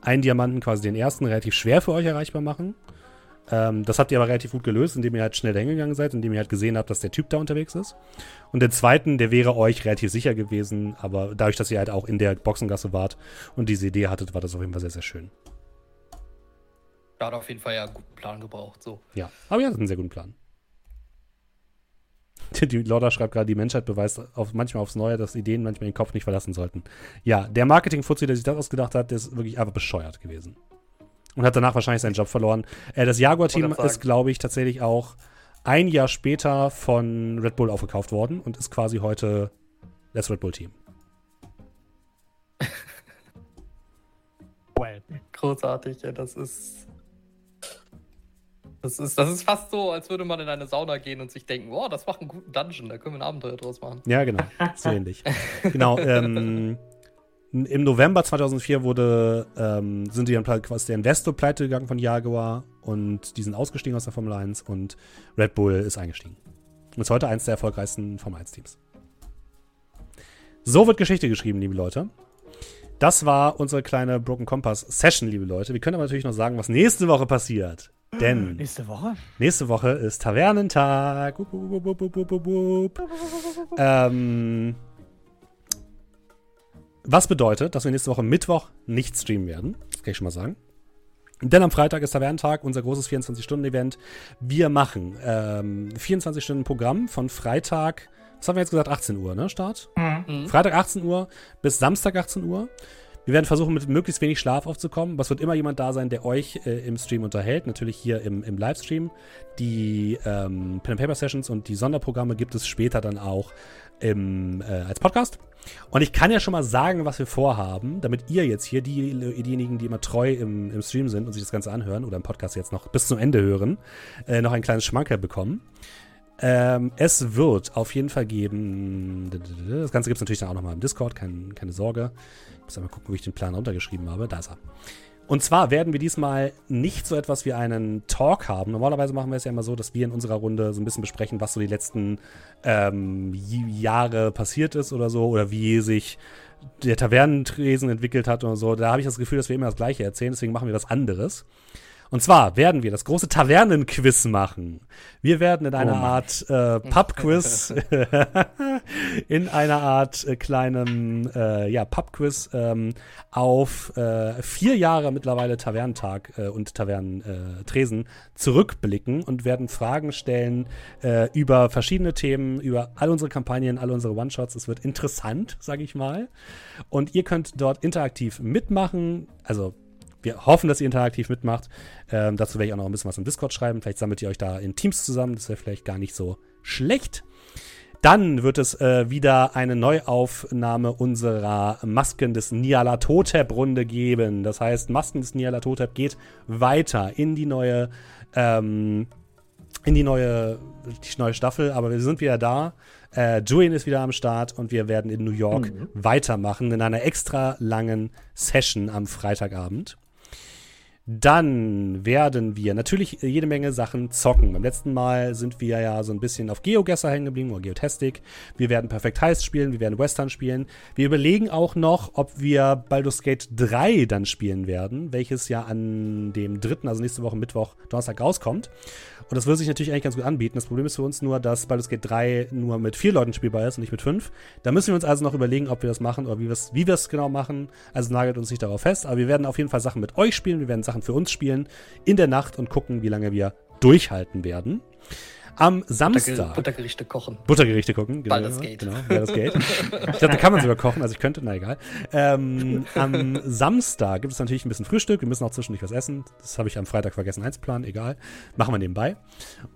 einen Diamanten, quasi den ersten, relativ schwer für euch erreichbar machen. Ähm, das habt ihr aber relativ gut gelöst, indem ihr halt schnell hingegangen seid, indem ihr halt gesehen habt, dass der Typ da unterwegs ist. Und den zweiten, der wäre euch relativ sicher gewesen, aber dadurch, dass ihr halt auch in der Boxengasse wart und diese Idee hattet, war das auf jeden Fall sehr, sehr schön. Da hat auf jeden Fall ja einen guten Plan gebraucht. So. Ja, aber ihr hattet einen sehr guten Plan. Die Lorda schreibt gerade, die Menschheit beweist auf, manchmal aufs Neue, dass Ideen manchmal den Kopf nicht verlassen sollten. Ja, der Marketing-Fuzzi, der sich das ausgedacht hat, der ist wirklich einfach bescheuert gewesen. Und hat danach wahrscheinlich seinen Job verloren. Äh, das Jaguar-Team ist, glaube ich, tatsächlich auch ein Jahr später von Red Bull aufgekauft worden und ist quasi heute das Red Bull-Team. well. Großartig, ja, das ist. Das ist, das ist fast so, als würde man in eine Sauna gehen und sich denken, boah, das macht einen guten Dungeon, da können wir ein Abenteuer draus machen. Ja, genau. So ähnlich. genau. Ähm, Im November 2004 wurde, ähm, sind die dann quasi der Investor pleite gegangen von Jaguar und die sind ausgestiegen aus der Formel 1 und Red Bull ist eingestiegen. Und ist heute eines der erfolgreichsten Formel 1 Teams. So wird Geschichte geschrieben, liebe Leute. Das war unsere kleine Broken Compass Session, liebe Leute. Wir können aber natürlich noch sagen, was nächste Woche passiert. Denn nächste Woche? Nächste Woche ist Tavernentag. Wup, wup, wup, ähm, was bedeutet, dass wir nächste Woche Mittwoch nicht streamen werden. Das kann ich schon mal sagen. Denn am Freitag ist Tavernentag, unser großes 24-Stunden-Event. Wir machen ähm, 24 Stunden Programm von Freitag, was haben wir jetzt gesagt, 18 Uhr, ne, Start? Mhm. Freitag 18 Uhr bis Samstag 18 Uhr. Wir werden versuchen, mit möglichst wenig Schlaf aufzukommen. Aber es wird immer jemand da sein, der euch äh, im Stream unterhält. Natürlich hier im, im Livestream. Die ähm, Pen Paper Sessions und die Sonderprogramme gibt es später dann auch im, äh, als Podcast. Und ich kann ja schon mal sagen, was wir vorhaben, damit ihr jetzt hier, die, diejenigen, die immer treu im, im Stream sind und sich das Ganze anhören oder im Podcast jetzt noch bis zum Ende hören, äh, noch ein kleines Schmankerl bekommen. Ähm, es wird auf jeden Fall geben. Das Ganze gibt es natürlich dann auch nochmal im Discord, kein, keine Sorge. Ich muss einmal gucken, wo ich den Plan runtergeschrieben habe. Da ist er. Und zwar werden wir diesmal nicht so etwas wie einen Talk haben. Normalerweise machen wir es ja immer so, dass wir in unserer Runde so ein bisschen besprechen, was so die letzten ähm, Jahre passiert ist oder so, oder wie sich der Tavernentresen entwickelt hat oder so. Da habe ich das Gefühl, dass wir immer das Gleiche erzählen, deswegen machen wir was anderes. Und zwar werden wir das große Tavernenquiz machen. Wir werden in einer Oh. Art äh, Pubquiz, in einer Art äh, kleinen äh, ja, Pubquiz ähm, auf äh, vier Jahre mittlerweile Tavernentag äh, und Tavernentresen äh, zurückblicken und werden Fragen stellen äh, über verschiedene Themen, über all unsere Kampagnen, all unsere One-Shots. Es wird interessant, sage ich mal. Und ihr könnt dort interaktiv mitmachen. Also wir hoffen, dass ihr interaktiv mitmacht. Ähm, dazu werde ich auch noch ein bisschen was im Discord schreiben. Vielleicht sammelt ihr euch da in Teams zusammen. Das wäre vielleicht gar nicht so schlecht. Dann wird es äh, wieder eine Neuaufnahme unserer Masken des Nyarlathotep-Runde geben. Das heißt, Masken des Nyarlathotep geht weiter in die neue, ähm, in die neue, die neue Staffel. Aber wir sind wieder da. Äh, Julian ist wieder am Start und wir werden in New York weitermachen in einer extra langen Session am Freitagabend. Dann werden wir natürlich jede Menge Sachen zocken. Beim letzten Mal sind wir ja so ein bisschen auf Geogesser hängen geblieben oder Geotastic. Wir werden Perfect Heist spielen, wir werden Western spielen. Wir überlegen auch noch, ob wir Baldur's Gate 3 dann spielen werden, welches ja an dem 3., also nächste Woche Mittwoch, Donnerstag rauskommt. Und das würde sich natürlich eigentlich ganz gut anbieten. Das Problem ist für uns nur, dass Baldur's Gate 3 nur mit vier Leuten spielbar ist und nicht mit fünf. Da müssen wir uns also noch überlegen, ob wir das machen oder wie wir es wie genau machen. Also nagelt uns nicht darauf fest. Aber wir werden auf jeden Fall Sachen mit euch spielen. Wir werden Sachen für uns spielen in der Nacht und gucken, wie lange wir durchhalten werden. Am Samstag. Buttergerichte kochen. Buttergerichte gucken. Genau, Baldur's Gate. Genau, Baldur's Gate. ich glaube, da kann man sogar kochen, also ich könnte, na egal. Ähm, am Samstag gibt es natürlich ein bisschen Frühstück. Wir müssen auch zwischendurch was essen. Das habe ich am Freitag vergessen einzuplanen, egal. Machen wir nebenbei.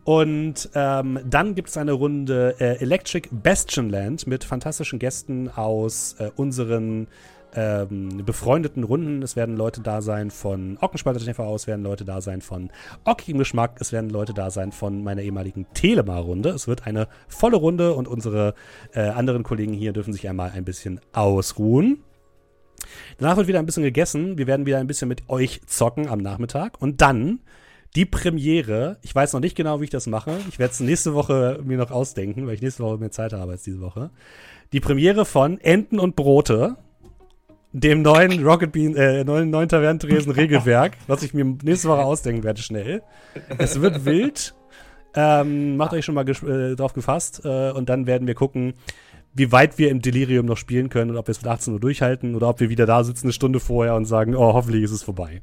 Und ähm, dann gibt es eine Runde äh, Electric Bastionland mit fantastischen Gästen aus äh, unseren ähm, befreundeten Runden. Es werden Leute da sein von Ockenspalter TV, es werden Leute da sein von Ockigem Geschmack, es werden Leute da sein von meiner ehemaligen Telemar-Runde. Es wird eine volle Runde und unsere äh, anderen Kollegen hier dürfen sich einmal ein bisschen ausruhen. Danach wird wieder ein bisschen gegessen. Wir werden wieder ein bisschen mit euch zocken am Nachmittag. Und dann die Premiere. Ich weiß noch nicht genau, wie ich das mache. Ich werde es nächste Woche mir noch ausdenken, weil ich nächste Woche mehr Zeit habe als diese Woche. Die Premiere von Enten und Brote dem neuen Rocket Bean, äh, neuen, neuen Tavernentresen Regelwerk, was ich mir nächste Woche ausdenken werde, schnell. Es wird wild. Ähm, macht euch schon mal äh, drauf gefasst. Äh, und dann werden wir gucken, wie weit wir im Delirium noch spielen können und ob wir es bis 18 Uhr durchhalten oder ob wir wieder da sitzen eine Stunde vorher und sagen, oh, hoffentlich ist es vorbei.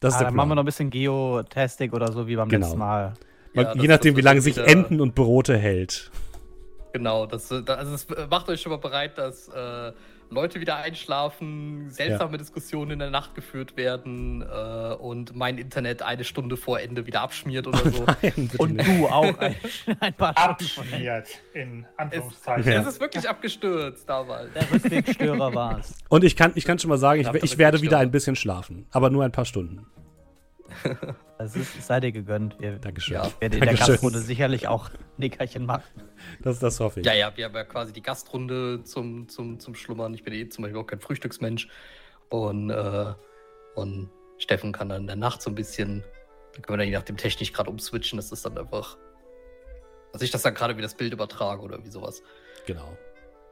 Das ist Ah, der dann machen wir Plan. noch ein bisschen Geotastic oder so wie beim Genau. letzten Mal. Ja, Je das- nachdem, das wie lange sich wieder- Enten und Brote hält. Genau, das, äh, da- also es, äh, macht euch schon mal bereit, dass äh, Leute wieder einschlafen, seltsame Diskussionen in der Nacht geführt werden äh, und mein Internet eine Stunde vor Ende wieder abschmiert oder so. Nein, Und nicht. du auch ein, ein paar Abschmiert, in es, Anführungszeichen. Ja. es ist wirklich abgestürzt damals. Der Rückwegstörer war es. Und ich kann, ich kann schon mal sagen, ich, ich werde wieder ein bisschen schlafen. Aber nur ein paar Stunden. Das ist, es sei dir gegönnt. Wir Dankeschön. Ja. werden in der Dankeschön. Gastrunde sicherlich auch Nickerchen machen. Das, das hoffe ich. Ja, ja, wir haben ja quasi die Gastrunde zum, zum, zum Schlummern. Ich bin eh zum Beispiel auch kein Frühstücksmensch. Und, äh, und Steffen kann dann in der Nacht so ein bisschen, da können wir dann je nachdem technisch gerade umswitchen, das ist dann einfach, dass ich das dann gerade wie das Bild übertrage oder wie sowas. Genau.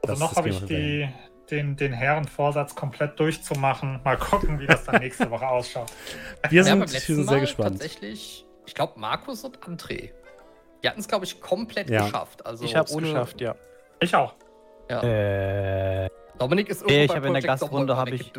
Also Das- noch das habe kriegen ich die, den, den Herrenvorsatz komplett durchzumachen. Mal gucken, wie das dann nächste Woche ausschaut. Wir Ja, sind, beim wir sind sehr Mal gespannt. Tatsächlich, ich glaube, Markus und André. Die hatten es, glaube ich, komplett Ja. geschafft. Also ich hab's ohne- geschafft, ja. Ich auch. Ja. Äh, Dominik ist Nee, irgendwo ich bei hab in der Gastrunde Zomboid hab ich-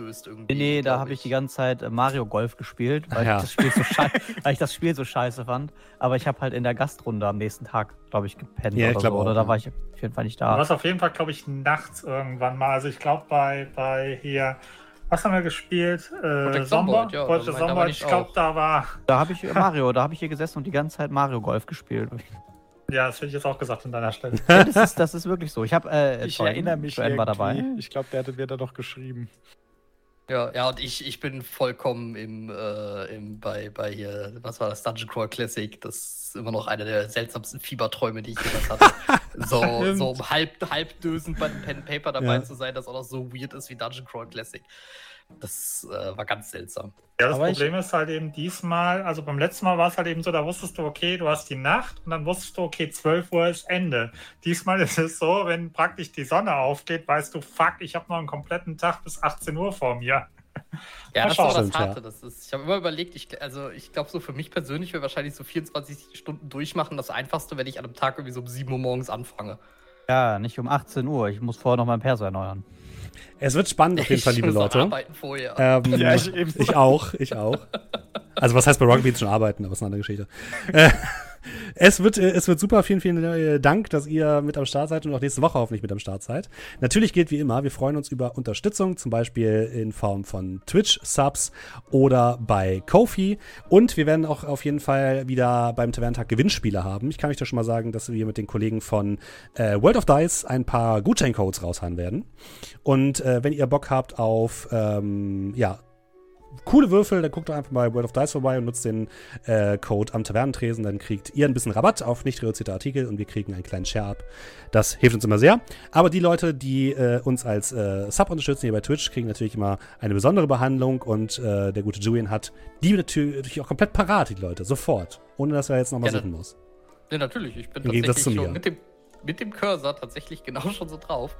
nee, nee, da habe ich die ganze Zeit äh, Mario Golf gespielt, weil, Ja. ich das Spiel so weil ich das Spiel so scheiße fand. Aber ich habe halt in der Gastrunde am nächsten Tag, glaube ich, gepennt Ja, ich oder glaub so. auch, Oder da war ich auf jeden Fall nicht Du da. warst auf jeden Fall, glaube ich, nachts irgendwann mal. Also ich glaube bei, bei hier, was haben wir gespielt? Äh, Sommer? Ja, also ich Ich glaube, da war, Da habe ich Mario, da habe ich hier gesessen und die ganze Zeit Mario Golf gespielt. Ja, das hätte ich jetzt auch gesagt an deiner Stelle. Ja, das, ist, das ist wirklich so. Ich habe äh, Ich Joanne- erinnere mich Joanne war irgendwie. dabei. Ich glaube, der hatte mir da noch geschrieben. Ja, ja, und ich, ich bin vollkommen im, äh, im bei, bei hier, was war das, Dungeon Crawl Classic. Das ist immer noch einer der seltsamsten Fieberträume, die ich jemals hatte. so, so um halb, halb dösend bei dem Pen and Paper dabei Ja. zu sein, das auch noch so weird ist wie Dungeon Crawl Classic. Das äh, war ganz seltsam. Ja, das Aber ich- Problem ist halt eben diesmal, also beim letzten Mal war es halt eben so, da wusstest du, okay, du hast die Nacht und dann wusstest du, okay, 12 Uhr ist Ende. Diesmal ist es so, wenn praktisch die Sonne aufgeht, weißt du, fuck, ich habe noch einen kompletten Tag bis 18 Uhr vor mir. Ja, das war das Harte. Das ist, ich habe immer überlegt, ich, also ich glaube, so für mich persönlich wäre wahrscheinlich so 24 Stunden durchmachen das Einfachste, wenn ich an einem Tag irgendwie so um 7 Uhr morgens anfange. Ja, nicht um 18 Uhr. Ich muss vorher noch meinen Perso erneuern. Es wird spannend auf jeden Fall, liebe Leute. arbeiten vorher. Ähm, Ja, ich ich auch, ich auch. Also was heißt bei Beans schon arbeiten, aber ist eine andere Geschichte. Es wird, äh, es wird super. Vielen, vielen äh, Dank, dass ihr mit am Start seid und auch nächste Woche hoffentlich mit am Start seid. Natürlich gilt wie immer, wir freuen uns über Unterstützung, zum Beispiel in Form von Twitch-Subs oder bei Kofi. Und wir werden auch auf jeden Fall wieder beim Tavernentag Gewinnspiele haben. Ich kann euch da schon mal sagen, dass wir mit den Kollegen von äh, World of Dice ein paar Gutscheincodes raushauen werden. Und äh, wenn ihr Bock habt auf, ähm, ja, coole Würfel, dann guckt doch einfach bei World of Dice vorbei und nutzt den äh, Code am Tavernentresen. Dann kriegt ihr ein bisschen Rabatt auf nicht reduzierte Artikel und wir kriegen einen kleinen Share ab. Das hilft uns immer sehr. Aber die Leute, die äh, uns als äh, Sub unterstützen hier bei Twitch, kriegen natürlich immer eine besondere Behandlung und äh, der gute Julian hat die natürlich auch komplett parat, die Leute, sofort. Ohne dass er jetzt nochmal Ja, suchen muss. Ja, natürlich. Ich bin Im tatsächlich zu mir. schon mit dem, mit dem Cursor tatsächlich genau schon so drauf.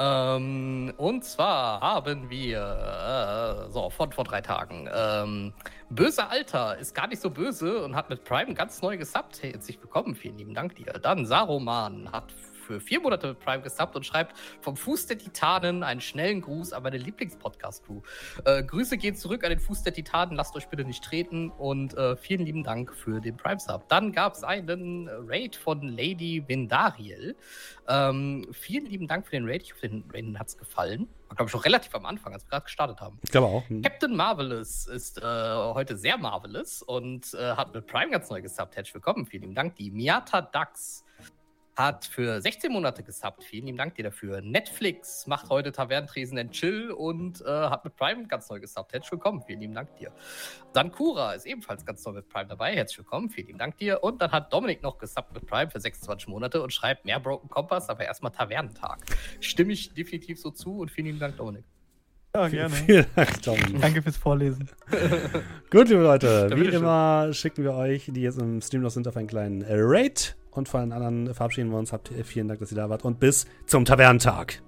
Ähm, und zwar haben wir, äh, so, von vor drei Tagen, ähm, Böse Alter ist gar nicht so böse und hat mit Prime ganz neu gesubbt. Herzlich willkommen, vielen lieben Dank dir. Dann Saruman hat für vier Monate mit Prime gesubbt und schreibt vom Fuß der Titanen einen schnellen Gruß an meine Lieblingspodcast-Crew. Äh, Grüße gehen zurück an den Fuß der Titanen, lasst euch bitte nicht treten und äh, vielen lieben Dank für den Prime-Sub. Dann gab es einen Raid von Lady Vindariel. Ähm, vielen lieben Dank für den Raid. Ich hoffe, den Raiden hat es gefallen. War, glaube ich, schon relativ am Anfang, als wir gerade gestartet haben. Ich glaube auch. Hm. Captain Marvelous ist äh, heute sehr marvelous und äh, hat mit Prime ganz neu gesubbt. Herzlich willkommen, vielen lieben Dank. Die Miata Dax hat für 16 Monate gesubbt. Vielen lieben Dank dir dafür. Netflix macht heute Tavernentresen and Chill und äh, hat mit Prime ganz neu gesubbt. Herzlich willkommen, vielen lieben Dank dir. Sankura ist ebenfalls ganz neu mit Prime dabei. Herzlich willkommen, vielen lieben Dank dir. Und dann hat Dominik noch gesubbt mit Prime für 26 Monate und schreibt mehr Broken Compass, aber erstmal Tavernentag. Stimme ich definitiv so zu und vielen lieben Dank, Dominik. Ja, Vielen Dank, Tom. Danke fürs Vorlesen. Gut, liebe Leute, wie immer schicken wir euch, die jetzt im Stream noch sind, auf einen kleinen Raid. Und von den anderen verabschieden wir uns. Habt ihr vielen Dank, dass ihr da wart. Und bis zum Tavernentag.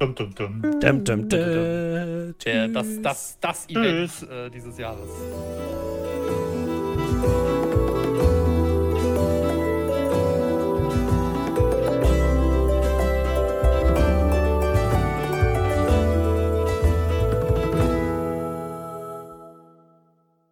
Dum, dum, dum. Dum, dum, dum. Der, das, das, das Event äh, dieses Jahres. Tschüss.